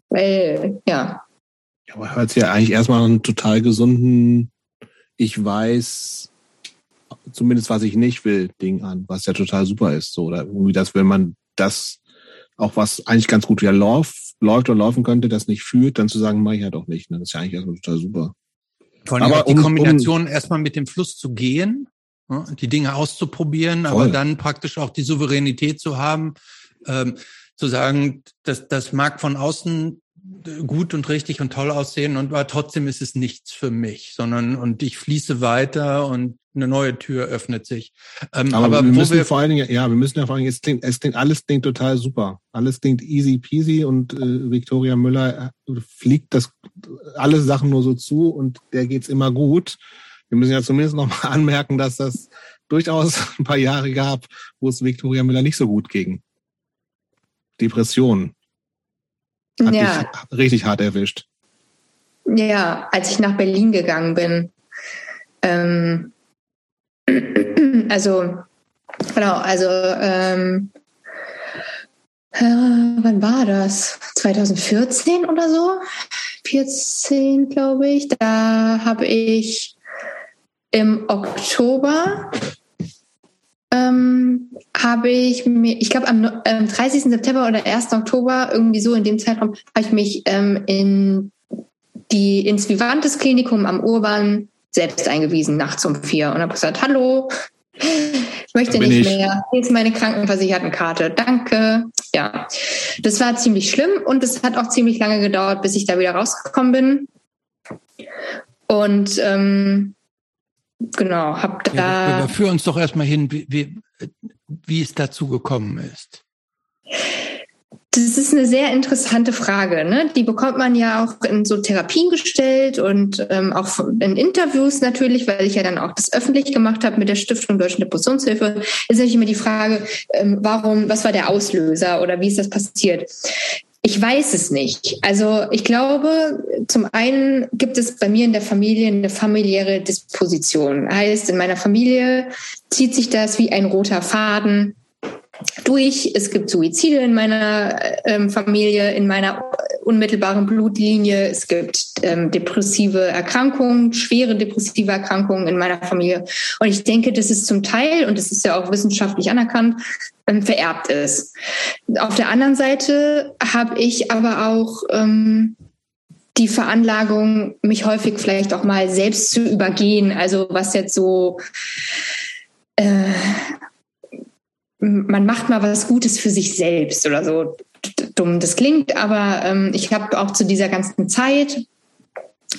Weil ja. Ja, aber hört sich ja eigentlich erstmal einen total gesunden ich weiß zumindest, was ich nicht will, Ding an, was ja total super ist. So, oder irgendwie das, wenn man das auch was eigentlich ganz gut wieder läuft, läuft oder laufen könnte, das nicht fühlt, dann zu sagen, mache ich halt auch nicht. Ne? Das ist ja eigentlich erstmal total super. Vor allem aber die um, Kombination um, erstmal mit dem Fluss zu gehen, ne? die Dinge auszuprobieren, voll. aber dann praktisch auch die Souveränität zu haben, ähm, zu sagen, das, das mag von außen gut und richtig und toll aussehen und aber trotzdem ist es nichts für mich, sondern und ich fließe weiter und eine neue Tür öffnet sich. Ähm, aber, aber, wir müssen wir vor allen Dingen, ja, wir müssen ja vor allen Dingen, es klingt, es klingt, alles klingt total super. Alles klingt easy peasy und äh, Victoria Müller äh, fliegt das alle Sachen nur so zu und der geht's immer gut. Wir müssen ja zumindest noch mal anmerken, dass das durchaus ein paar Jahre gab, wo es Victoria Müller nicht so gut ging. Depressionen. Hat ja. dich richtig hart erwischt. Ja, als ich nach Berlin gegangen bin. Ähm, also, genau, also, ähm, äh, wann war das? 2014 oder so? 14, glaube ich. Da habe ich im Oktober ähm, habe ich mir, ich glaube am ähm, 30. September oder 1. Oktober, irgendwie so in dem Zeitraum, habe ich mich ähm, in die, ins Vivantes Klinikum am Urban selbst eingewiesen, nachts um vier und habe gesagt, hallo, ich möchte nicht ich. mehr. Hier ist meine Krankenversichertenkarte. Danke. Ja, das war ziemlich schlimm und es hat auch ziemlich lange gedauert, bis ich da wieder rausgekommen bin. Und ähm, genau, hab da. Ja, aber führ uns doch erstmal hin, wie, wie, wie es dazu gekommen ist. Das ist eine sehr interessante Frage. Ne? Die bekommt man ja auch in so Therapien gestellt und ähm, auch in Interviews natürlich, weil ich ja dann auch das öffentlich gemacht habe mit der Stiftung Deutschen Depressionshilfe. Ist natürlich immer die Frage, ähm, warum, was war der Auslöser oder wie ist das passiert? Ich weiß es nicht. Also ich glaube, zum einen gibt es bei mir in der Familie eine familiäre Disposition. Heißt, in meiner Familie zieht sich das wie ein roter Faden durch. Es gibt Suizide in meiner ähm, Familie, in meiner unmittelbaren Blutlinie. Es gibt ähm, depressive Erkrankungen, schwere depressive Erkrankungen in meiner Familie. Und ich denke, das ist zum Teil, und das ist ja auch wissenschaftlich anerkannt, ähm, vererbt ist. Auf der anderen Seite habe ich aber auch ähm, die Veranlagung, mich häufig vielleicht auch mal selbst zu übergehen. Also was jetzt so äh, man macht mal was Gutes für sich selbst oder so dumm das klingt, aber ähm, ich habe auch zu dieser ganzen Zeit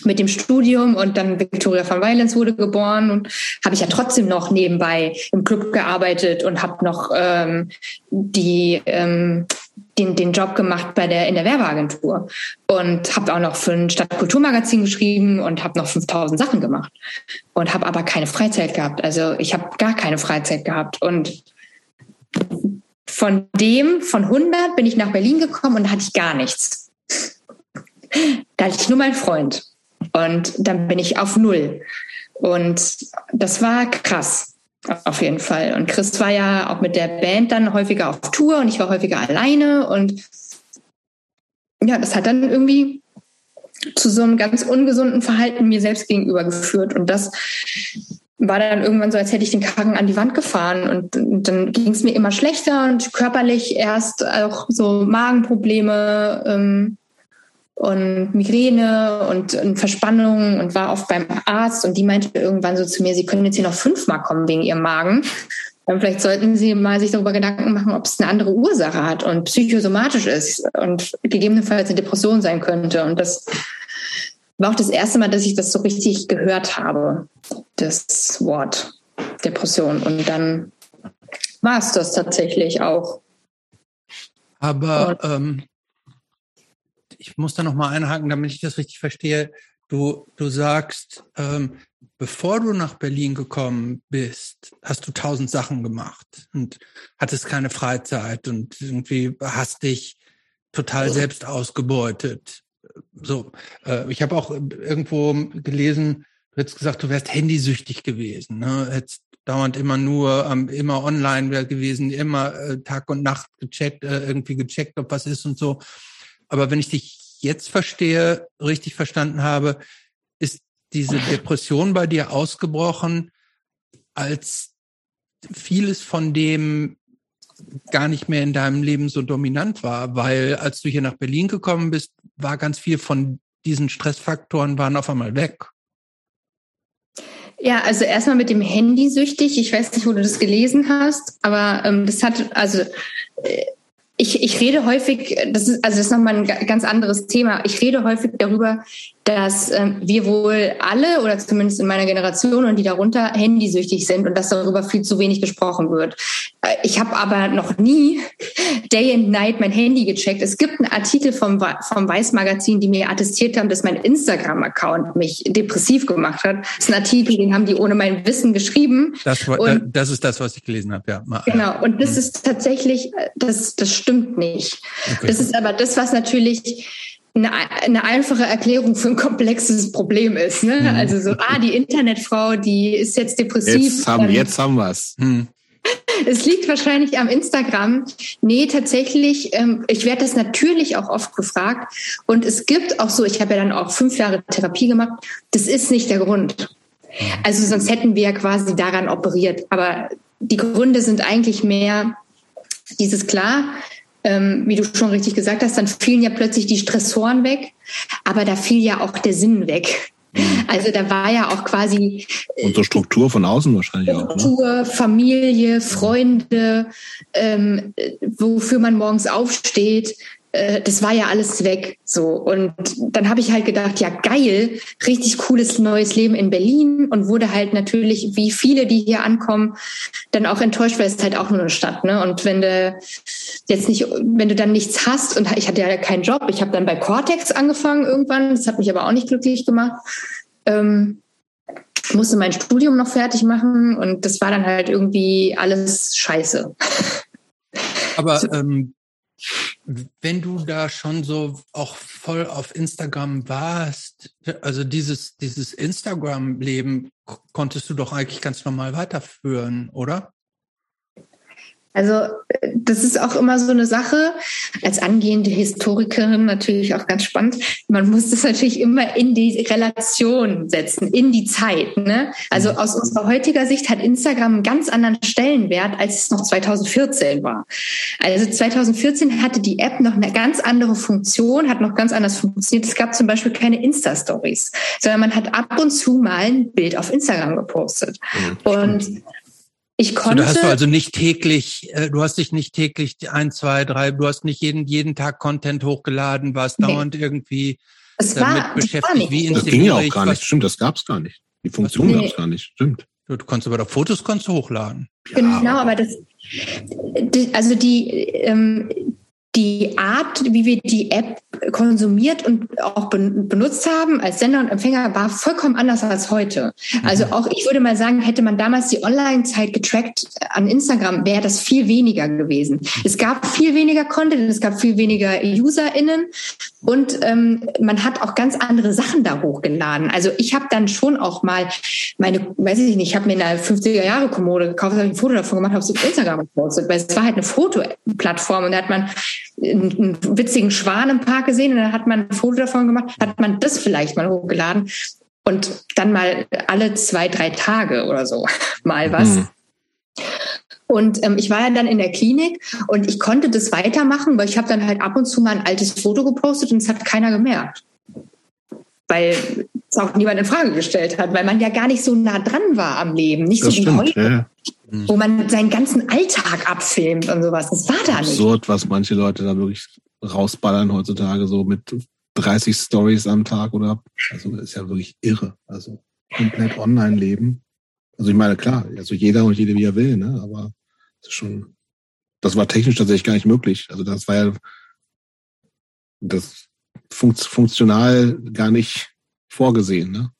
mit dem Studium und dann Victoria von Weilens wurde geboren und habe ich ja trotzdem noch nebenbei im Club gearbeitet und habe noch ähm, die ähm, den, den Job gemacht bei der in der Werbeagentur und habe auch noch für ein Stadtkulturmagazin geschrieben und habe noch 5000 Sachen gemacht und habe aber keine Freizeit gehabt. Also ich habe gar keine Freizeit gehabt und von dem, von 100 bin ich nach Berlin gekommen und da hatte ich gar nichts. Da hatte ich nur meinen Freund. Und dann bin ich auf Null. Und das war krass, auf jeden Fall. Und Chris war ja auch mit der Band dann häufiger auf Tour und ich war häufiger alleine. Und ja, das hat dann irgendwie zu so einem ganz ungesunden Verhalten mir selbst gegenüber geführt. Und das war dann irgendwann so, als hätte ich den Karren an die Wand gefahren und, und dann ging es mir immer schlechter und körperlich erst auch so Magenprobleme ähm, und Migräne und, und Verspannung und war oft beim Arzt und die meinte irgendwann so zu mir, sie können jetzt hier noch fünfmal kommen wegen ihrem Magen. Vielleicht sollten Sie mal sich darüber Gedanken machen, ob es eine andere Ursache hat und psychosomatisch ist und gegebenenfalls eine Depression sein könnte. Und das war auch das erste Mal, dass ich das so richtig gehört habe, das Wort Depression. Und dann war es das tatsächlich auch. Aber ähm, ich muss da noch mal einhaken, damit ich das richtig verstehe. Du, du sagst, ähm, bevor du nach Berlin gekommen bist, hast du tausend Sachen gemacht und hattest keine Freizeit und irgendwie hast dich total selbst ausgebeutet. So, äh, ich habe auch irgendwo gelesen, du hättest gesagt, du wärst handysüchtig gewesen, ne? Hättest dauernd immer nur, ähm, immer online gewesen, immer äh, Tag und Nacht gecheckt, äh, irgendwie gecheckt, ob was ist und so. Aber wenn ich dich jetzt verstehe, richtig verstanden habe, ist diese Depression bei dir ausgebrochen, als vieles von dem gar nicht mehr in deinem Leben so dominant war, weil als du hier nach Berlin gekommen bist, war ganz viel von diesen Stressfaktoren waren auf einmal weg. Ja, also erstmal mit dem Handy süchtig. Ich weiß nicht, wo du das gelesen hast, aber ähm, das hat, also äh, ich, ich rede häufig, das ist, also das ist nochmal ein ganz anderes Thema. Ich rede häufig darüber, dass ähm, wir wohl alle oder zumindest in meiner Generation und die darunter handysüchtig sind und dass darüber viel zu wenig gesprochen wird. Äh, ich habe aber noch nie Day and Night mein Handy gecheckt. Es gibt einen Artikel vom, vom Weiß Magazin, die mir attestiert haben, dass mein Instagram-Account mich depressiv gemacht hat. Das ist ein Artikel, den haben die ohne mein Wissen geschrieben. Das, und, das ist das, was ich gelesen habe, ja. Genau. Und das hm. ist tatsächlich, das, das stimmt nicht. Okay. Das ist aber das, was natürlich eine, eine einfache Erklärung für ein komplexes Problem ist. Ne? Mhm. Also so, ah, die Internetfrau, die ist jetzt depressiv. Jetzt haben, jetzt haben wir's. Mhm. Es liegt wahrscheinlich am Instagram. Nee, tatsächlich, ähm, ich werde das natürlich auch oft gefragt. Und es gibt auch so, ich habe ja dann auch fünf Jahre Therapie gemacht, das ist nicht der Grund. Also sonst hätten wir ja quasi daran operiert. Aber die Gründe sind eigentlich mehr dieses klar, ähm, wie du schon richtig gesagt hast, dann fielen ja plötzlich die Stressoren weg, aber da fiel ja auch der Sinn weg. Mhm. Also da war ja auch quasi äh, unsere Struktur von außen wahrscheinlich Struktur, auch. Struktur, ne? Familie, Freunde, ähm, wofür man morgens aufsteht, äh, das war ja alles weg. So. Und dann habe ich halt gedacht, ja, geil, richtig cooles neues Leben in Berlin und wurde halt natürlich, wie viele, die hier ankommen, dann auch enttäuscht, weil es halt auch nur eine Stadt. Ne? Und wenn du jetzt nicht, wenn du dann nichts hast, und ich hatte ja keinen Job, ich habe dann bei Cortex angefangen irgendwann, das hat mich aber auch nicht glücklich gemacht. Ähm, musste mein Studium noch fertig machen und das war dann halt irgendwie alles scheiße. Aber ähm, wenn du da schon so auch voll auf Instagram warst, also dieses, dieses Instagram-Leben konntest du doch eigentlich ganz normal weiterführen, oder? Also das ist auch immer so eine Sache, als angehende Historikerin natürlich auch ganz spannend. Man muss das natürlich immer in die Relation setzen, in die Zeit. Ne? Also mhm. aus unserer heutiger Sicht hat Instagram einen ganz anderen Stellenwert, als es noch 2014 war. Also 2014 hatte die App noch eine ganz andere Funktion, hat noch ganz anders funktioniert. Es gab zum Beispiel keine Insta-Stories, sondern man hat ab und zu mal ein Bild auf Instagram gepostet. Mhm. Und ich konnte. So, da hast du also nicht täglich, äh, du hast dich nicht täglich ein, zwei, drei, du hast nicht jeden, jeden Tag Content hochgeladen, warst nee. dauernd irgendwie es damit war, beschäftigt. Wie das ging ja auch gar nicht. Stimmt, das gab's gar nicht. Die Funktion nee. gab's gar nicht. Stimmt. Du, du konntest aber doch Fotos konntest du hochladen. Genau, ja. aber das, also die, ähm, die Art, wie wir die App konsumiert und auch benutzt haben als Sender und Empfänger, war vollkommen anders als heute. Also auch, ich würde mal sagen, hätte man damals die Online-Zeit getrackt an Instagram, wäre das viel weniger gewesen. Es gab viel weniger Content, es gab viel weniger UserInnen und ähm, man hat auch ganz andere Sachen da hochgeladen. Also ich habe dann schon auch mal meine, weiß ich nicht, ich habe mir eine 50er Jahre Kommode gekauft, habe ein Foto davon gemacht, habe es auf Instagram gepostet, weil es war halt eine Fotoplattform und da hat man einen, witzigen Schwan im Park gesehen und dann hat man ein Foto davon gemacht, hat man das vielleicht mal hochgeladen und dann mal alle zwei, drei Tage oder so mal was. Mhm. Und ähm, ich war ja dann in der Klinik und ich konnte das weitermachen, weil ich habe dann halt ab und zu mal ein altes Foto gepostet und es hat keiner gemerkt. Weil auch niemand in Frage gestellt hat, weil man ja gar nicht so nah dran war am Leben. Nicht Das so wie stimmt, heute, ja. wo man seinen ganzen Alltag abfilmt und sowas. Das war da nicht. Absurd, was manche Leute da wirklich rausballern heutzutage, so mit 30 Stories am Tag oder, also das ist ja wirklich irre. Also komplett online leben. Also ich meine, klar, also jeder und jede wie er will, ne, aber das ist schon, das war technisch tatsächlich gar nicht möglich. Also das war ja, das funktional gar nicht vorgesehen, ne?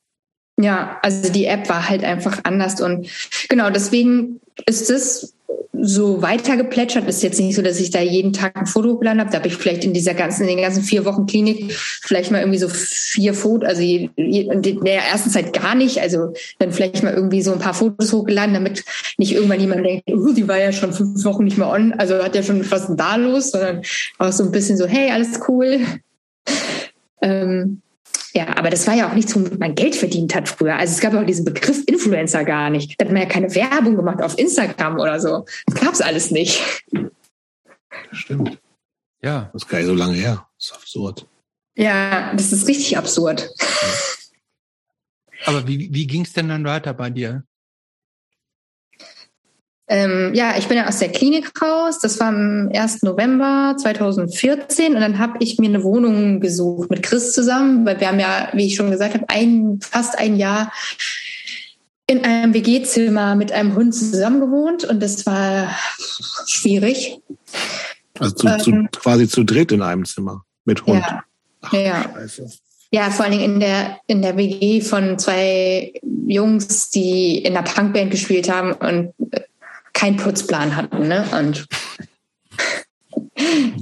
Ja, also die App war halt einfach anders und genau deswegen ist es so weitergeplätschert. Ist jetzt nicht so, dass ich da jeden Tag ein Foto hochgeladen habe. Da habe ich vielleicht in dieser ganzen, in den ganzen vier Wochen Klinik vielleicht mal irgendwie so vier Fotos, also in der ersten Zeit gar nicht. Also dann vielleicht mal irgendwie so ein paar Fotos hochgeladen, damit nicht irgendwann jemand denkt, uh, die war ja schon fünf Wochen nicht mehr on, also hat ja schon was ist denn da los, sondern auch so ein bisschen so, hey, alles cool. Ähm, ja, aber das war ja auch nichts, womit man Geld verdient hat früher. Also es gab ja auch diesen Begriff Influencer gar nicht. Da hat man ja keine Werbung gemacht auf Instagram oder so. Das gab's alles nicht. Stimmt. Ja. Das ist gar nicht so lange her. Das ist absurd. Ja, das ist richtig absurd. Aber wie, wie ging es denn dann weiter bei dir? Ähm, ja, ich bin ja aus der Klinik raus. Das war am 1. November 2014 und dann habe ich mir eine Wohnung gesucht mit Chris zusammen, weil wir haben ja, wie ich schon gesagt habe, ein, fast ein Jahr in einem WG-Zimmer mit einem Hund zusammen gewohnt und das war schwierig. Also zu, zu, Ähm. quasi zu dritt in einem Zimmer mit Hund. Ja, Ach, ja. Scheiße. Ja, vor allen Dingen in der, in der WG von zwei Jungs, die in der Punkband gespielt haben und äh, keinen Putzplan hatten. Ne? Und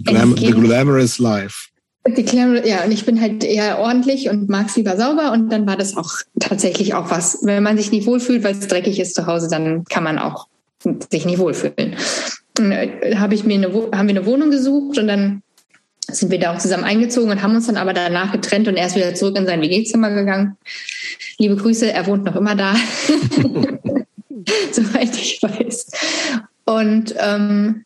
Glam Es the glamorous life. die Klammer, ja, und ich bin halt eher ordentlich und mag's lieber sauber und dann war das auch tatsächlich auch was. Wenn man sich nicht wohlfühlt, weil es dreckig ist zu Hause, dann kann man auch sich nicht wohlfühlen. Äh, Habe ich mir eine, haben wir eine Wohnung gesucht und dann sind wir da auch zusammen eingezogen und haben uns dann aber danach getrennt und er ist wieder zurück in sein WG-Zimmer gegangen. Liebe Grüße, er wohnt noch immer da, soweit ich weiß. Und ähm,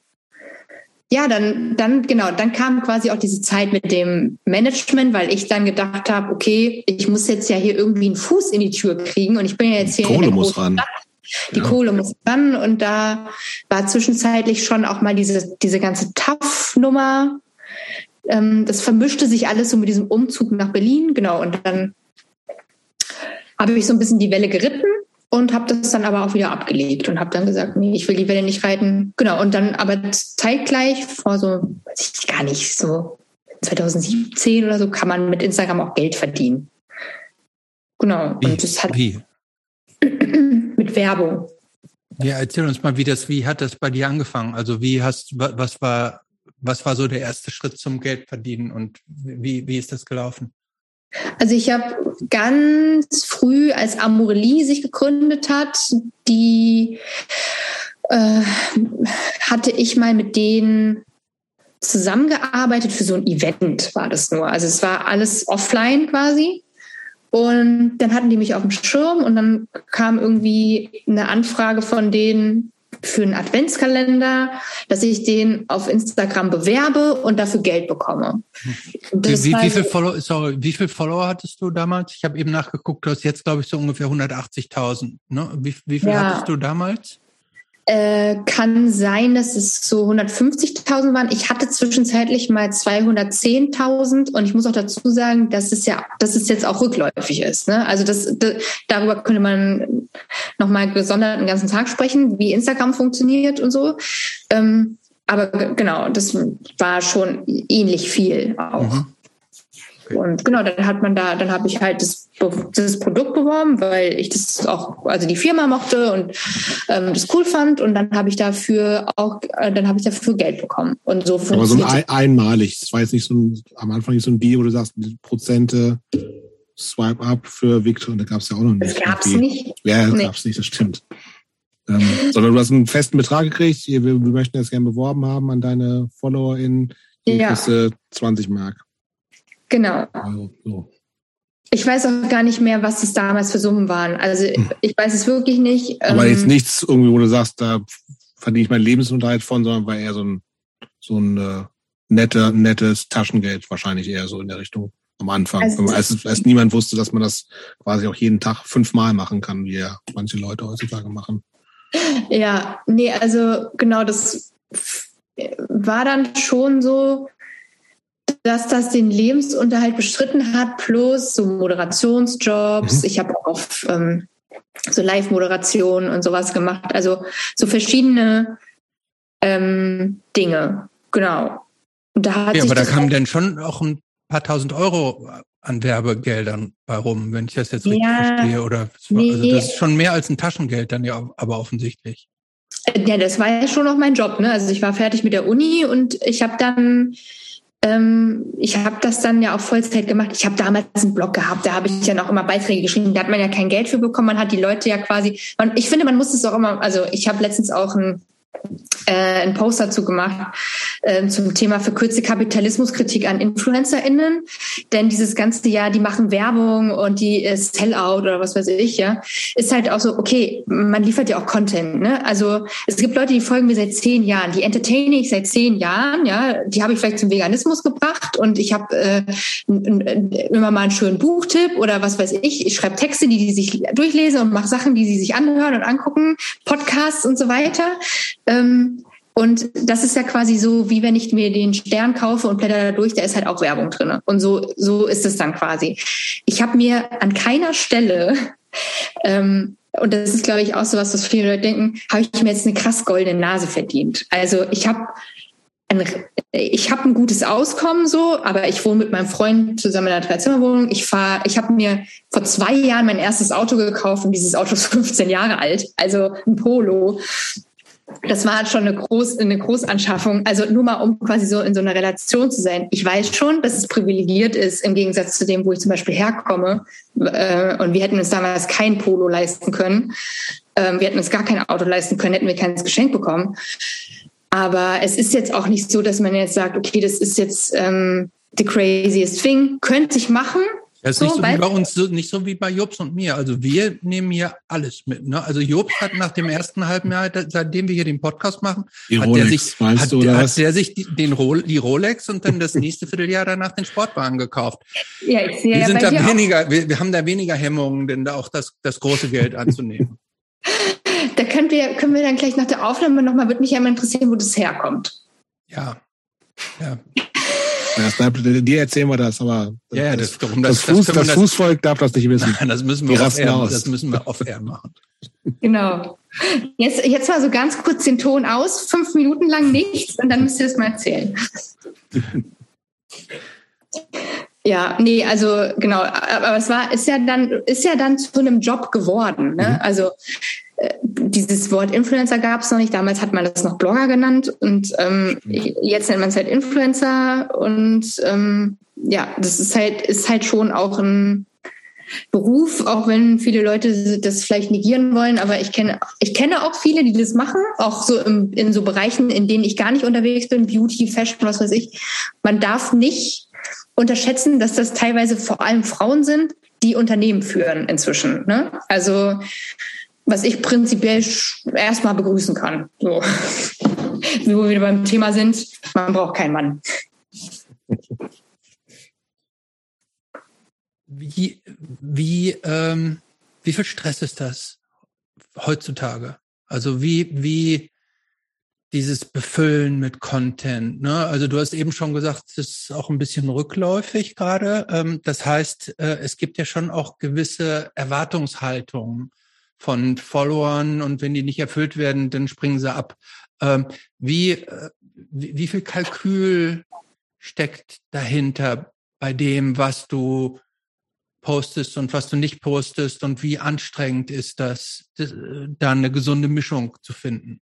ja, dann, dann, genau, dann kam quasi auch diese Zeit mit dem Management, weil ich dann gedacht habe, okay, ich muss jetzt ja hier irgendwie einen Fuß in die Tür kriegen und ich bin ja jetzt hier in Kohle muss ran. Stadt. Die Ja. Kohle muss ran und da war zwischenzeitlich schon auch mal diese, diese ganze TAF-Nummer. Ähm, das vermischte sich alles so mit diesem Umzug nach Berlin, genau. Und dann habe ich so ein bisschen die Welle geritten und habe das dann aber auch wieder abgelegt und habe dann gesagt, nee, ich will die Welle nicht reiten. Genau, und dann aber zeitgleich vor so, weiß ich gar nicht, so 2017 oder so, kann man mit Instagram auch Geld verdienen. Genau, Wie? und das hat wie? mit Werbung. Ja, erzähl uns mal, wie das, wie hat das bei dir angefangen? Also wie hast, wa- was war, was war so der erste Schritt zum Geldverdienen und wie, wie ist das gelaufen? Also ich habe ganz früh, als Amorelie sich gegründet hat, die äh, hatte ich mal mit denen zusammengearbeitet für so ein Event, war das nur. Also es war alles offline quasi. Und dann hatten die mich auf dem Schirm und dann kam irgendwie eine Anfrage von denen für einen Adventskalender, dass ich den auf Instagram bewerbe und dafür Geld bekomme. Wie, wie, wie, viel Follower, sorry, wie viel Follower hattest du damals? Ich habe eben nachgeguckt, du hast jetzt, glaube ich, so ungefähr 180.000. Ne? Wie, wie viel Ja. hattest du damals? Äh, kann sein, dass es so 150.000 waren. Ich hatte zwischenzeitlich mal 210.000 und ich muss auch dazu sagen, dass es ja, dass es jetzt auch rückläufig ist. Ne? Also das, das, darüber könnte man nochmal gesondert einen ganzen Tag sprechen, wie Instagram funktioniert und so. Ähm, aber genau, das war schon ähnlich viel auch. Mhm. Und genau, dann hat man da, dann habe ich halt das, das Produkt beworben, weil ich das auch, also die Firma mochte und ähm, das cool fand. Und dann habe ich dafür auch, äh, dann habe ich dafür Geld bekommen. Und so Aber so ein ein, einmalig. Das war jetzt nicht so ein, am Anfang nicht so ein Deal, wo du sagst, Prozente Swipe up für Victor. Und da gab es ja auch noch das nicht. gab's irgendwie. nicht. Ja, das Nee. gab's nicht, das stimmt. Ähm, sondern du hast einen festen Betrag gekriegt. Wir, wir möchten das gerne beworben haben an deine Follower in Ja. gewisse 20 Mark. Genau. Euro. So. Ich weiß auch gar nicht mehr, was das damals für Summen waren. Also ich weiß es wirklich nicht. Aber Ähm, jetzt nichts irgendwie, wo du sagst, da verdiene ich meinen Lebensunterhalt von, sondern war eher so ein, so ein äh, netter, nettes Taschengeld wahrscheinlich eher so in der Richtung. am Anfang, also, als, als niemand wusste, dass man das quasi auch jeden Tag fünfmal machen kann, wie ja manche Leute heutzutage machen. Ja, nee, also genau, das war dann schon so, dass das den Lebensunterhalt bestritten hat, plus so Moderationsjobs. Mhm. Ich habe auch auf ähm, so Live-Moderation und sowas gemacht. Also so verschiedene ähm, Dinge. Genau. Und da hat ja, aber da kamen denn schon auch ein paar tausend Euro an Werbegeldern bei rum, wenn ich das jetzt richtig ja, verstehe. Oder nee, also das ist schon mehr als ein Taschengeld dann ja, aber offensichtlich. Ja, das war ja schon auch mein Job. Ne? Also ich war fertig mit der Uni und ich habe dann ähm, ich habe das dann ja auch Vollzeit gemacht. Ich habe damals einen Blog gehabt, da habe ich ja noch immer Beiträge geschrieben. Da hat man ja kein Geld für bekommen. Man hat die Leute ja quasi. Man, ich finde, man muss es auch immer. Also ich habe letztens auch ein äh, einen Post dazu gemacht äh, zum Thema verkürzte Kapitalismuskritik an InfluencerInnen. Denn dieses ganze Jahr, die machen Werbung und die äh, Sellout oder was weiß ich, ja, ist halt auch so, okay, man liefert ja auch Content. Ne? Also es gibt Leute, die folgen mir seit zehn Jahren, die entertaine ich seit zehn Jahren, ja, die habe ich vielleicht zum Veganismus gebracht und ich habe äh, immer mal einen schönen Buchtipp oder was weiß ich. Ich schreibe Texte, die die sich durchlesen und mache Sachen, die sie sich anhören und angucken, Podcasts und so weiter. Ähm, und das ist ja quasi so, wie wenn ich mir den Stern kaufe und blätter da durch, da ist halt auch Werbung drin. Und so, so ist es dann quasi. Ich habe mir an keiner Stelle, ähm, und das ist, glaube ich, auch so was, was viele Leute denken, habe ich mir jetzt eine krass goldene Nase verdient. Also ich habe ein, ich habe ein gutes Auskommen so, aber ich wohne mit meinem Freund zusammen in einer Dreizimmerwohnung. Ich fahre, ich habe mir vor zwei Jahren mein erstes Auto gekauft und dieses Auto ist 15 Jahre alt, also ein Polo das war halt schon eine, Groß, eine Großanschaffung. Also nur mal, um quasi so in so einer Relation zu sein. Ich weiß schon, dass es privilegiert ist im Gegensatz zu dem, wo ich zum Beispiel herkomme. Äh, und wir hätten uns damals kein Polo leisten können. Ähm, wir hätten uns gar kein Auto leisten können, hätten wir keines Geschenk bekommen. Aber es ist jetzt auch nicht so, dass man jetzt sagt, okay, das ist jetzt ähm, the craziest thing. Könnte ich machen, das ist so, nicht so wie bei uns, nicht so wie bei Jobs und mir. Also wir nehmen hier alles mit. Ne? Also Jobs hat nach dem ersten halben Jahr, seitdem wir hier den Podcast machen, die hat Rolex, der sich, hat, du, hat der sich den Ro die Rolex und dann das nächste Vierteljahr danach den Sportwagen gekauft. Ja, ich sehe wir ja sind da weniger, wir, wir, haben da weniger Hemmungen, denn da auch das, das große Geld anzunehmen. da können wir, können wir dann gleich nach der Aufnahme nochmal, würde mich ja mal interessieren, wo das herkommt. Ja. Ja. Das bleibt, dir erzählen wir das, aber ja, ja, das, das, das, Fuß, das, Fußvolk darf das nicht wissen. Nein, das müssen wir off-air das müssen wir off-air machen. Genau. Jetzt, jetzt mal so ganz kurz den Ton aus, fünf Minuten lang nichts und dann müsst ihr das mal erzählen. Ja, nee, also genau, aber es war, ist ja dann, ist ja dann zu einem Job geworden. Ne? Mhm. Also dieses Wort Influencer gab es noch nicht. Damals hat man das noch Blogger genannt und ähm, jetzt nennt man es halt Influencer und ähm, ja, das ist halt ist halt schon auch ein Beruf, auch wenn viele Leute das vielleicht negieren wollen, aber ich kenne ich kenne auch viele, die das machen, auch so im, in so Bereichen, in denen ich gar nicht unterwegs bin, Beauty, Fashion, was weiß ich. Man darf nicht unterschätzen, dass das teilweise vor allem Frauen sind, die Unternehmen führen inzwischen. Ne? Also was ich prinzipiell erstmal begrüßen kann. So. Wo wir wieder beim Thema sind, man braucht keinen Mann. Wie, wie, ähm, wie viel Stress ist das heutzutage? Also wie, wie dieses Befüllen mit Content. Ne? Also du hast eben schon gesagt, es ist auch ein bisschen rückläufig gerade. Ähm, das heißt, äh, es gibt ja schon auch gewisse Erwartungshaltungen von Followern und wenn die nicht erfüllt werden, dann springen sie ab. Ähm, wie, äh, wie, wie viel Kalkül steckt dahinter bei dem, was du postest und was du nicht postest und wie anstrengend ist das, das da eine gesunde Mischung zu finden?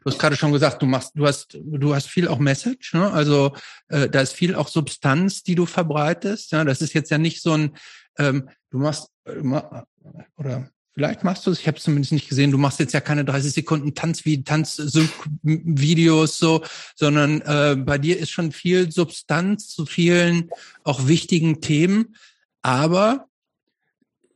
Du hast gerade schon gesagt, du machst, du hast, du hast viel auch Message, ne? Also äh, da ist viel auch Substanz, die du verbreitest. Ja, das ist jetzt ja nicht so ein, ähm, du machst äh, oder Vielleicht machst du es, ich habe es zumindest nicht gesehen, du machst jetzt ja keine 30 Sekunden Tanz wie Tanzvideos so, sondern äh, bei dir ist schon viel Substanz zu vielen auch wichtigen Themen, aber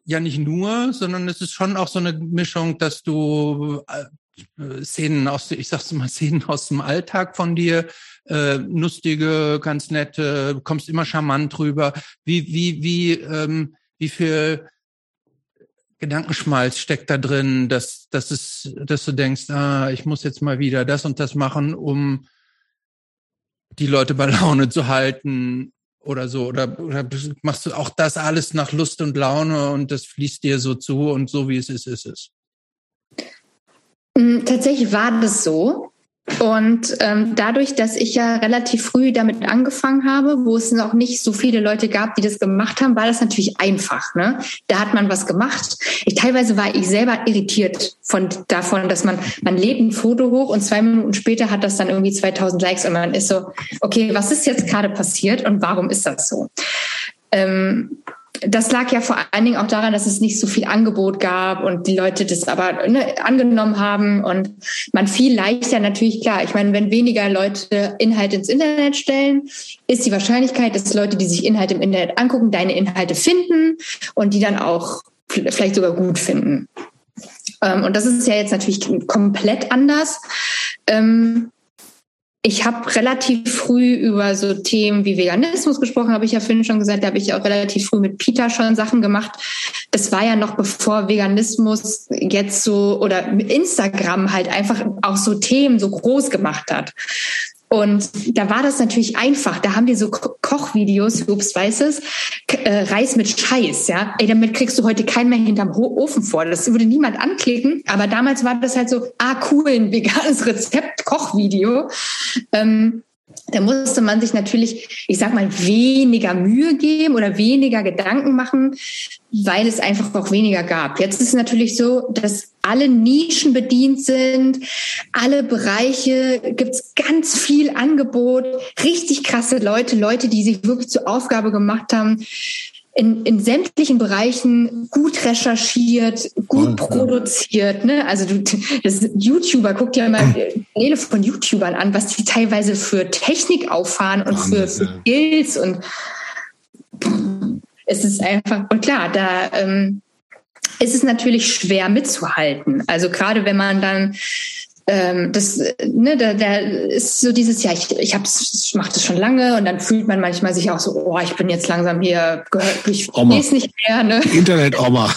ja nicht nur, sondern es ist schon auch so eine Mischung, dass du äh, Szenen aus, ich sag's mal, Szenen aus dem Alltag von dir, äh, lustige, ganz nette, kommst immer charmant drüber. Wie, wie, wie, ähm, wie viel Gedankenschmalz steckt da drin, dass, dass es, dass du denkst, ah, ich muss jetzt mal wieder das und das machen, um die Leute bei Laune zu halten oder so? Oder, oder machst du auch das alles nach Lust und Laune und das fließt dir so zu und so wie es ist, ist es? Mm, tatsächlich war das so. Und ähm, dadurch, dass ich ja relativ früh damit angefangen habe, wo es noch nicht so viele Leute gab, die das gemacht haben, war das natürlich einfach. Ne? Da hat man was gemacht. Ich, teilweise war ich selber irritiert von davon, dass man man lädt ein Foto hoch und zwei Minuten später hat das dann irgendwie 2000 Likes und man ist so, okay, was ist jetzt gerade passiert und warum ist das so? Ähm, das lag ja vor allen Dingen auch daran, dass es nicht so viel Angebot gab und die Leute das aber ne, angenommen haben und man viel leichter natürlich klar. Ich meine, wenn weniger Leute Inhalte ins Internet stellen, ist die Wahrscheinlichkeit, dass Leute, die sich Inhalte im Internet angucken, deine Inhalte finden und die dann auch vielleicht sogar gut finden. Ähm, und das ist ja jetzt natürlich komplett anders. Ähm, ich habe relativ früh über so Themen wie Veganismus gesprochen, habe ich ja vorhin schon gesagt, da habe ich auch relativ früh mit Peter schon Sachen gemacht. Das war ja noch bevor Veganismus jetzt so oder Instagram halt einfach auch so Themen so groß gemacht hat. Und da war das natürlich einfach. Da haben die so Kochvideos, ups, weiß es, äh, Reis mit Scheiß, ja. Ey, damit kriegst du heute keinen mehr hinterm Ofen vor. Das würde niemand anklicken. Aber damals war das halt so, ah, cool, ein veganes Rezept, Kochvideo. Ähm, da musste man sich natürlich, ich sag mal, weniger Mühe geben oder weniger Gedanken machen, weil es einfach auch weniger gab. Jetzt ist es natürlich so, dass alle Nischen bedient sind, alle Bereiche gibt's ganz viel Angebot, richtig krasse Leute, Leute, die sich wirklich zur Aufgabe gemacht haben, in, in sämtlichen Bereichen gut recherchiert, gut oh, produziert. Ne? Also du, das YouTuber, guck dir mal Paneele von YouTubern an, was die teilweise für Technik auffahren und für, für Skills und es ist einfach, und klar, da ähm, ist es natürlich schwer mitzuhalten. Also gerade wenn man dann ähm, das, ne, da, da ist so dieses, ja, ich, ich, hab's, ich mache das schon lange und dann fühlt man manchmal sich auch so, oh, ich bin jetzt langsam hier, ich weiß nicht mehr. Ne? Internet-Oma.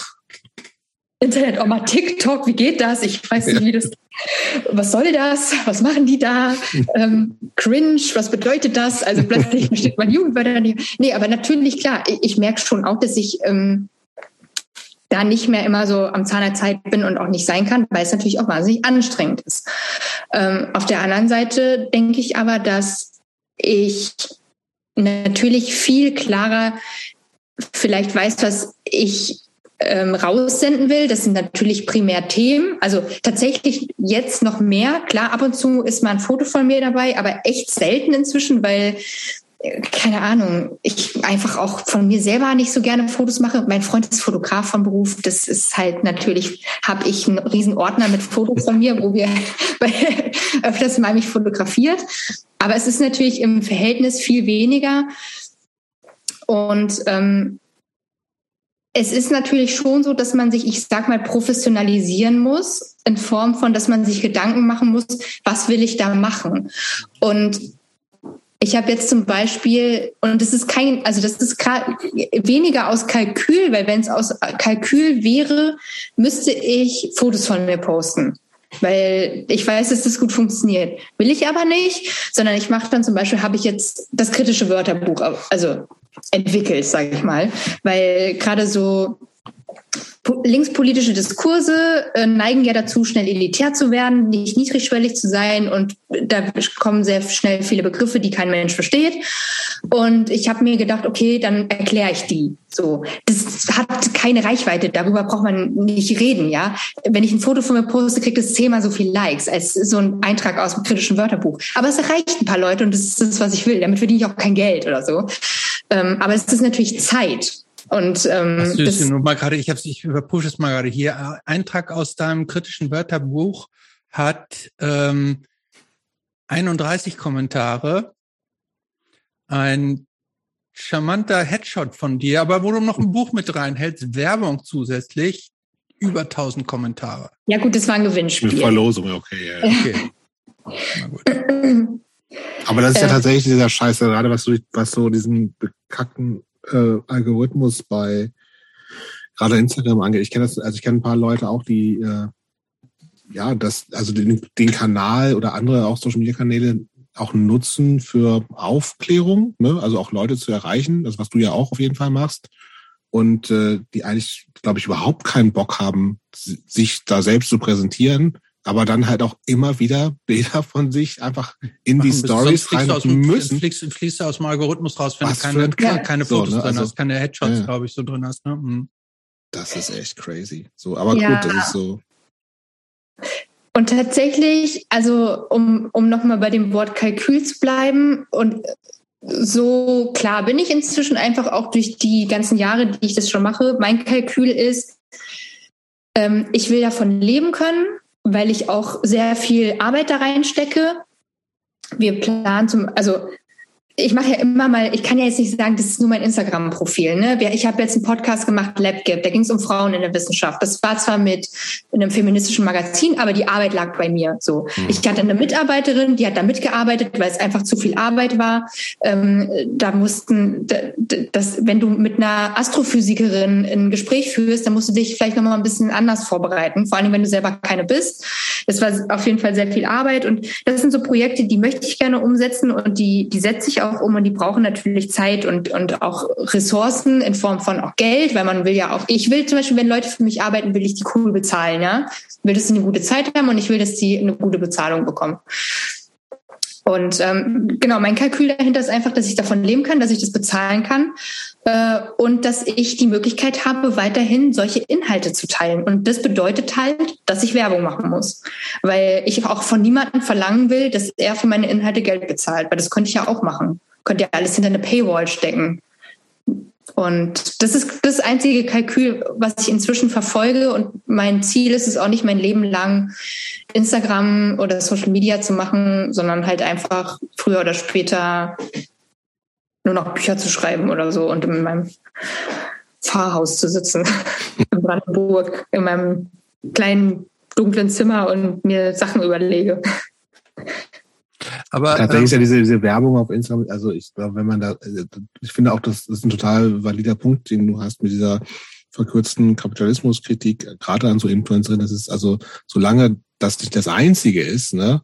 Internet-Oma, TikTok, wie geht das? Ich weiß nicht, wie das, was soll das? Was machen die da? Ähm, cringe, was bedeutet das? Also plötzlich steht man Jugendwörter nicht. Nee, aber natürlich, klar, ich, ich merke schon auch, dass ich ähm, da nicht mehr immer so am Zahn der Zeit bin und auch nicht sein kann, weil es natürlich auch wahnsinnig anstrengend ist. Ähm, auf der anderen Seite denke ich aber, dass ich natürlich viel klarer vielleicht weiß, was ich ähm, raussenden will. Das sind natürlich primär Themen. Also tatsächlich jetzt noch mehr. Klar, ab und zu ist mal ein Foto von mir dabei, aber echt selten inzwischen, weil keine Ahnung, ich einfach auch von mir selber nicht so gerne Fotos mache. Mein Freund ist Fotograf von Beruf. Das ist halt natürlich, habe ich einen riesen Ordner mit Fotos von mir, wo wir öfters mal mich fotografiert. Aber es ist natürlich im Verhältnis viel weniger. Und ähm, es ist natürlich schon so, dass man sich, ich sag mal, professionalisieren muss, in Form von, dass man sich Gedanken machen muss, was will ich da machen? Und ich habe jetzt zum Beispiel, und das ist kein, also das ist weniger aus Kalkül, weil wenn es aus Kalkül wäre, müsste ich Fotos von mir posten. Weil ich weiß, dass das gut funktioniert. Will ich aber nicht, sondern ich mache dann zum Beispiel, habe ich jetzt das kritische Wörterbuch, also entwickelt, sage ich mal. Weil gerade so linkspolitische Diskurse äh, neigen ja dazu, schnell elitär zu werden, nicht niedrigschwellig zu sein und da kommen sehr schnell viele Begriffe, die kein Mensch versteht. Und ich habe mir gedacht, okay, dann erkläre ich die. So, das hat keine Reichweite. Darüber braucht man nicht reden, ja. Wenn ich ein Foto von mir poste, kriegt es zehnmal so viel Likes als so ein Eintrag aus dem kritischen Wörterbuch. Aber es erreicht ein paar Leute und das ist das, was ich will. Damit verdiene ich auch kein Geld oder so. Ähm, aber es ist natürlich Zeit. Und ähm, das nur mal gerade, ich habe ich überpushe es mal gerade hier. Eintrag aus deinem kritischen Wörterbuch hat ähm, 31 Kommentare. Ein charmanter Headshot von dir, aber wo du noch ein Buch mit reinhältst, Werbung zusätzlich, über 1000 Kommentare. Ja gut, das war ein Gewinnspiel. Mit Verlosung, okay. Ja, ja. okay. Na gut. Aber das ist ja äh. tatsächlich dieser Scheiße, gerade was so, was so diesen bekackten äh, Algorithmus bei gerade Instagram angeht. Ich kenne das, also ich kenne ein paar Leute auch, die äh, ja das, also den, den Kanal oder andere auch Social Media Kanäle auch nutzen für Aufklärung, ne? also auch Leute zu erreichen, das was du ja auch auf jeden Fall machst. Und äh, die eigentlich, glaube ich, überhaupt keinen Bock haben, sich da selbst zu präsentieren, aber dann halt auch immer wieder Bilder von sich einfach in die Stories rein aus, müssen. Fliegst, fliegst du aus dem Algorithmus raus, wenn Was du keine, ja. keine Fotos so, ne? drin also, hast, keine Headshots, ja. glaube ich, so drin hast. Ne? Mhm. Das ist echt crazy. So, aber ja. gut, das ist so. Und tatsächlich, also um, um nochmal bei dem Wort Kalkül zu bleiben und so klar bin ich inzwischen einfach auch durch die ganzen Jahre, die ich das schon mache. Mein Kalkül ist, ähm, ich will davon leben können weil ich auch sehr viel Arbeit da reinstecke. Wir planen zum, also ich mache ja immer mal, ich kann ja jetzt nicht sagen, das ist nur mein Instagram-Profil. Ne? Ich habe jetzt einen Podcast gemacht, LabGap, da ging es um Frauen in der Wissenschaft. Das war zwar mit einem feministischen Magazin, aber die Arbeit lag bei mir. So, mhm. ich hatte eine Mitarbeiterin, die hat da mitgearbeitet, weil es einfach zu viel Arbeit war. Ähm, da mussten, das, wenn du mit einer Astrophysikerin ein Gespräch führst, dann musst du dich vielleicht noch mal ein bisschen anders vorbereiten. Vor allem, wenn du selber keine bist. Das war auf jeden Fall sehr viel Arbeit und das sind so Projekte, die möchte ich gerne umsetzen und die, die setze ich auch um und die brauchen natürlich Zeit und, und auch Ressourcen in Form von auch Geld, weil man will ja auch, ich will zum Beispiel, wenn Leute für mich arbeiten, will ich die cool bezahlen, ja. Will, dass sie eine gute Zeit haben und ich will, dass sie eine gute Bezahlung bekommen. Und ähm, genau, mein Kalkül dahinter ist einfach, dass ich davon leben kann, dass ich das bezahlen kann äh, und dass ich die Möglichkeit habe, weiterhin solche Inhalte zu teilen. Und das bedeutet halt, dass ich Werbung machen muss, weil ich auch von niemandem verlangen will, dass er für meine Inhalte Geld bezahlt, weil das könnte ich ja auch machen. Könnte ja alles hinter eine Paywall stecken. Und das ist das einzige Kalkül, was ich inzwischen verfolge. Und mein Ziel ist es auch nicht, mein Leben lang Instagram oder Social Media zu machen, sondern halt einfach früher oder später nur noch Bücher zu schreiben oder so und in meinem Pfarrhaus zu sitzen in Brandenburg, in meinem kleinen dunklen Zimmer und mir Sachen überlege. Aber tatsächlich ähm, ist ja diese, diese Werbung auf Instagram, also ich glaube, wenn man da, äh, ich finde auch, das ist ein total valider Punkt, den du hast mit dieser verkürzten Kapitalismuskritik, gerade an so Influencerinnen, das ist also, solange das nicht das Einzige ist, ne,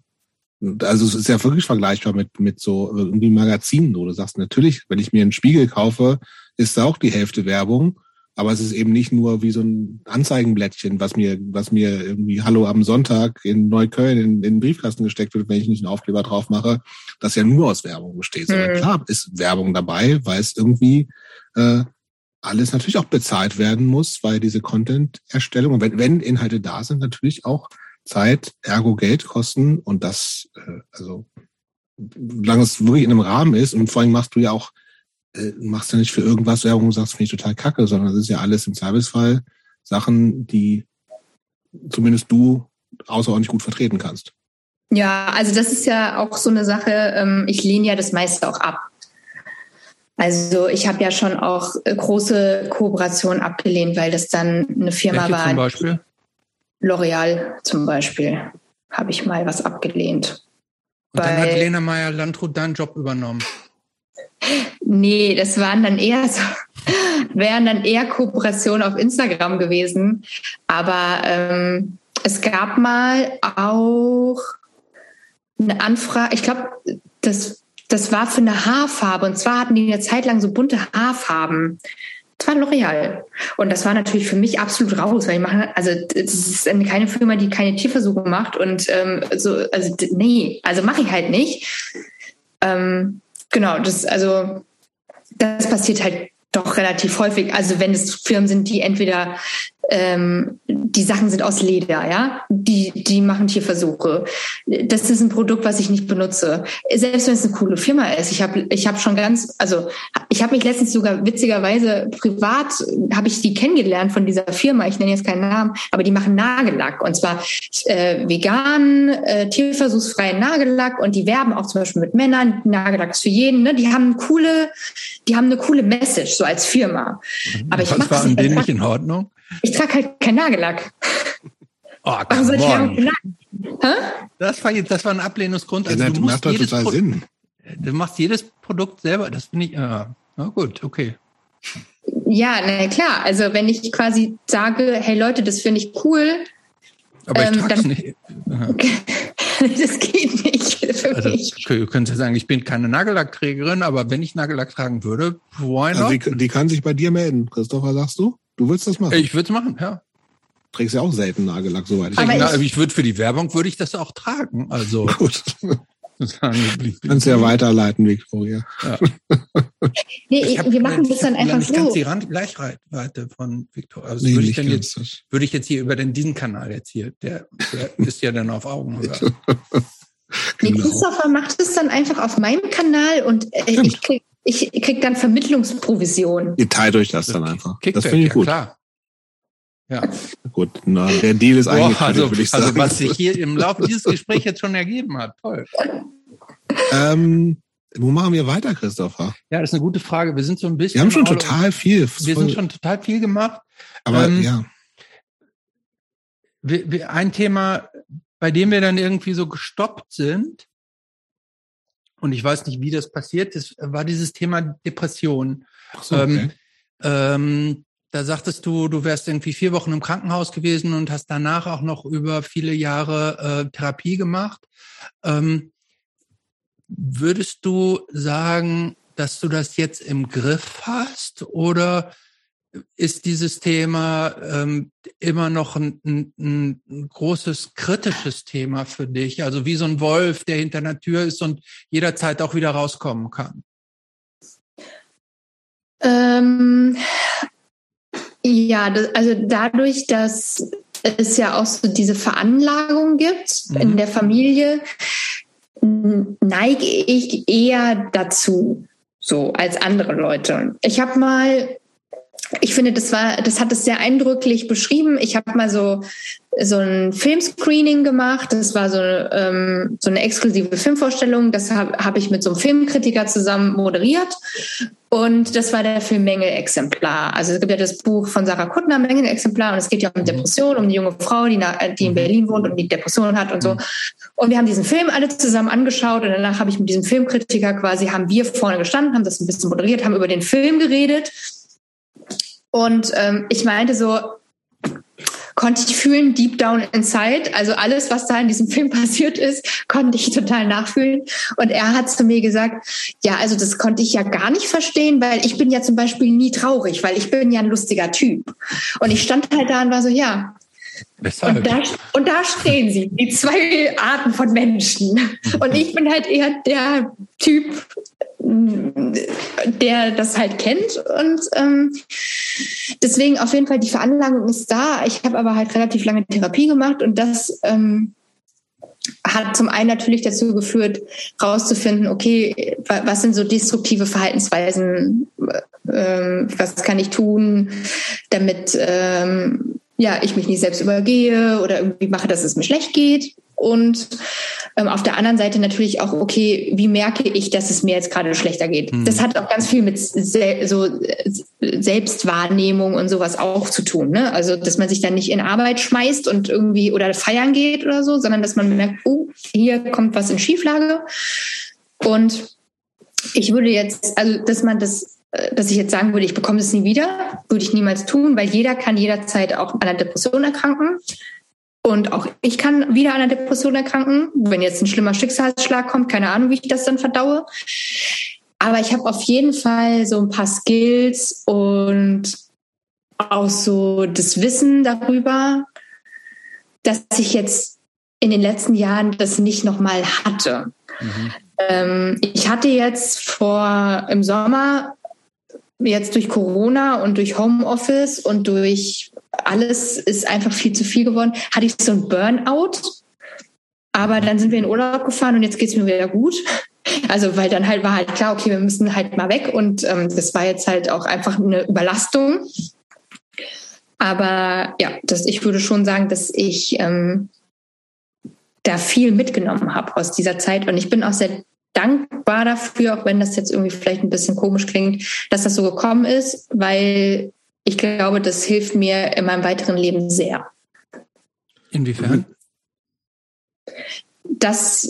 also es ist ja wirklich vergleichbar mit, mit so irgendwie Magazinen, wo du sagst, natürlich, wenn ich mir einen Spiegel kaufe, ist da auch die Hälfte Werbung. Aber es ist eben nicht nur wie so ein Anzeigenblättchen, was mir, was mir irgendwie Hallo am Sonntag in Neukölln in, in den Briefkasten gesteckt wird, wenn ich nicht einen Aufkleber drauf mache, das ja nur aus Werbung besteht. Mhm. klar ist Werbung dabei, weil es irgendwie äh, alles natürlich auch bezahlt werden muss, weil diese Content-Erstellung, wenn, wenn Inhalte da sind, natürlich auch Zeit, ergo Geld kosten und das, äh, also solange es wirklich in einem Rahmen ist und vor allem machst du ja auch, äh, machst ja nicht für irgendwas Werbung und sagst, finde ich total kacke, sondern das ist ja alles im Servicefall Sachen, die zumindest du außerordentlich gut vertreten kannst. Ja, also das ist ja auch so eine Sache, ähm, ich lehne ja das meiste auch ab. Also ich habe ja schon auch äh, große Kooperationen abgelehnt, weil das dann eine Firma Welche war. Zum Beispiel? L'Oreal zum Beispiel habe ich mal was abgelehnt. Und dann hat Lena Meyer Landrut deinen Job übernommen. Nee, das waren dann eher so, wären dann eher Kooperationen auf Instagram gewesen. Aber ähm, es gab mal auch eine Anfrage, ich glaube, das, das war für eine Haarfarbe. Und zwar hatten die eine Zeit lang so bunte Haarfarben. Das war L'Oreal. Und das war natürlich für mich absolut raus, weil ich mache, also das ist keine Firma, die keine Tierversuche macht und ähm, so, also nee, also mache ich halt nicht. Ähm, genau, das, also das passiert halt doch relativ häufig. Also wenn es Firmen sind, die entweder ähm, die Sachen sind aus Leder, ja, die, die machen Tierversuche. Das ist ein Produkt, was ich nicht benutze. Selbst wenn es eine coole Firma ist. Ich habe ich hab schon ganz, also ich habe mich letztens sogar witzigerweise privat, habe ich die kennengelernt von dieser Firma, ich nenne jetzt keinen Namen, aber die machen Nagellack und zwar äh, vegan, äh, tierversuchsfreien Nagellack und die werben auch zum Beispiel mit Männern, Nagellack ist für jeden, ne? die haben coole, die haben eine coole Message, so als Firma. Aber ich Was war an denen nicht in Ordnung? Ich trage halt keinen Nagellack. Oh, come on. Nagellack? Hä? Das war jetzt, das war ein Ablehnungsgrund. Ja, Also das du macht doch total Pro- Sinn. Du machst jedes Produkt selber. Das finde ich. Ja, na gut, okay. Ja, na klar. Also wenn ich quasi sage, hey Leute, das finde ich cool, Aber Ähm, ich trag's dann- nicht. Ja. das geht nicht für Also, mich. okay, du könntest ja sagen, ich bin keine Nagellackträgerin, aber wenn ich Nagellack tragen würde, why Also not? die, die kann sich bei dir melden. Christopher, sagst du? Du willst das machen? ich würde es machen, ja. trägst ja auch selten Nagellack, soweit ich Aber weiß. Ich- ich würde für die Werbung würde ich das auch tragen. Also Gut. Kannst ja weiterleiten, Victoria. Nee, Ich hab- wir machen das dann ich einfach nicht ganz so. die Rand Gleichweite von Victor. Also Nee, würde ich dann jetzt würde ich jetzt hier über den diesen Kanal jetzt hier, der, der ist ja dann auf Augenhöhe. Nee, Genau. Christopher macht es dann einfach auf meinem Kanal und äh, ich krieg, ich krieg dann Vermittlungsprovision. Ihr teilt euch das dann einfach. Das Kickback, finde ich ja gut. klar. Ja, Gut, na, der Deal ist eigentlich also, würde ich also sagen. was sich hier im Laufe dieses Gesprächs jetzt schon ergeben hat. Toll. ähm, wo machen wir weiter, Christopher? Ja, das ist eine gute Frage. Wir sind so ein bisschen. Wir haben schon total viel. Wir sind schon total viel gemacht. aber ähm, ja, wir, wir, ein Thema, bei dem wir dann irgendwie so gestoppt sind, und ich weiß nicht, wie das passiert ist, war dieses Thema Depression. Ach so, okay. Ähm, da sagtest du, du wärst irgendwie vier Wochen im Krankenhaus gewesen und hast danach auch noch über viele Jahre äh, Therapie gemacht. Ähm, würdest du sagen, dass du das jetzt im Griff hast oder ist dieses Thema ähm, immer noch ein, ein, ein großes kritisches Thema für dich? Also wie so ein Wolf, der hinter einer Tür ist und jederzeit auch wieder rauskommen kann. Ähm, ja, das, also dadurch, dass es ja auch so diese Veranlagung gibt Mhm. in der Familie, neige ich eher dazu, so als andere Leute. Ich habe mal, ich finde, das war, das hat es sehr eindrücklich beschrieben. Ich habe mal so so ein Filmscreening gemacht. Das war so, ähm, so eine exklusive Filmvorstellung. Das habe hab ich mit so einem Filmkritiker zusammen moderiert. Und das war der Film Mängelexemplar. Also es gibt ja das Buch von Sarah Kuttner, Mängelexemplar, und es geht ja um Depression, um die junge Frau, die, nach, die in Berlin wohnt und die Depression hat und so. Und wir haben diesen Film alle zusammen angeschaut und danach habe ich mit diesem Filmkritiker quasi, haben wir vorne gestanden, haben das ein bisschen moderiert, haben über den Film geredet. Und ähm, ich meinte so, konnte ich fühlen, deep down inside. Also alles, was da in diesem Film passiert ist, konnte ich total nachfühlen. Und er hat zu mir gesagt, ja, also das konnte ich ja gar nicht verstehen, weil ich bin ja zum Beispiel nie traurig, weil ich bin ja ein lustiger Typ. Und ich stand halt da und war so, ja. Weshalb? Und da, und da stehen sie, die zwei Arten von Menschen. Und ich bin halt eher der Typ, der das halt kennt. Und ähm, deswegen auf jeden Fall die Veranlagung ist da. Ich habe aber halt relativ lange Therapie gemacht und das ähm, hat zum einen natürlich dazu geführt, rauszufinden, okay, wa- was sind so destruktive Verhaltensweisen, ähm, was kann ich tun, damit ähm, ja, ich mich nicht selbst übergehe oder irgendwie mache, dass es mir schlecht geht. Und ähm, auf der anderen Seite natürlich auch, okay, wie merke ich, dass es mir jetzt gerade schlechter geht? Hm. Das hat auch ganz viel mit se so Selbstwahrnehmung und sowas auch zu tun. Ne? Also, dass man sich dann nicht in Arbeit schmeißt und irgendwie oder feiern geht oder so, sondern dass man merkt, oh, hier kommt was in Schieflage. Und ich würde jetzt, also, dass man das, äh, dass ich jetzt sagen würde, ich bekomme das nie wieder, würde ich niemals tun, weil jeder kann jederzeit auch an einer Depression erkranken. Und auch ich kann wieder an einer Depression erkranken, wenn jetzt ein schlimmer Schicksalsschlag kommt, keine Ahnung, wie ich das dann verdaue. Aber ich habe auf jeden Fall so ein paar Skills und auch so das Wissen darüber, dass ich jetzt in den letzten Jahren das nicht nochmal hatte. Mhm. Ähm, ich hatte jetzt vor im Sommer, jetzt durch Corona und durch Homeoffice und durch alles ist einfach viel zu viel geworden, hatte ich so ein Burnout. Aber dann sind wir in Urlaub gefahren und jetzt geht's mir wieder gut. Also, weil dann halt war halt klar, okay, wir müssen halt mal weg und ähm, das war jetzt halt auch einfach eine Überlastung. Aber ja, das, ich würde schon sagen, dass ich ähm, da viel mitgenommen habe aus dieser Zeit und ich bin auch sehr dankbar dafür, auch wenn das jetzt irgendwie vielleicht ein bisschen komisch klingt, dass das so gekommen ist, weil ich glaube, das hilft mir in meinem weiteren Leben sehr. Inwiefern? Dass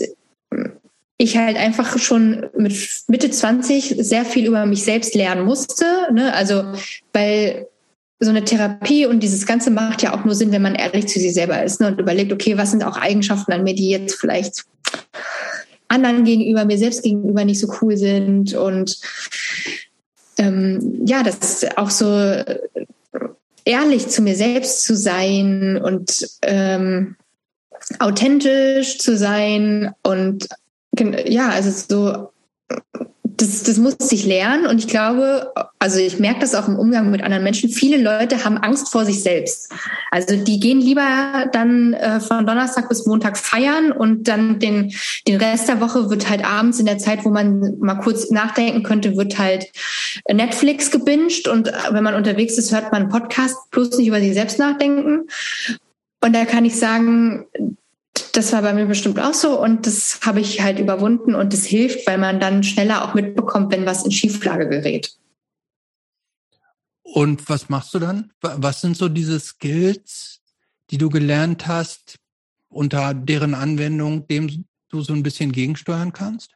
ich halt einfach schon mit Mitte 20 sehr viel über mich selbst lernen musste. Ne? Also, weil so eine Therapie und dieses Ganze macht ja auch nur Sinn, wenn man ehrlich zu sich selber ist ne? und überlegt, okay, was sind auch Eigenschaften an mir, die jetzt vielleicht anderen gegenüber, mir selbst gegenüber nicht so cool sind und ähm, ja, das auch so ehrlich zu mir selbst zu sein und ähm, authentisch zu sein und ja, also so das, das muss ich lernen und ich glaube, also ich merke das auch im Umgang mit anderen Menschen, viele Leute haben Angst vor sich selbst. Also die gehen lieber dann äh, von Donnerstag bis Montag feiern und dann den, den Rest der Woche wird halt abends in der Zeit, wo man mal kurz nachdenken könnte, wird halt Netflix gebinged und wenn man unterwegs ist, hört man einen Podcast, bloß nicht über sich selbst nachdenken. Und da kann ich sagen, das war bei mir bestimmt auch so und das habe ich halt überwunden und das hilft, weil man dann schneller auch mitbekommt, wenn was in Schieflage gerät. Und was machst du dann? Was sind so diese Skills, die du gelernt hast, unter deren Anwendung dem du so ein bisschen gegensteuern kannst?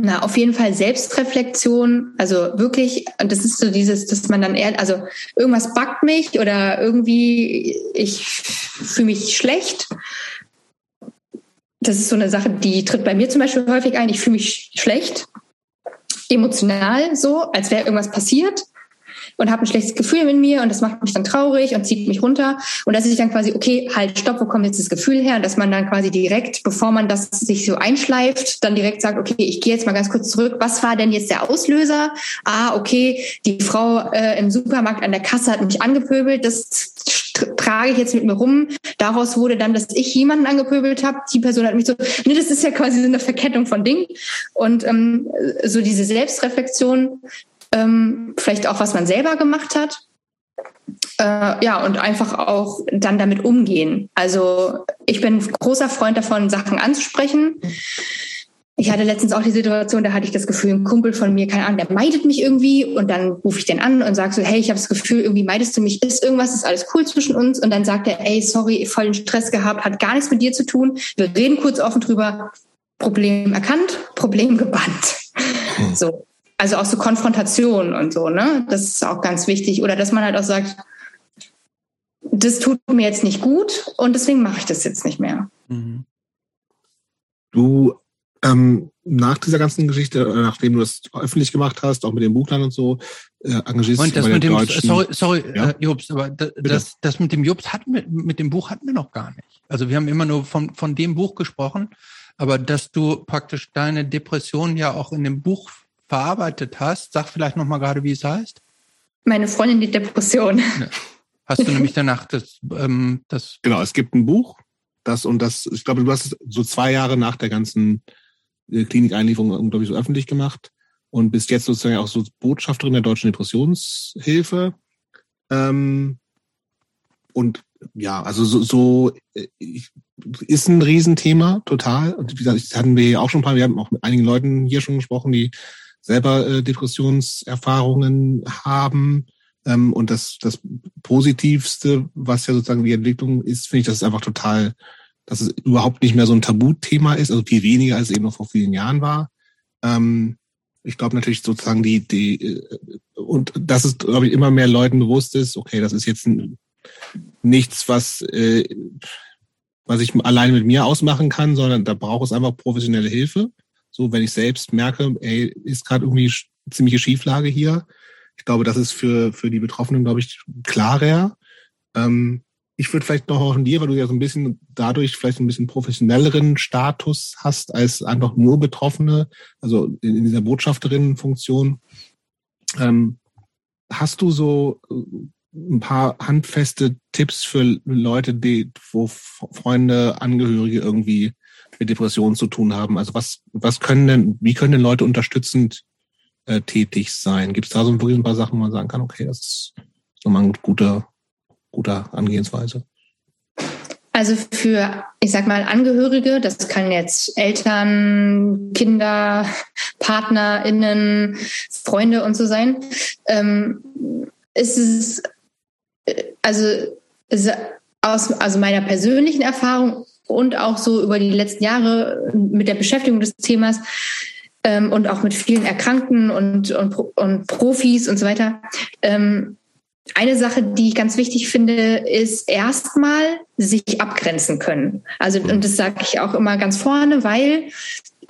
Na, auf jeden Fall Selbstreflexion. Also wirklich, und das ist so dieses, dass man dann eher, also irgendwas backt mich oder irgendwie ich fühle mich schlecht. Das ist so eine Sache, die tritt bei mir zum Beispiel häufig ein. Ich fühle mich schlecht, emotional so, als wäre irgendwas passiert und habe ein schlechtes Gefühl in mir und das macht mich dann traurig und zieht mich runter. Und dass ich dann quasi, okay, halt, stopp, wo kommt jetzt das Gefühl her? Und dass man dann quasi direkt, bevor man das sich so einschleift, dann direkt sagt, okay, ich gehe jetzt mal ganz kurz zurück. Was war denn jetzt der Auslöser? Ah, okay, die Frau äh, im Supermarkt an der Kasse hat mich angepöbelt. Das trage ich jetzt mit mir rum. Daraus wurde dann, dass ich jemanden angepöbelt habe. Die Person hat mich so, nee, das ist ja quasi so eine Verkettung von Dingen. Und ähm, so diese Selbstreflexion, ähm, vielleicht auch, was man selber gemacht hat. Äh, ja, und einfach auch dann damit umgehen. Also ich bin großer Freund davon, Sachen anzusprechen. Ich hatte letztens auch die Situation, da hatte ich das Gefühl, ein Kumpel von mir, keine Ahnung, der meidet mich irgendwie und dann rufe ich den an und sage so, hey, ich habe das Gefühl, irgendwie meidest du mich, ist irgendwas, ist alles cool zwischen uns und dann sagt er, ey, sorry, voll den Stress gehabt, hat gar nichts mit dir zu tun. Wir reden kurz offen drüber, Problem erkannt, Problem gebannt. Hm. So. Also auch so Konfrontation und so, ne? Das ist auch ganz wichtig. Oder dass man halt auch sagt, das tut mir jetzt nicht gut und deswegen mache ich das jetzt nicht mehr. Mhm. Du ähm, nach dieser ganzen Geschichte, äh, nachdem du das öffentlich gemacht hast, auch mit dem Buchland und so, äh, engagierst und das mit dem, Sorry, sorry ja? äh, Jobs, aber das, das mit dem Jobs hatten wir, mit dem Buch hatten wir noch gar nicht. Also wir haben immer nur von, von dem Buch gesprochen, aber dass du praktisch deine Depression ja auch in dem Buch verarbeitet hast. Sag vielleicht noch mal gerade, wie es heißt. Meine Freundin die Depression. Hast du nämlich danach das, ähm, das. Genau, es gibt ein Buch, das und das, ich glaube, du hast es so zwei Jahre nach der ganzen äh, Klinikeinlieferung, glaube ich, so öffentlich gemacht und bist jetzt sozusagen auch so Botschafterin der Deutschen Depressionshilfe. Ähm, und ja, also so, so äh, ist ein Riesenthema, total. Und wie gesagt, das hatten wir ja auch schon ein paar, wir haben auch mit einigen Leuten hier schon gesprochen, die selber äh, Depressionserfahrungen haben. Ähm, und das, das Positivste, was ja sozusagen die Entwicklung ist, finde ich, dass es einfach total, dass es überhaupt nicht mehr so ein Tabuthema ist, also viel weniger als es eben noch vor vielen Jahren war. Ähm, ich glaube natürlich sozusagen die, die, äh, und dass es, glaube ich, immer mehr Leuten bewusst ist, okay, das ist jetzt nichts, was, äh, was ich alleine mit mir ausmachen kann, sondern da braucht es einfach professionelle Hilfe. So, wenn ich selbst merke, ey, ist gerade irgendwie ziemliche Schieflage hier. Ich glaube, das ist für, für die Betroffenen, glaube ich, klarer. Ähm, ich würde vielleicht noch auch in dir, weil du ja so ein bisschen dadurch vielleicht ein bisschen professionelleren Status hast als einfach nur Betroffene, also in, in dieser Botschafterinnenfunktion. Ähm, hast du so äh, ein paar handfeste Tipps für Leute, die, wo Freunde, Angehörige irgendwie mit Depressionen zu tun haben? Also was, was können denn, wie können denn Leute unterstützend äh, tätig sein? Gibt es da so ein paar Sachen, wo man sagen kann, okay, das ist nochmal eine gute, gute Angehensweise? Also für, ich sag mal, Angehörige, das kann jetzt Eltern, Kinder, PartnerInnen, Freunde und so sein. Ähm, ist es, also, ist aus also meiner persönlichen Erfahrung und auch so über die letzten Jahre mit der Beschäftigung des Themas ähm, und auch mit vielen Erkrankten und, und, und Profis und so weiter. Ähm, eine Sache, die ich ganz wichtig finde, ist erstmal sich abgrenzen können. Also, und das sage ich auch immer ganz vorne, weil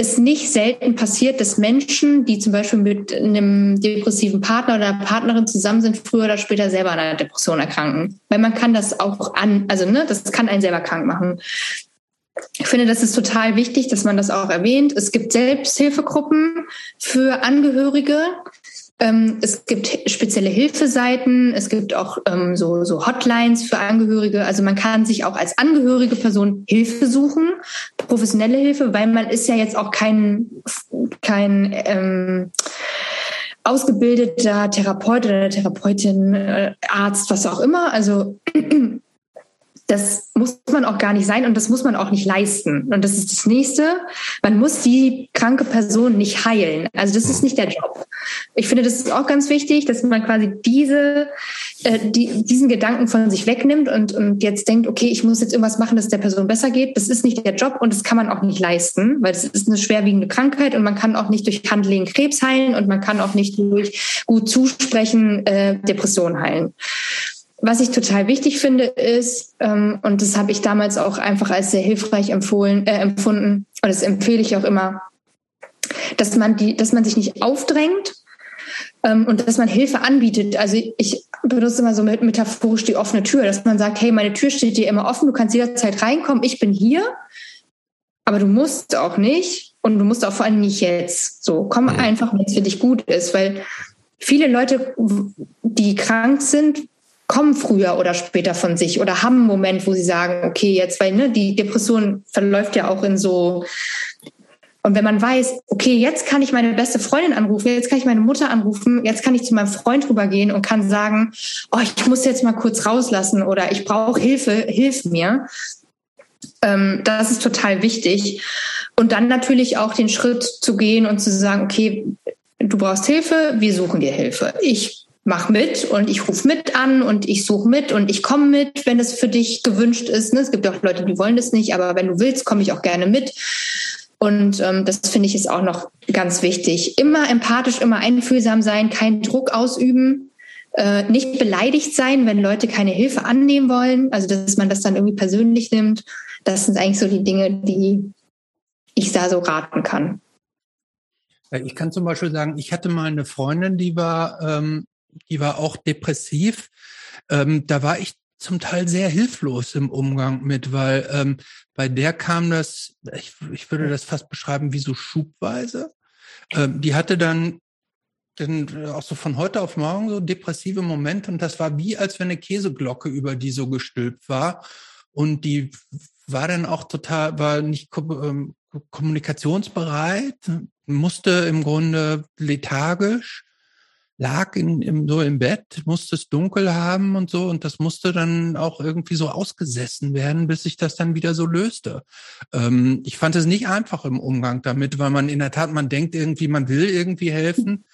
es nicht selten passiert, dass Menschen, die zum Beispiel mit einem depressiven Partner oder Partnerin zusammen sind, früher oder später selber an einer Depression erkranken. Weil man kann das auch an, also ne, das kann einen selber krank machen. Ich finde, das ist total wichtig, dass man das auch erwähnt. Es gibt Selbsthilfegruppen für Angehörige. Ähm, es gibt spezielle Hilfeseiten. Es gibt auch ähm, so, Hotlines für Angehörige. Also man kann sich auch als angehörige Person Hilfe suchen, professionelle Hilfe, weil man ist ja jetzt auch kein, kein ähm, ausgebildeter Therapeut oder Therapeutin, äh, Arzt, was auch immer. Also das muss man auch gar nicht sein und das muss man auch nicht leisten. Und das ist das nächste. Man muss die kranke Person nicht heilen. Also das ist nicht der Job. Ich finde, das ist auch ganz wichtig, dass man quasi diese, äh, die, diesen Gedanken von sich wegnimmt und, und jetzt denkt, okay, ich muss jetzt irgendwas machen, dass es der Person besser geht. Das ist nicht der Job und das kann man auch nicht leisten, weil es ist eine schwerwiegende Krankheit und man kann auch nicht durch Handling Krebs heilen und man kann auch nicht durch gut zusprechen äh, Depression heilen. Was ich total wichtig finde, ist, ähm, und das habe ich damals auch einfach als sehr hilfreich empfohlen, äh, empfunden, und das empfehle ich auch immer, dass man die, dass man sich nicht aufdrängt ähm, und dass man Hilfe anbietet. Also ich benutze immer so metaphorisch die offene Tür, dass man sagt, hey, meine Tür steht dir immer offen, du kannst jederzeit reinkommen, ich bin hier, aber du musst auch nicht und du musst auch vor allem nicht jetzt. So, komm einfach, wenn es für dich gut ist, weil viele Leute, die krank sind, kommen früher oder später von sich oder haben einen Moment, wo sie sagen, okay, jetzt, weil ne, die Depression verläuft ja auch in so und wenn man weiß, okay, jetzt kann ich meine beste Freundin anrufen, jetzt kann ich meine Mutter anrufen, jetzt kann ich zu meinem Freund rübergehen und kann sagen, oh, ich muss jetzt mal kurz rauslassen oder ich brauche Hilfe, hilf mir. Ähm, das ist total wichtig. Und dann natürlich auch den Schritt zu gehen und zu sagen, okay, du brauchst Hilfe, wir suchen dir Hilfe. Ich mach mit und ich rufe mit an und ich suche mit und ich komme mit, wenn es für dich gewünscht ist. Ne? Es gibt auch Leute, die wollen das nicht, aber wenn du willst, komme ich auch gerne mit. Und ähm, das finde ich ist auch noch ganz wichtig. Immer empathisch, immer einfühlsam sein, keinen Druck ausüben, äh, nicht beleidigt sein, wenn Leute keine Hilfe annehmen wollen. Also dass man das dann irgendwie persönlich nimmt. Das sind eigentlich so die Dinge, die ich da so raten kann. Ich kann zum Beispiel sagen, ich hatte mal eine Freundin, die war ähm, die war auch depressiv. Ähm, da war ich zum Teil sehr hilflos im Umgang mit, weil ähm, bei der kam das, ich, ich würde das fast beschreiben wie so schubweise. Ähm, die hatte dann dann auch so von heute auf morgen so depressive Momente und das war wie, als wenn eine Käseglocke über die so gestülpt war. Und die war dann auch total, war nicht ähm, kommunikationsbereit, musste im Grunde lethargisch lag in, im, so im Bett, musste es dunkel haben und so und das musste dann auch irgendwie so ausgesessen werden, bis sich das dann wieder so löste. Ähm, ich fand es nicht einfach im Umgang damit, weil man in der Tat, man denkt irgendwie, man will irgendwie helfen,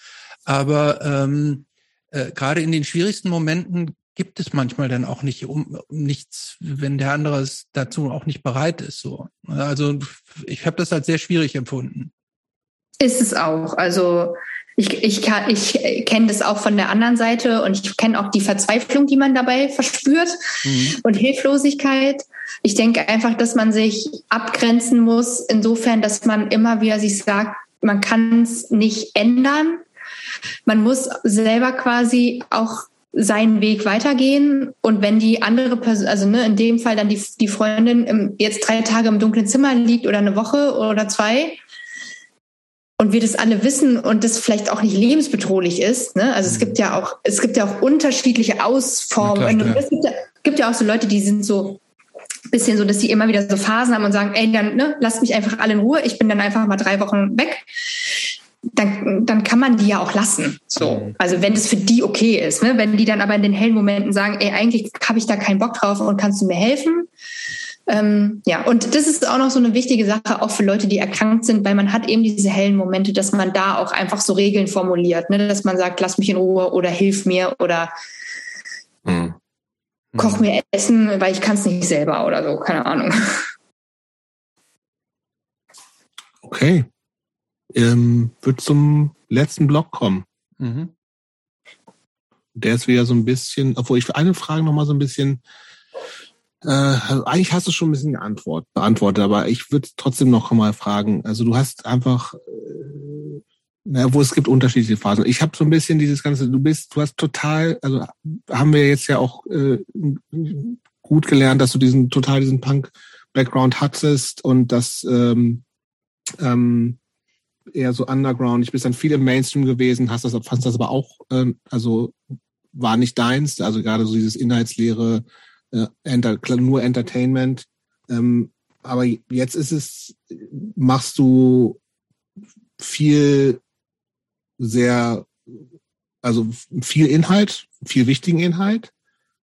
aber ähm, äh, gerade in den schwierigsten Momenten gibt es manchmal dann auch nicht um nichts, wenn der andere es dazu auch nicht bereit ist. So, also ich habe das als sehr schwierig empfunden. Ist es auch. Also ich, ich, kann, ich kenne das auch von der anderen Seite und ich kenne auch die Verzweiflung, die man dabei verspürt mhm. und Hilflosigkeit. Ich denke einfach, dass man sich abgrenzen muss, insofern, dass man immer wieder sich sagt, man kann es nicht ändern. Man muss selber quasi auch seinen Weg weitergehen. Und wenn die andere Person, also ne, in dem Fall dann die, die Freundin jetzt drei Tage im dunklen Zimmer liegt oder eine Woche oder zwei, und wir das alle wissen und das vielleicht auch nicht lebensbedrohlich ist. Ne? Also es gibt ja auch, es gibt ja auch unterschiedliche Ausformungen. Ja, es gibt ja, gibt ja auch so Leute, die sind so bisschen so, dass sie immer wieder so Phasen haben und sagen, ey, dann ne, lasst mich einfach alle in Ruhe, ich bin dann einfach mal drei Wochen weg. Dann, dann kann man die ja auch lassen. So. Mhm. Also wenn das für die okay ist. Ne? Wenn die dann aber in den hellen Momenten sagen, ey, eigentlich habe ich da keinen Bock drauf und kannst du mir helfen, ähm, ja, und das ist auch noch so eine wichtige Sache, auch für Leute, die erkrankt sind, weil man hat eben diese hellen Momente, dass man da auch einfach so Regeln formuliert, ne? dass man sagt, lass mich in Ruhe oder hilf mir oder Mhm. Koch mir Essen, weil ich kann es nicht selber oder so, keine Ahnung. Okay. Ähm, wird zum letzten Block kommen. Mhm. Der ist wieder so ein bisschen, obwohl ich für eine Frage nochmal so ein bisschen, äh, also eigentlich hast du schon ein bisschen geantwortet, beantwortet, aber ich würde trotzdem noch mal fragen. Also du hast einfach, äh, na, wo es gibt unterschiedliche Phasen. Ich habe so ein bisschen dieses ganze, du bist, du hast total, also haben wir jetzt ja auch äh, gut gelernt, dass du diesen total diesen Punk-Background hattest und dass ähm, ähm, eher so Underground. Ich bist dann viel im Mainstream gewesen, hast das, fandst das aber auch, ähm, also war nicht deins, also gerade so dieses inhaltsleere, äh, enter, nur Entertainment. Ähm, aber jetzt ist es, machst du viel sehr, also viel Inhalt, viel wichtigen Inhalt,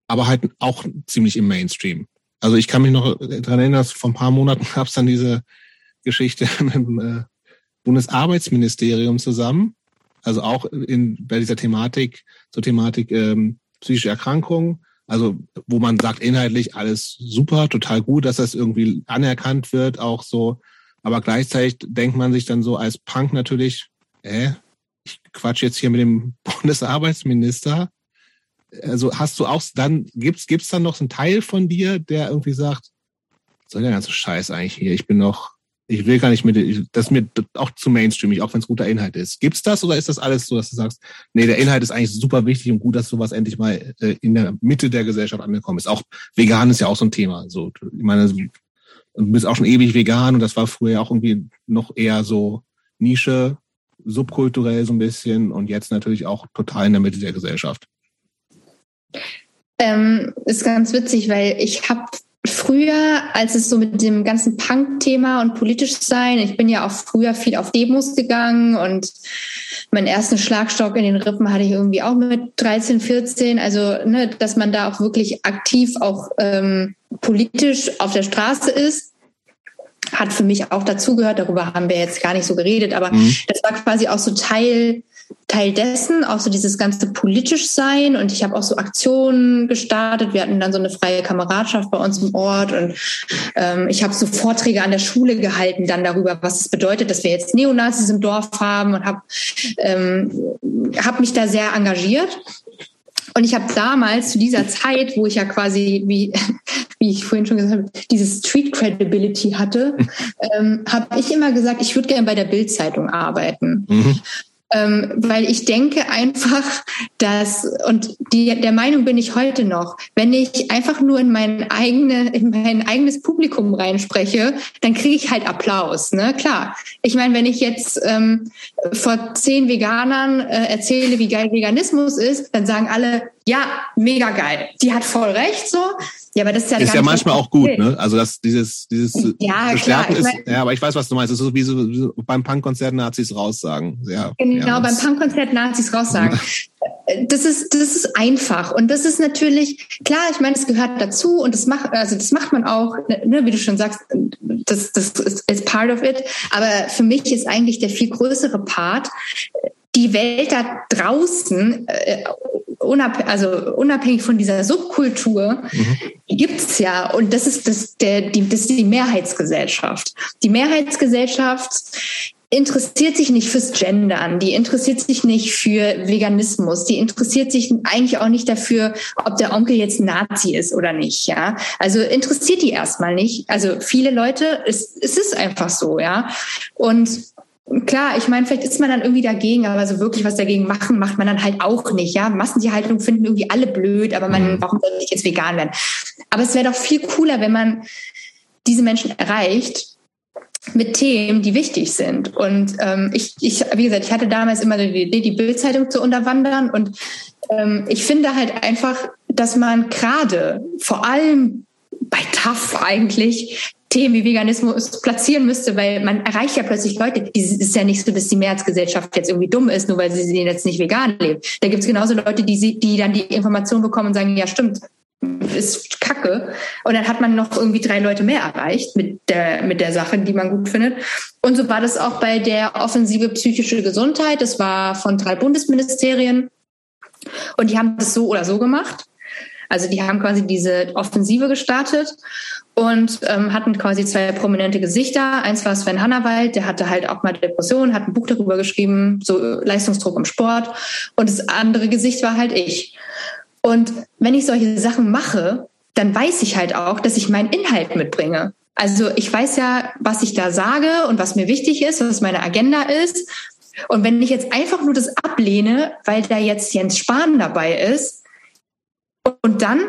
aber halt auch ziemlich im Mainstream. Also ich kann mich noch dran erinnern, dass vor ein paar Monaten gab es dann diese Geschichte mit dem äh, Bundesarbeitsministerium zusammen, also auch in, bei dieser Thematik, zur Thematik ähm, psychische Erkrankungen, also wo man sagt, inhaltlich alles super, total gut, dass das irgendwie anerkannt wird, auch so. Aber gleichzeitig denkt man sich dann so als Punk natürlich, äh, ich quatsch jetzt hier mit dem Bundesarbeitsminister. Also hast du auch dann, gibt's, gibt's dann noch so einen Teil von dir, der irgendwie sagt, soll der ganze Scheiß eigentlich hier? Ich bin noch, ich will gar nicht mit, das ist mir auch zu mainstreamig, auch wenn es guter Inhalt ist. Gibt's das oder ist das alles so, dass du sagst, nee, der Inhalt ist eigentlich super wichtig und gut, dass sowas endlich mal äh, in der Mitte der Gesellschaft angekommen ist. Auch vegan ist ja auch so ein Thema. So, ich meine, du bist auch schon ewig vegan und das war früher auch irgendwie noch eher so Nische, subkulturell so ein bisschen und jetzt natürlich auch total in der Mitte der Gesellschaft. Ähm, ist ganz witzig, weil ich habe früher, als es so mit dem ganzen Punk-Thema und politisch sein, ich bin ja auch früher viel auf Demos gegangen und meinen ersten Schlagstock in den Rippen hatte ich irgendwie auch mit 13, 14. Also, ne, dass man da auch wirklich aktiv auch ähm, politisch auf der Straße ist hat für mich auch dazugehört. Darüber haben wir jetzt gar nicht so geredet, aber mhm. das war quasi auch so Teil Teil dessen, auch so dieses ganze politisch sein. Und ich habe auch so Aktionen gestartet. Wir hatten dann so eine freie Kameradschaft bei uns im Ort und ähm, ich habe so Vorträge an der Schule gehalten dann darüber, was es bedeutet, dass wir jetzt Neonazis im Dorf haben und habe ähm, hab mich da sehr engagiert. Und ich habe damals zu dieser Zeit, wo ich ja quasi, wie, wie ich vorhin schon gesagt habe, diese Street Credibility hatte, ähm, habe ich immer gesagt, ich würde gerne bei der Bildzeitung arbeiten. Mhm ähm, weil ich denke einfach, dass, und die, der Meinung bin ich heute noch, wenn ich einfach nur in mein, eigene, in mein eigenes Publikum reinspreche, dann kriege ich halt Applaus. Ne? Klar. Ich meine, wenn ich jetzt ähm, vor zehn Veganern äh, erzähle, wie geil Veganismus ist, dann sagen alle, ja, mega geil. Die hat voll recht so. Ja, aber das ist ja, ist ja manchmal auch gut, ne? Also das dieses dieses ja, klar, ist, mein, ja, aber ich weiß, was du meinst. Das ist so wie so, wie so beim Punkkonzert Nazis raussagen. Ja, genau, ja, beim Punkkonzert Nazis raussagen. das ist das ist einfach und das ist natürlich klar. Ich meine, es gehört dazu und das macht also das macht man auch, ne, wie du schon sagst. Das das ist, ist part of it. Aber für mich ist eigentlich der viel größere Part die Welt da draußen äh, unab also unabhängig von dieser Subkultur, mhm. gibt's ja. Und das ist, das, der, die, das ist die Mehrheitsgesellschaft. Die Mehrheitsgesellschaft interessiert sich nicht fürs Gendern, die interessiert sich nicht für Veganismus, die interessiert sich eigentlich auch nicht dafür, ob der Onkel jetzt Nazi ist oder nicht, ja. Also interessiert die erstmal nicht. Also viele Leute, es, es ist einfach so, ja. Und klar, ich meine, vielleicht ist man dann irgendwie dagegen, aber so wirklich was dagegen machen, macht man dann halt auch nicht. Ja, Massentierhaltung finden irgendwie alle blöd, aber man, mhm. warum soll ich jetzt vegan werden? Aber es wäre doch viel cooler, wenn man diese Menschen erreicht mit Themen, die wichtig sind. Und ähm, ich, ich, wie gesagt, ich hatte damals immer die Idee, die Bildzeitung zu unterwandern. Und ähm, ich finde halt einfach, dass man gerade vor allem bei TAF eigentlich Themen wie Veganismus platzieren müsste, weil man erreicht ja plötzlich Leute, die ist ja nicht so, dass die Mehrheitsgesellschaft jetzt irgendwie dumm ist, nur weil sie jetzt nicht vegan leben. Da gibt es genauso Leute, die, die dann die Information bekommen und sagen, ja stimmt, ist kacke. Und dann hat man noch irgendwie drei Leute mehr erreicht mit der, mit der Sache, die man gut findet. Und so war das auch bei der Offensive psychische Gesundheit. Das war von drei Bundesministerien. Und die haben das so oder so gemacht. Also die haben quasi diese Offensive gestartet und ähm, hatten quasi zwei prominente Gesichter. Eins war Sven Hannawald, der hatte halt auch mal Depressionen, hat ein Buch darüber geschrieben, so Leistungsdruck im Sport. Und das andere Gesicht war halt ich. Und wenn ich solche Sachen mache, dann weiß ich halt auch, dass ich meinen Inhalt mitbringe. Also ich weiß ja, was ich da sage und was mir wichtig ist, was meine Agenda ist. Und wenn ich jetzt einfach nur das ablehne, weil da jetzt Jens Spahn dabei ist, und dann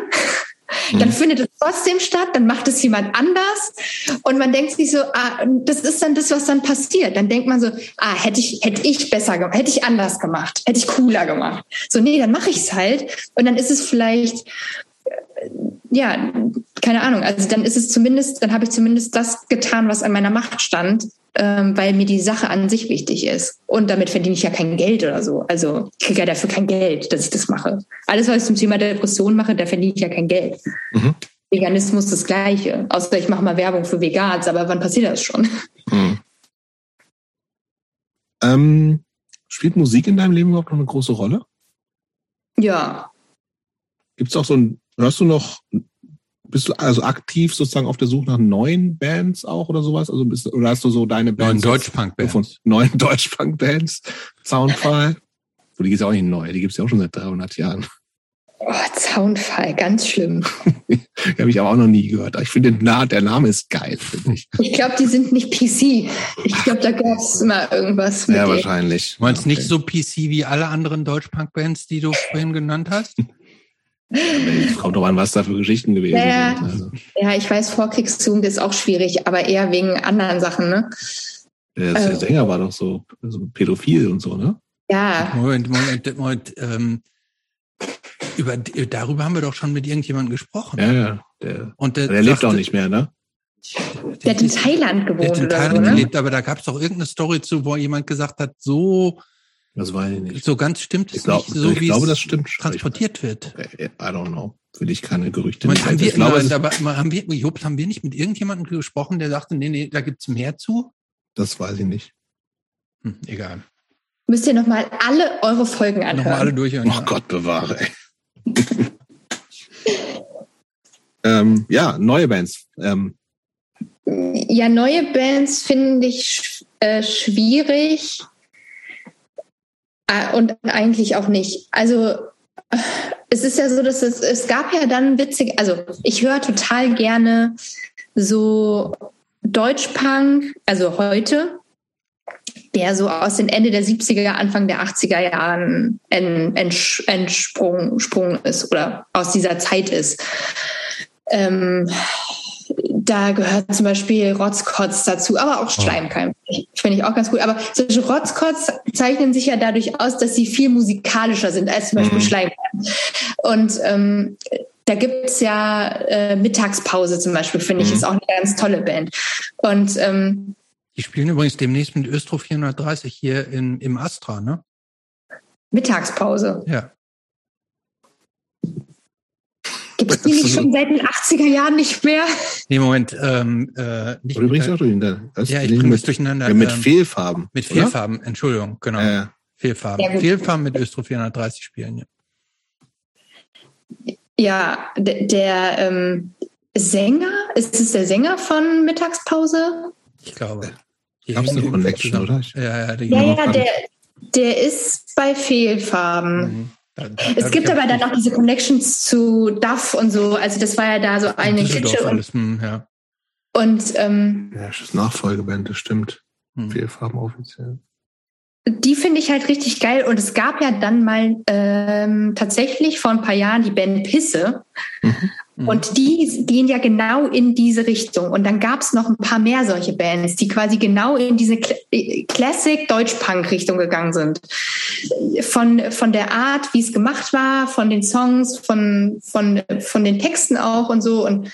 dann mhm. findet es trotzdem statt, dann macht es jemand anders und man denkt sich so, ah, das ist dann das, was dann passiert. Dann denkt man so, ah, hätte ich, hätte ich besser gemacht, hätte ich anders gemacht, hätte ich cooler gemacht. So, nee, dann mache ich es halt und dann ist es vielleicht, äh, ja, keine Ahnung, also dann ist es zumindest, dann habe ich zumindest das getan, was an meiner Macht stand ähm, weil mir die Sache an sich wichtig ist. Und damit verdiene ich ja kein Geld oder so. Also ich kriege ja dafür kein Geld, dass ich das mache. Alles, was ich zum Thema Depression mache, da verdiene ich ja kein Geld. Mhm. Veganismus das Gleiche. Außer ich mache mal Werbung für Vegans, aber wann passiert das schon? Mhm. Ähm, spielt Musik in deinem Leben überhaupt noch eine große Rolle? Ja. Gibt es auch so ein, hörst du noch bist du also aktiv sozusagen auf der Suche nach neuen Bands auch oder sowas? Also bist, oder hast du so deine Bands? Neuen Deutschpunk-Bands. Neuen Deutschpunk-Bands. Soundfall. die gibt's ja auch nicht neu, die gibt's ja auch schon seit 300 Jahren. Oh, Soundfall, ganz schlimm. die habe ich aber auch noch nie gehört. Ich finde, der Name ist geil, finde ich. Ich glaube, die sind nicht PC. Ich glaube, da gab es immer irgendwas mit Ja, denen. wahrscheinlich. Meinst okay. nicht so PC wie alle anderen Deutschpunk-Bands, die du vorhin genannt hast? Kommt doch an, was da für Geschichten gewesen ja, sind. Also. Ja, ich weiß, Vorkriegsjugend ist auch schwierig, aber eher wegen anderen Sachen, ne? Der, der ähm, Sänger war doch so, so pädophil und so, ne? Ja. Moment, Moment, Moment. Ähm, über, darüber haben wir doch schon mit irgendjemandem gesprochen. Ja, ja. Der, und der, der lebt auch nicht mehr, ne? Der, hat in Thailand gewohnt. Der hat in Thailand oder so, gelebt, ne? aber da gab es doch irgendeine Story zu, wo jemand gesagt hat, so das weiß ich nicht. So ganz stimmt es ich glaub, nicht, so ich wie glaube, das stimmt. transportiert wird. I don't know. Will ich keine Gerüchte nicht. Haben wir, ich glaube, aber, haben wir, Jobs, haben wir nicht mit irgendjemandem gesprochen, der sagte, nee, nee, da gibt's mehr zu? Das weiß ich nicht. Hm, egal. Müsst ihr nochmal alle eure Folgen anhören. Nochmal alle durchhören. Oh Gott bewahre, ey. ähm, ja, neue Bands. Ähm. Ja, neue Bands finde ich äh, schwierig und eigentlich auch nicht. Also es ist ja so, dass es, es gab ja dann witzig, also ich höre total gerne so Deutschpunk, also heute, der so aus den Ende der 70er, Anfang der 80er Jahren entsprungen ist oder aus dieser Zeit ist. Ähm, da gehört zum Beispiel Rotzkotz dazu, aber auch Schleimkeim. Finde ich auch ganz cool. Aber solche Rotzkotz zeichnen sich ja dadurch aus, dass sie viel musikalischer sind als zum Beispiel mhm. Schleimkeim. Und ähm, da gibt's ja äh, Mittagspause zum Beispiel, finde ich, mhm. ist auch eine ganz tolle Band. Und ähm, die spielen übrigens demnächst mit Östro 430 hier in, im Astra, ne? Mittagspause. Ja. Gibt es die nicht schon seit den 80er Jahren nicht mehr? Nee, Moment. Ähm, äh, nicht du bringst auch durcheinander. Ja, ich bringe es durcheinander. Ja, mit ähm, Fehlfarben. Mit Fehlfarben, oder? Entschuldigung, genau. Äh. Fehlfarben. Fehlfarben mit Östro 430 spielen, ja. Ja, der, der ähm, Sänger, ist es der Sänger von Mittagspause? Ich glaube. Gab es eine Connection, oder? Ja, ja, ja, ja der, der ist bei Fehlfarben. Mhm. Da, da, es gibt aber dann auch diese Connections zu Duff und so. Also das war ja da so eine Klitsche. Und, hm, ja. und ähm, ja, das ist Nachfolgeband, das stimmt. Hm. Fehlfarben offiziell die finde ich halt richtig geil. Und es gab ja dann mal ähm, tatsächlich vor ein paar Jahren die Band Pisse. Mhm. Mhm. Und die gehen ja genau in diese Richtung. Und dann gab es noch ein paar mehr solche Bands, die quasi genau in diese äh, Classic Deutsch-Punk-Richtung gegangen sind. Von, von der Art, wie es gemacht war, von den Songs, von, von, von den Texten auch und so. Und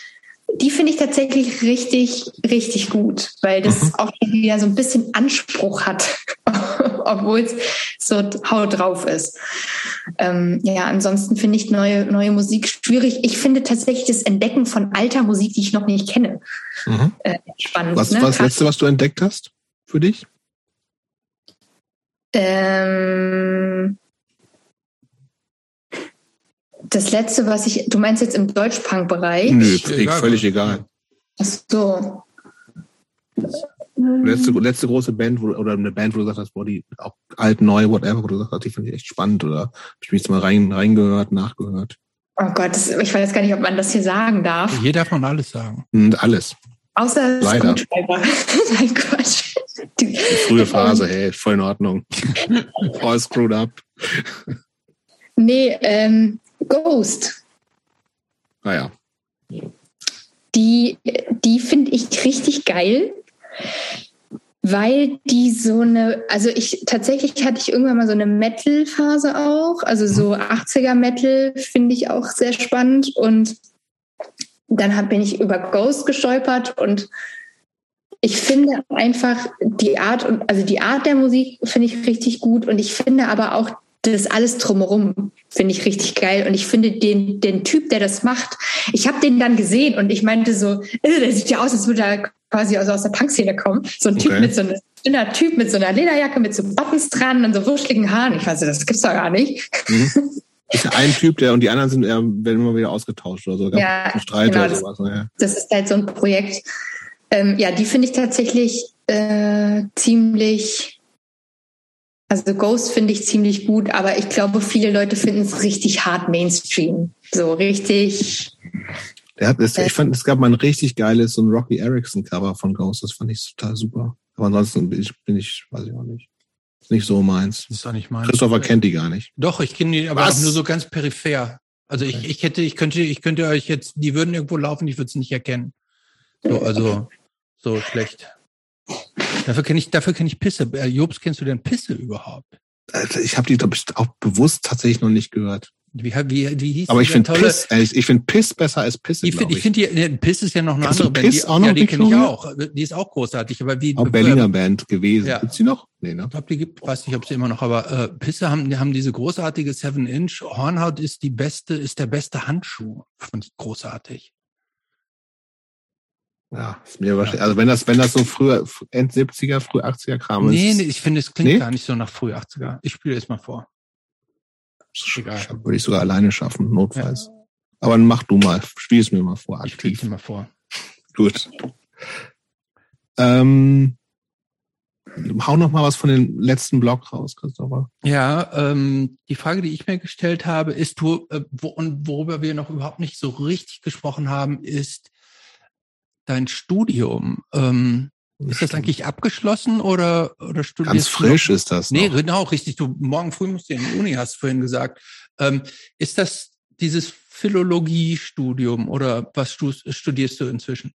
die finde ich tatsächlich richtig, richtig gut, weil das mhm. auch wieder so ein bisschen Anspruch hat, obwohl es so haut drauf ist. Ähm, ja, ansonsten finde ich neue, neue Musik schwierig. Ich finde tatsächlich das Entdecken von alter Musik, die ich noch nicht kenne, mhm. äh, spannend. Was war ne? das Letzte, was du entdeckt hast für dich? Ähm, Das letzte, was ich, du meinst jetzt im Deutschpunk-Bereich? Nö, völlig egal. Ach so. Letzte, letzte große Band wo, oder eine Band, wo du gesagt hast, boah, die auch alt, neu, whatever, wo du gesagt hast, die fand ich echt spannend oder hab ich mich jetzt mal rein, reingehört, nachgehört. Oh Gott, das, ich weiß gar nicht, ob man das hier sagen darf. Hier darf man alles sagen. Und alles. Außer Leider. Screwdriver. Nein, Quatsch. Die frühe Phase, hey, voll in Ordnung. All screwed up. Nee, ähm, Ghost. Naja. Die, die finde ich richtig geil, weil die so eine, also ich tatsächlich hatte ich irgendwann mal so eine Metal-Phase auch, also so 80er Metal finde ich auch sehr spannend. Und dann hab, bin ich über Ghost gestolpert. Und ich finde einfach die Art und also die Art der Musik finde ich richtig gut. Und ich finde aber auch das alles drumherum finde ich richtig geil und ich finde den den Typ, der das macht, ich habe den dann gesehen und ich meinte so, äh, der sieht ja aus, als würde er quasi aus, aus der Punkszene kommen, so ein Typ Okay. mit so einem dünner Typ mit so einer Lederjacke mit so Buttons dran und so wuscheligen Haaren. Ich weiß, das gibt's doch gar nicht. Mhm. Ist ja ein Typ, der und die anderen sind, äh, werden immer wieder ausgetauscht oder so. Ja, Streit genau, oder sowas. Ja. Das ist halt so ein Projekt. Ähm, ja, die finde ich tatsächlich äh, ziemlich. Also Ghost finde ich ziemlich gut, aber ich glaube, viele Leute finden es richtig hart Mainstream. So richtig. Der hat, es, ich fand, es gab mal ein richtig geiles, so ein Rocky Erickson Cover von Ghost. Das fand ich total super. Aber ansonsten bin ich, bin ich weiß ich auch nicht. Ist nicht so meins. Das ist doch nicht mein. Christopher kennt die gar nicht. Doch, ich kenne die, aber nur so ganz peripher. Also ich, ich hätte, ich könnte, ich könnte euch jetzt, die würden irgendwo laufen, ich würde es nicht erkennen. So, also so schlecht. Dafür kenne ich, dafür kenne ich Pisse. Äh, Jobs, kennst du denn Pisse überhaupt? Also Ich habe die, glaube ich, auch bewusst tatsächlich noch nicht gehört. Wie, wie, wie hieß Aber ich finde? Piss, ehrlich, ich finde Piss besser als Pisse, Ich finde, glaube ich finde, die, ne, Piss ist ja noch eine du andere Band. Piss Die, auch noch, ja, die kenne ich auch. Die ist auch großartig. Aber wie, Auch Berliner Band gewesen. Ja. Gibt's die noch? Nee, ne? Ich glaube, die gibt, weiß nicht, ob sie immer noch, aber äh, Pisse haben, die haben diese großartige Seven Inch. Hornhaut ist die beste, ist der beste Handschuh. Ich großartig. Ja, ist mir wahrscheinlich, also wenn das, wenn das so früher, End 70er, früh 80er Kram ist. Nee, nee, ich finde, es klingt Nee? gar nicht so nach früh 80er. Ich spiele es mal vor. egal. Würde ich sogar alleine schaffen, notfalls. Aber dann mach du mal, spiel es mir mal vor, Ich spiele aktiv. es mal vor. Gut. Ähm, hau noch mal was von dem letzten Blog raus, Christopher. Ja, ähm, die Frage, die ich mir gestellt habe, ist, wo, äh, wo, und worüber wir noch überhaupt nicht so richtig gesprochen haben, ist dein Studium. Ähm, ist das eigentlich abgeschlossen oder, oder studierst Ganz du frisch ist das. Nee, noch. genau, richtig. Du morgen früh musst du in die Uni, hast du vorhin gesagt. Ähm, ist das dieses Philologiestudium oder was stu- studierst du inzwischen?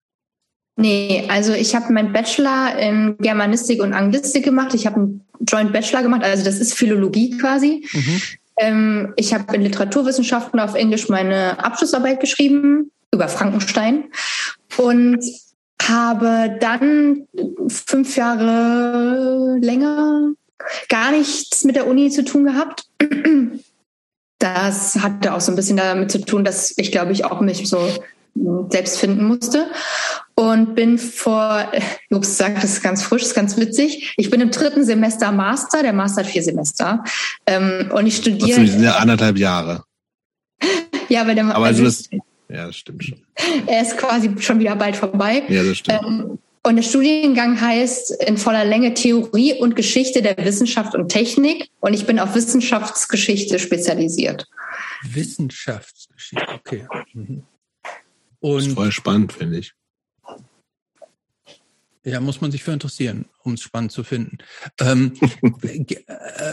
Nee, also ich habe meinen Bachelor in Germanistik und Anglistik gemacht. Ich habe einen Joint Bachelor gemacht, also das ist Philologie quasi. Mhm. Ähm, ich habe in Literaturwissenschaften auf Englisch meine Abschlussarbeit geschrieben über Frankenstein und habe dann fünf Jahre länger gar nichts mit der Uni zu tun gehabt. Das hatte auch so ein bisschen damit zu tun, dass ich glaube ich auch mich so selbst finden musste und bin vor, Jobs sagt, das ist ganz frisch, das ist ganz witzig. Ich bin im dritten Semester Master, der Master hat vier Semester. Ähm, und ich studiere. die sind ja anderthalb Jahre. Ja, weil der Aber also also das, ja, das stimmt schon. er ist quasi schon wieder bald vorbei. Ja, das stimmt. Ähm, und der Studiengang heißt in voller Länge Theorie und Geschichte der Wissenschaft und Technik. Und ich bin auf Wissenschaftsgeschichte spezialisiert. Wissenschaftsgeschichte, okay. Mhm. Das ist Und voll spannend, finde ich. ja, muss man sich für interessieren, um es spannend zu finden. Ähm, äh,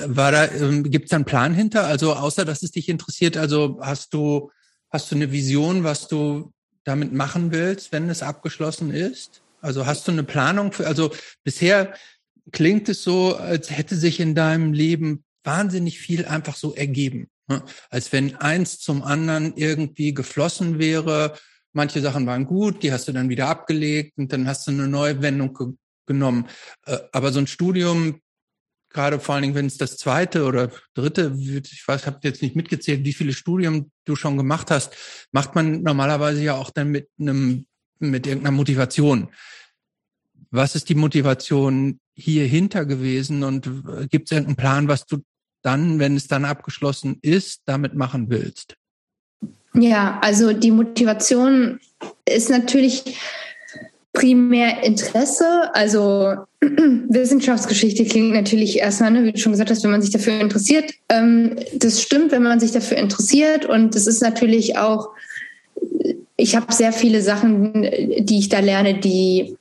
war da, ähm, gibt es da einen Plan hinter? Also außer dass es dich interessiert, also hast du, hast du eine Vision, was du damit machen willst, wenn es abgeschlossen ist? Also hast du eine Planung für, also bisher klingt es so, als hätte sich in deinem Leben wahnsinnig viel einfach so ergeben. ne? Als wenn eins zum anderen irgendwie geflossen wäre. Manche Sachen waren gut, die hast du dann wieder abgelegt und dann hast du eine neue Wendung ge genommen. Äh, aber so ein Studium, gerade vor allen Dingen, wenn es das zweite oder dritte wird, ich weiß, habe jetzt nicht mitgezählt, wie viele Studien du schon gemacht hast, macht man normalerweise ja auch dann mit einem, mit irgendeiner Motivation. Was ist die Motivation hier hinter gewesen und gibt es irgendeinen Plan, was du dann, wenn es dann abgeschlossen ist, damit machen willst? Ja, also die Motivation ist natürlich primär Interesse. Also Wissenschaftsgeschichte klingt natürlich erstmal, ne, wie du schon gesagt hast, wenn man sich dafür interessiert. Ähm, das stimmt, wenn man sich dafür interessiert. Und es ist natürlich auch, ich habe sehr viele Sachen, die ich da lerne, die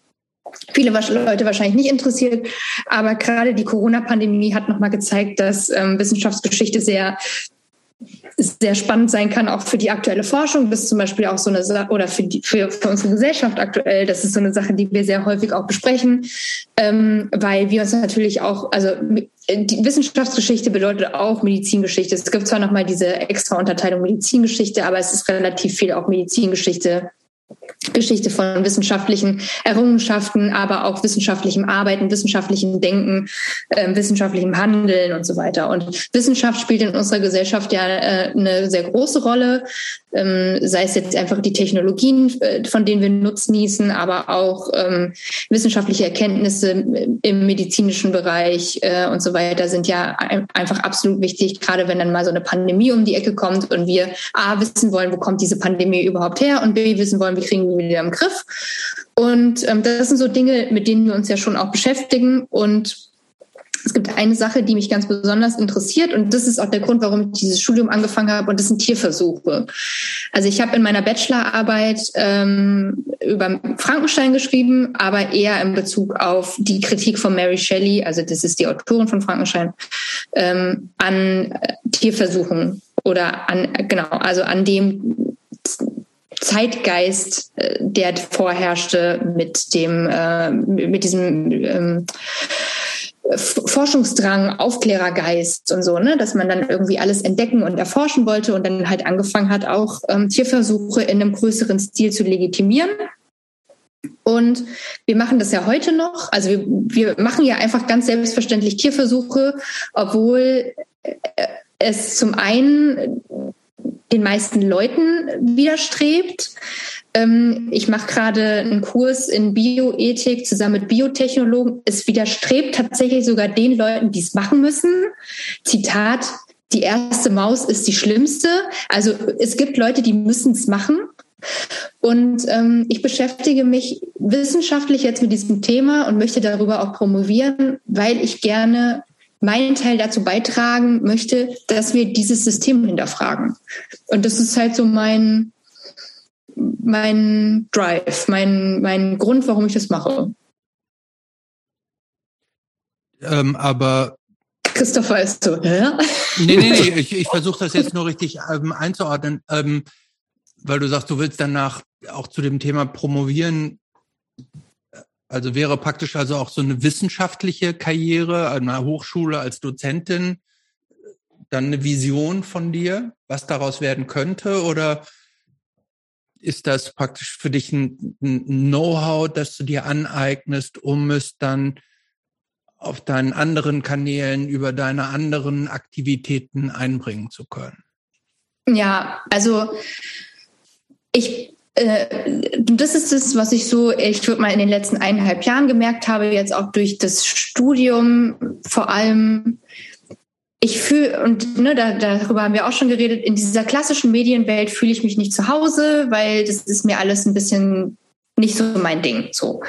viele Leute wahrscheinlich nicht interessiert. Aber gerade die Corona-Pandemie hat nochmal gezeigt, dass ähm, Wissenschaftsgeschichte sehr sehr spannend sein kann, auch für die aktuelle Forschung. Das ist zum Beispiel auch so eine Sache, oder für, die, für, für unsere Gesellschaft aktuell, das ist so eine Sache, die wir sehr häufig auch besprechen, ähm, weil wir uns natürlich auch, also die Wissenschaftsgeschichte bedeutet auch Medizingeschichte. Es gibt zwar nochmal diese extra Unterteilung Medizingeschichte, aber es ist relativ viel auch Medizingeschichte Geschichte von wissenschaftlichen Errungenschaften, aber auch wissenschaftlichem Arbeiten, wissenschaftlichem Denken, äh, wissenschaftlichem Handeln und so weiter. Und Wissenschaft spielt in unserer Gesellschaft ja äh, eine sehr große Rolle, ähm, sei es jetzt einfach die Technologien, äh, von denen wir nutznießen, aber auch ähm, wissenschaftliche Erkenntnisse im medizinischen Bereich äh, und so weiter sind ja ein, einfach absolut wichtig, gerade wenn dann mal so eine Pandemie um die Ecke kommt und wir A wissen wollen, wo kommt diese Pandemie überhaupt her und B wissen wollen, wie kriegen wir wieder im Griff. Und ähm, das sind so Dinge, mit denen wir uns ja schon auch beschäftigen und es gibt eine Sache, die mich ganz besonders interessiert und das ist auch der Grund, warum ich dieses Studium angefangen habe und das sind Tierversuche. Also ich habe in meiner Bachelorarbeit ähm, über Frankenstein geschrieben, aber eher in Bezug auf die Kritik von Mary Shelley, also das ist die Autorin von Frankenstein, ähm, an äh, Tierversuchen oder an genau, also an dem Zeitgeist, äh, der vorherrschte mit dem äh, mit diesem ähm, Forschungsdrang, Aufklärergeist und so, ne, dass man dann irgendwie alles entdecken und erforschen wollte und dann halt angefangen hat, auch ähm, Tierversuche in einem größeren Stil zu legitimieren. Und wir machen das ja heute noch. Also wir, wir machen ja einfach ganz selbstverständlich Tierversuche, obwohl äh, es zum einen den meisten Leuten widerstrebt. Ähm, ich mache gerade einen Kurs in Bioethik zusammen mit Biotechnologen. Es widerstrebt tatsächlich sogar den Leuten, die es machen müssen. Zitat, die erste Maus ist die schlimmste. Also es gibt Leute, die müssen es machen. Und ähm, ich beschäftige mich wissenschaftlich jetzt mit diesem Thema und möchte darüber auch promovieren, weil ich gerne meinen Teil dazu beitragen möchte, dass wir dieses System hinterfragen. Und das ist halt so mein, mein Drive, mein, mein Grund, warum ich das mache. Ähm, aber Christopher ist so, hä? Nee, nee, nee, ich, ich versuche das jetzt nur richtig ähm, einzuordnen, ähm, weil du sagst, du willst danach auch zu dem Thema promovieren. Also wäre praktisch also auch so eine wissenschaftliche Karriere an einer Hochschule als Dozentin dann eine Vision von dir, was daraus werden könnte? Oder ist das praktisch für dich ein, ein Know-how, das du dir aneignest, um es dann auf deinen anderen Kanälen über deine anderen Aktivitäten einbringen zu können? Ja, also ich äh, das ist es, was ich so, ich würde mal in den letzten eineinhalb Jahren gemerkt habe, jetzt auch durch das Studium vor allem. Ich fühle, und ne, da, darüber haben wir auch schon geredet, in dieser klassischen Medienwelt fühle ich mich nicht zu Hause, weil das ist mir alles ein bisschen nicht so mein Ding. So.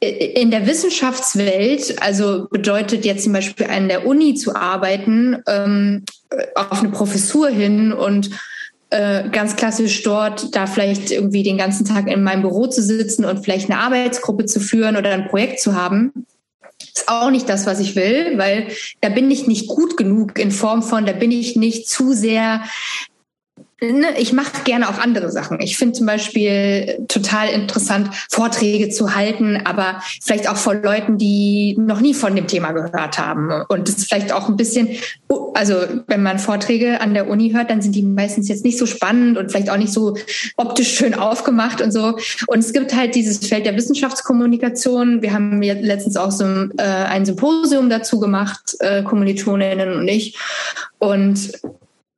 In der Wissenschaftswelt, also bedeutet jetzt zum Beispiel an der Uni zu arbeiten, ähm, auf eine Professur hin und äh, ganz klassisch dort da vielleicht irgendwie den ganzen Tag in meinem Büro zu sitzen und vielleicht eine Arbeitsgruppe zu führen oder ein Projekt zu haben, ist auch nicht das, was ich will, weil da bin ich nicht gut genug in Form von, da bin ich nicht zu sehr ich mache gerne auch andere Sachen. Ich finde zum Beispiel total interessant, Vorträge zu halten, aber vielleicht auch vor Leuten, die noch nie von dem Thema gehört haben. Und das ist vielleicht auch ein bisschen, also wenn man Vorträge an der Uni hört, dann sind die meistens jetzt nicht so spannend und vielleicht auch nicht so optisch schön aufgemacht und so. Und es gibt halt dieses Feld der Wissenschaftskommunikation. Wir haben letztens auch so äh, ein Symposium dazu gemacht, äh, Kommilitoninnen und ich. Und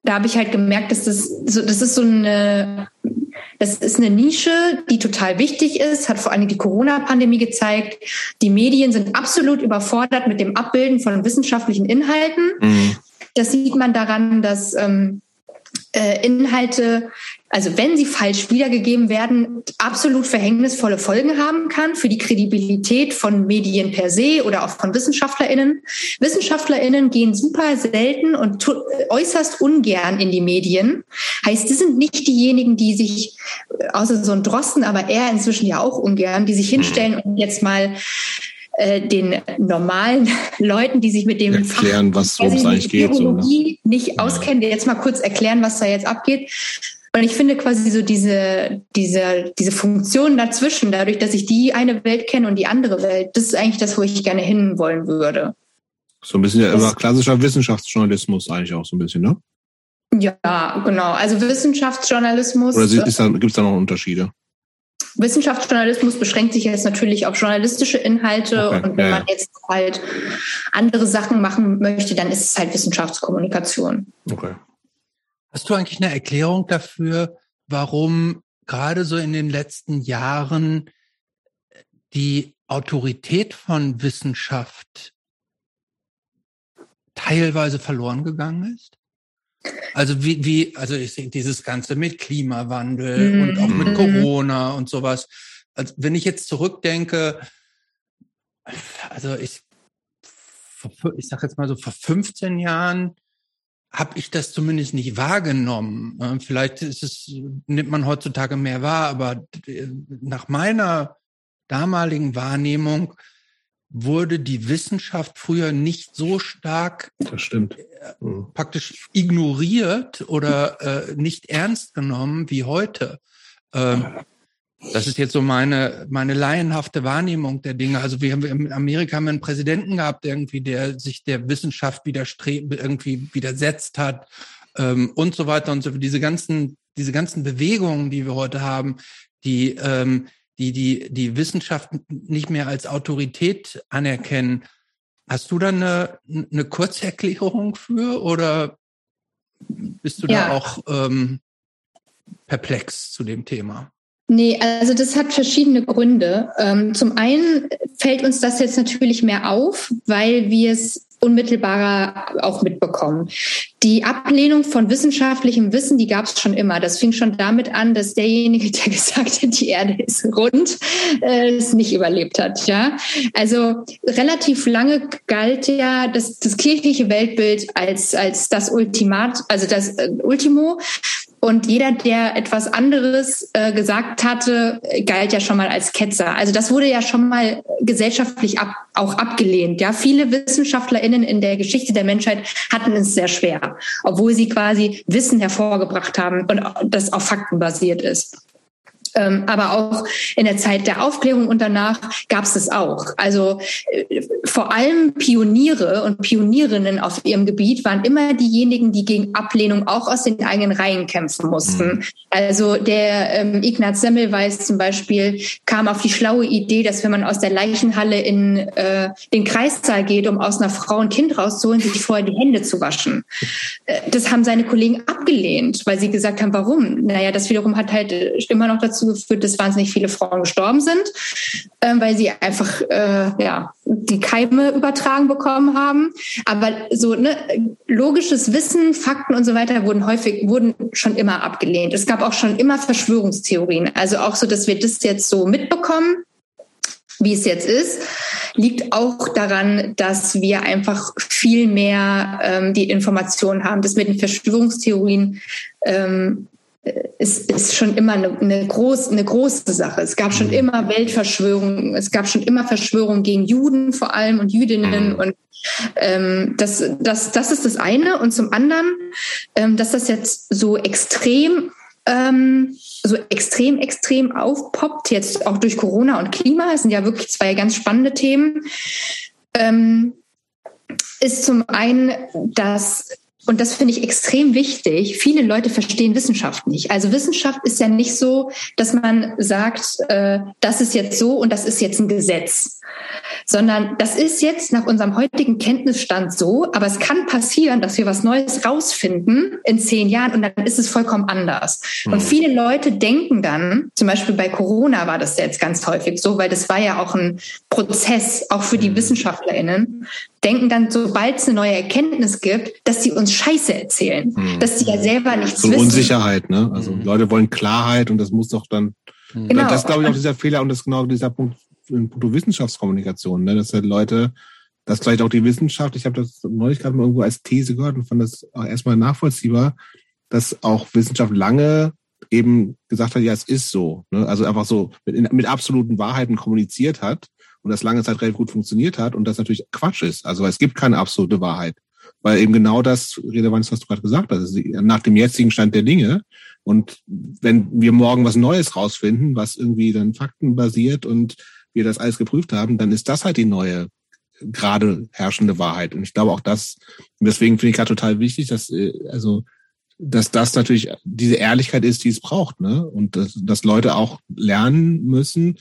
da habe ich halt gemerkt, dass das so, das ist so eine, das ist eine Nische, die total wichtig ist, hat vor allem die Corona-Pandemie gezeigt. Die Medien sind absolut überfordert mit dem Abbilden von wissenschaftlichen Inhalten. Mhm. Das sieht man daran, dass ähm, äh, Inhalte also wenn sie falsch wiedergegeben werden, absolut verhängnisvolle Folgen haben kann für die Kredibilität von Medien per se oder auch von WissenschaftlerInnen. WissenschaftlerInnen gehen super selten und äußerst ungern in die Medien. Heißt, das sind nicht diejenigen, die sich, außer so ein Drosten, aber eher inzwischen ja auch ungern, die sich hinstellen und jetzt mal äh, den normalen Leuten, die sich mit dem erklären, Fach, was worum es eigentlich geht, so, ne? nicht ja. auskennen, jetzt mal kurz erklären, was da jetzt abgeht. Und ich finde quasi so diese, diese, diese Funktion dazwischen, dadurch, dass ich die eine Welt kenne und die andere Welt, das ist eigentlich das, wo ich gerne hinwollen würde. So ein bisschen ja immer klassischer Wissenschaftsjournalismus eigentlich auch so ein bisschen, ne? Ja, genau. Also Wissenschaftsjournalismus. Oder gibt es da, da noch Unterschiede? Wissenschaftsjournalismus beschränkt sich jetzt natürlich auf journalistische Inhalte okay, und wenn ja, man jetzt halt andere Sachen machen möchte, dann ist es halt Wissenschaftskommunikation. Okay. Hast du eigentlich eine Erklärung dafür, warum gerade so in den letzten Jahren die Autorität von Wissenschaft teilweise verloren gegangen ist? Also wie, wie, also ich sehe dieses Ganze mit Klimawandel mhm. und auch mit Corona und sowas. Also wenn ich jetzt zurückdenke, also ich, ich sage jetzt mal so vor 15 Jahren habe ich das zumindest nicht wahrgenommen. Vielleicht ist es, nimmt man heutzutage mehr wahr, aber nach meiner damaligen Wahrnehmung wurde die Wissenschaft früher nicht so stark das stimmt. Mhm. praktisch ignoriert oder äh, nicht ernst genommen wie heute. Ähm, das ist jetzt so meine, meine laienhafte Wahrnehmung der Dinge. Also wir haben in Amerika haben wir einen Präsidenten gehabt, irgendwie, der sich der Wissenschaft widerstrebt, irgendwie widersetzt hat ähm, und so weiter und so. Diese ganzen, diese ganzen Bewegungen, die wir heute haben, die ähm, die die, die Wissenschaft nicht mehr als Autorität anerkennen. Hast du da eine, eine Kurzerklärung für oder bist du ja. da auch ähm, perplex zu dem Thema? Nee, also das hat verschiedene Gründe. Ähm, zum einen fällt uns das jetzt natürlich mehr auf, weil wir es unmittelbarer auch mitbekommen. Die Ablehnung von wissenschaftlichem Wissen, die gab es schon immer. Das fing schon damit an, dass derjenige, der gesagt hat, die Erde ist rund, äh, es nicht überlebt hat. Ja, also relativ lange galt ja das, das kirchliche Weltbild als als das Ultimat, also das äh, Ultimo. Und jeder, der etwas anderes äh, gesagt hatte, galt ja schon mal als Ketzer. Also das wurde ja schon mal gesellschaftlich ab, auch abgelehnt. Ja, viele WissenschaftlerInnen in der Geschichte der Menschheit hatten es sehr schwer, obwohl sie quasi Wissen hervorgebracht haben und das auf Fakten basiert ist. Ähm, aber auch in der Zeit der Aufklärung und danach gab es es auch. Also äh, vor allem Pioniere und Pionierinnen auf ihrem Gebiet waren immer diejenigen, die gegen Ablehnung auch aus den eigenen Reihen kämpfen mussten. Mhm. Also der ähm, Ignaz Semmelweis zum Beispiel kam auf die schlaue Idee, dass wenn man aus der Leichenhalle in äh, den Kreissaal geht, um aus einer Frau ein Kind rauszuholen, sich vorher die Hände zu waschen. Äh, das haben seine Kollegen abgelehnt, weil sie gesagt haben, warum? Naja, das wiederum hat halt immer noch dazu geführt, dass wahnsinnig viele Frauen gestorben sind, äh, weil sie einfach äh, ja die Keime übertragen bekommen haben. Aber so ne, logisches Wissen, Fakten und so weiter wurden häufig wurden schon immer abgelehnt. Es gab auch schon immer Verschwörungstheorien. Also auch so, dass wir das jetzt so mitbekommen, wie es jetzt ist, liegt auch daran, dass wir einfach viel mehr ähm, die Informationen haben. Das mit den Verschwörungstheorien ähm, ist, ist schon immer eine, eine, groß, eine große Sache. Es gab schon mhm. immer Weltverschwörungen, es gab schon immer Verschwörungen gegen Juden vor allem und Jüdinnen. Mhm. Und ähm, das, das, das ist das eine. Und zum anderen, ähm, dass das jetzt so extrem ähm, so extrem, extrem aufpoppt, jetzt auch durch Corona und Klima, das sind ja wirklich zwei ganz spannende Themen, ähm, ist zum einen, dass und das finde ich extrem wichtig. Viele Leute verstehen Wissenschaft nicht. Also Wissenschaft ist ja nicht so, dass man sagt, äh, das ist jetzt so und das ist jetzt ein Gesetz, sondern das ist jetzt nach unserem heutigen Kenntnisstand so. Aber es kann passieren, dass wir was Neues rausfinden in zehn Jahren und dann ist es vollkommen anders. Mhm. Und viele Leute denken dann, zum Beispiel bei Corona war das jetzt ganz häufig so, weil das war ja auch ein Prozess, auch für die mhm. WissenschaftlerInnen, denken dann, sobald es eine neue Erkenntnis gibt, dass sie uns Scheiße erzählen, mhm. dass sie ja selber nichts so wissen. Unsicherheit, ne? Also mhm. Leute wollen Klarheit und das muss doch dann. Genau. Das ist, glaube ich, auch dieser Fehler und das ist genau dieser Punkt in puncto Wissenschaftskommunikation, ne? dass halt Leute, dass vielleicht auch die Wissenschaft, ich habe das neulich gerade mal irgendwo als These gehört und fand das auch erstmal nachvollziehbar, dass auch Wissenschaft lange eben gesagt hat, ja, es ist so. Ne? Also einfach so mit, mit absoluten Wahrheiten kommuniziert hat und das lange Zeit relativ gut funktioniert hat und das natürlich Quatsch ist. Also es gibt keine absolute Wahrheit. Weil eben genau das relevant ist, was du gerade gesagt hast. Also nach dem jetzigen Stand der Dinge. Und wenn wir morgen was Neues rausfinden, was irgendwie dann faktenbasiert und wir das alles geprüft haben, dann ist das halt die neue gerade herrschende Wahrheit. Und ich glaube auch das, deswegen finde ich gerade total wichtig, dass, äh, also, dass das natürlich diese Ehrlichkeit ist, die es braucht, ne? Und dass, dass Leute auch lernen müssen,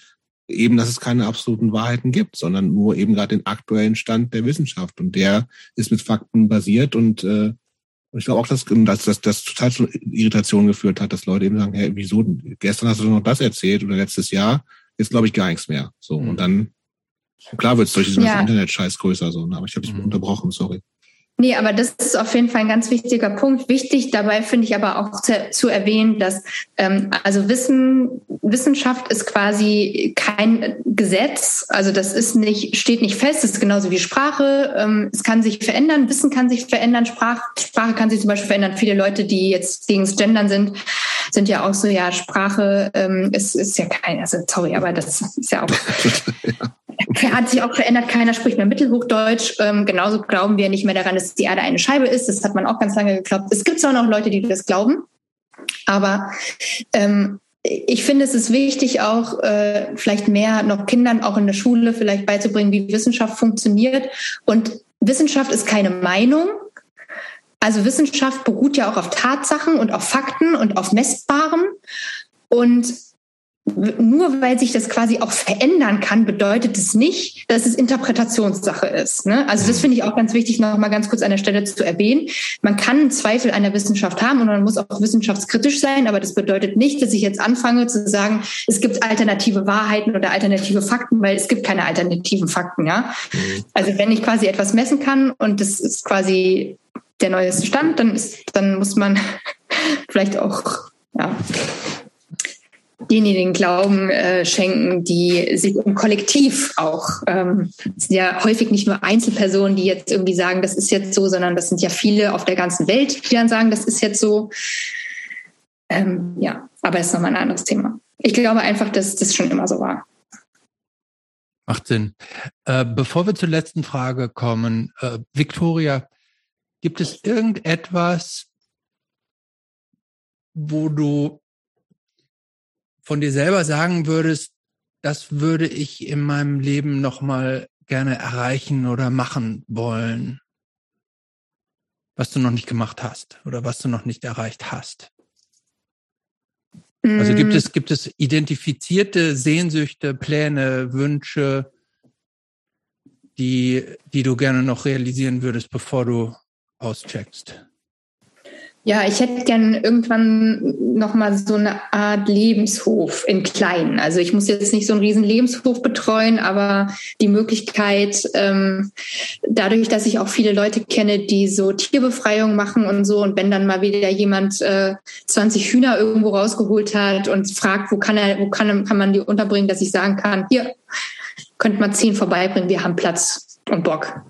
eben, dass es keine absoluten Wahrheiten gibt, sondern nur eben gerade den aktuellen Stand der Wissenschaft. Und der ist mit Fakten basiert und äh, ich glaube auch, dass, dass, dass das total zu Irritationen geführt hat, dass Leute eben sagen, hey, wieso, gestern hast du noch das erzählt oder letztes Jahr, jetzt glaube ich gar nichts mehr. So, mhm. und dann, klar wird es durch diesen ja. Internet-Scheiß größer, so, ne? aber ich habe dich mhm. unterbrochen, sorry. Nee, aber das ist auf jeden Fall ein ganz wichtiger Punkt. Wichtig dabei finde ich aber auch zu, zu erwähnen, dass ähm, also Wissen, Wissenschaft ist quasi kein Gesetz. Also das ist nicht, steht nicht fest, es ist genauso wie Sprache. Ähm, es kann sich verändern, Wissen kann sich verändern, Sprache, Sprache kann sich zum Beispiel verändern. Viele Leute, die jetzt gegen das Gendern sind, sind ja auch so, ja, Sprache ähm, ist, ist ja kein, also sorry, aber das ist ja auch. ja hat sich auch verändert. Keiner spricht mehr Mittelhochdeutsch. Ähm, genauso glauben wir nicht mehr daran, dass die Erde eine Scheibe ist. Das hat man auch ganz lange geglaubt. Es gibt zwar noch Leute, die das glauben, aber ähm, ich finde, es ist wichtig, auch äh, vielleicht mehr noch Kindern auch in der Schule vielleicht beizubringen, wie Wissenschaft funktioniert. Und Wissenschaft ist keine Meinung. Also Wissenschaft beruht ja auch auf Tatsachen und auf Fakten und auf Messbarem. Und nur weil sich das quasi auch verändern kann, bedeutet es nicht, dass es Interpretationssache ist. Ne? Also das finde ich auch ganz wichtig, noch mal ganz kurz an der Stelle zu erwähnen. Man kann Zweifel an der Wissenschaft haben und man muss auch wissenschaftskritisch sein, aber das bedeutet nicht, dass ich jetzt anfange zu sagen, es gibt alternative Wahrheiten oder alternative Fakten, weil es gibt keine alternativen Fakten. Ja? Mhm. Also wenn ich quasi etwas messen kann und das ist quasi der neueste Stand, dann ist, dann muss man vielleicht auch ja, denjenigen Glauben äh, schenken, die sich im Kollektiv auch, ähm, sind ja häufig nicht nur Einzelpersonen, die jetzt irgendwie sagen, das ist jetzt so, sondern das sind ja viele auf der ganzen Welt, die dann sagen, das ist jetzt so. Ähm, ja, aber das ist nochmal ein anderes Thema. Ich glaube einfach, dass das schon immer so war. Macht Sinn. Äh, bevor wir zur letzten Frage kommen, äh, Victoria, gibt es irgendetwas, wo du von dir selber sagen würdest, das würde ich in meinem Leben nochmal gerne erreichen oder machen wollen, was du noch nicht gemacht hast oder was du noch nicht erreicht hast? Also gibt mm. es, gibt es identifizierte Sehnsüchte, Pläne, Wünsche, die, die du gerne noch realisieren würdest, bevor du auscheckst? Ja, ich hätte gern irgendwann noch mal so eine Art Lebenshof in kleinen. Also ich muss jetzt nicht so einen riesen Lebenshof betreuen, aber die Möglichkeit, ähm, dadurch, dass ich auch viele Leute kenne, die so Tierbefreiung machen und so, und wenn dann mal wieder jemand äh, 20 Hühner irgendwo rausgeholt hat und fragt, wo kann er, wo kann, kann man die unterbringen, dass ich sagen kann, hier könnt man zehn vorbeibringen, wir haben Platz und Bock.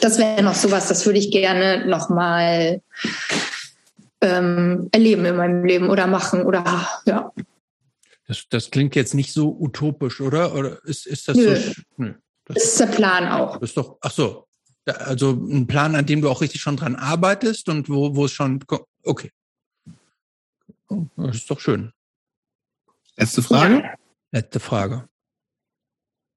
Das wäre noch sowas, das würde ich gerne noch mal ähm, erleben in meinem Leben oder machen oder ja. Das, das klingt jetzt nicht so utopisch, oder? Oder ist, ist das Nö. so? Nö, das, das ist der Plan auch. Das ist doch, ach so. Also ein Plan, an dem du auch richtig schon dran arbeitest und wo, wo es schon, okay. Oh, das ist doch schön. Letzte Frage? Ja. Letzte Frage.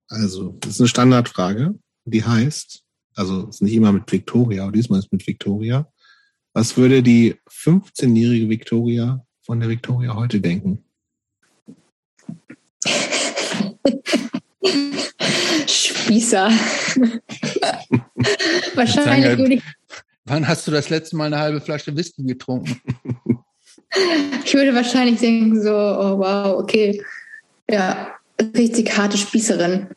Also, das ist eine Standardfrage, die heißt, also es ist nicht immer mit Victoria, aber diesmal ist mit Victoria. Was würde die 15-jährige Victoria von der Victoria heute denken? Spießer. Wahrscheinlich würde ich. Wann hast du das letzte Mal eine halbe Flasche Whisky getrunken? ich würde wahrscheinlich denken so, oh wow, okay. Ja, richtig harte Spießerin.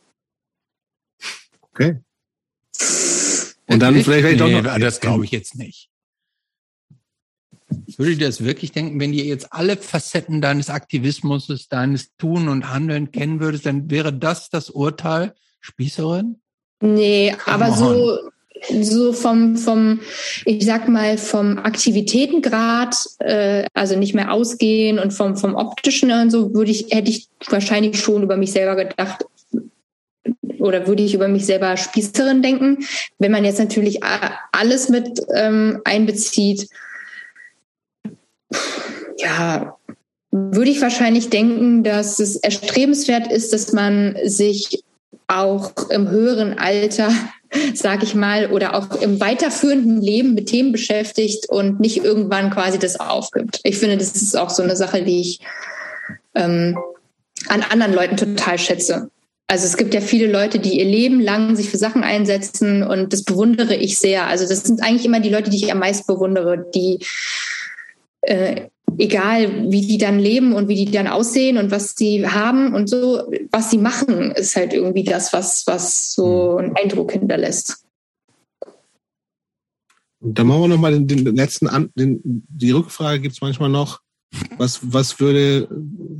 Okay. Und dann vielleicht, vielleicht nee, doch noch. Das glaube ich jetzt nicht. Würde ich das wirklich denken, wenn ihr jetzt alle Facetten deines Aktivismus, deines Tun und Handeln kennen würdest, dann wäre das das Urteil? Spießerin? Nee, Come aber on. so, so vom, vom, ich sag mal, vom Aktivitätengrad, äh, also nicht mehr ausgehen und vom, vom optischen und so, würde ich, hätte ich wahrscheinlich schon über mich selber gedacht, oder würde ich über mich selber Spießerin denken. Wenn man jetzt natürlich alles mit ähm, einbezieht, ja, würde ich wahrscheinlich denken, dass es erstrebenswert ist, dass man sich auch im höheren Alter, sag ich mal, oder auch im weiterführenden Leben mit Themen beschäftigt und nicht irgendwann quasi das aufgibt. Ich finde, das ist auch so eine Sache, die ich ähm, an anderen Leuten total schätze. Also es gibt ja viele Leute, die ihr Leben lang sich für Sachen einsetzen und das bewundere ich sehr. Also das sind eigentlich immer die Leute, die ich am meisten bewundere, die äh, egal wie die dann leben und wie die dann aussehen und was sie haben und so, was sie machen, ist halt irgendwie das, was, was so hm. einen Eindruck hinterlässt. Dann machen wir nochmal den, den letzten, An den, die Rückfrage gibt es manchmal noch. Was, was würde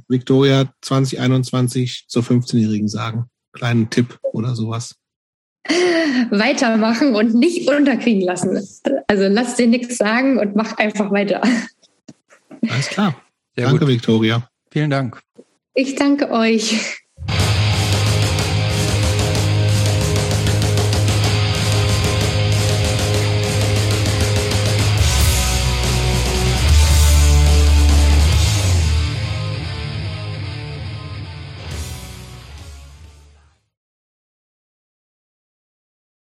Victoria 2021 zur 15-Jährigen sagen? Kleinen Tipp oder sowas. Weitermachen und nicht unterkriegen lassen. Also lass dir nichts sagen und mach einfach weiter. Alles klar. Sehr danke, gut. Victoria. Vielen Dank. Ich danke euch.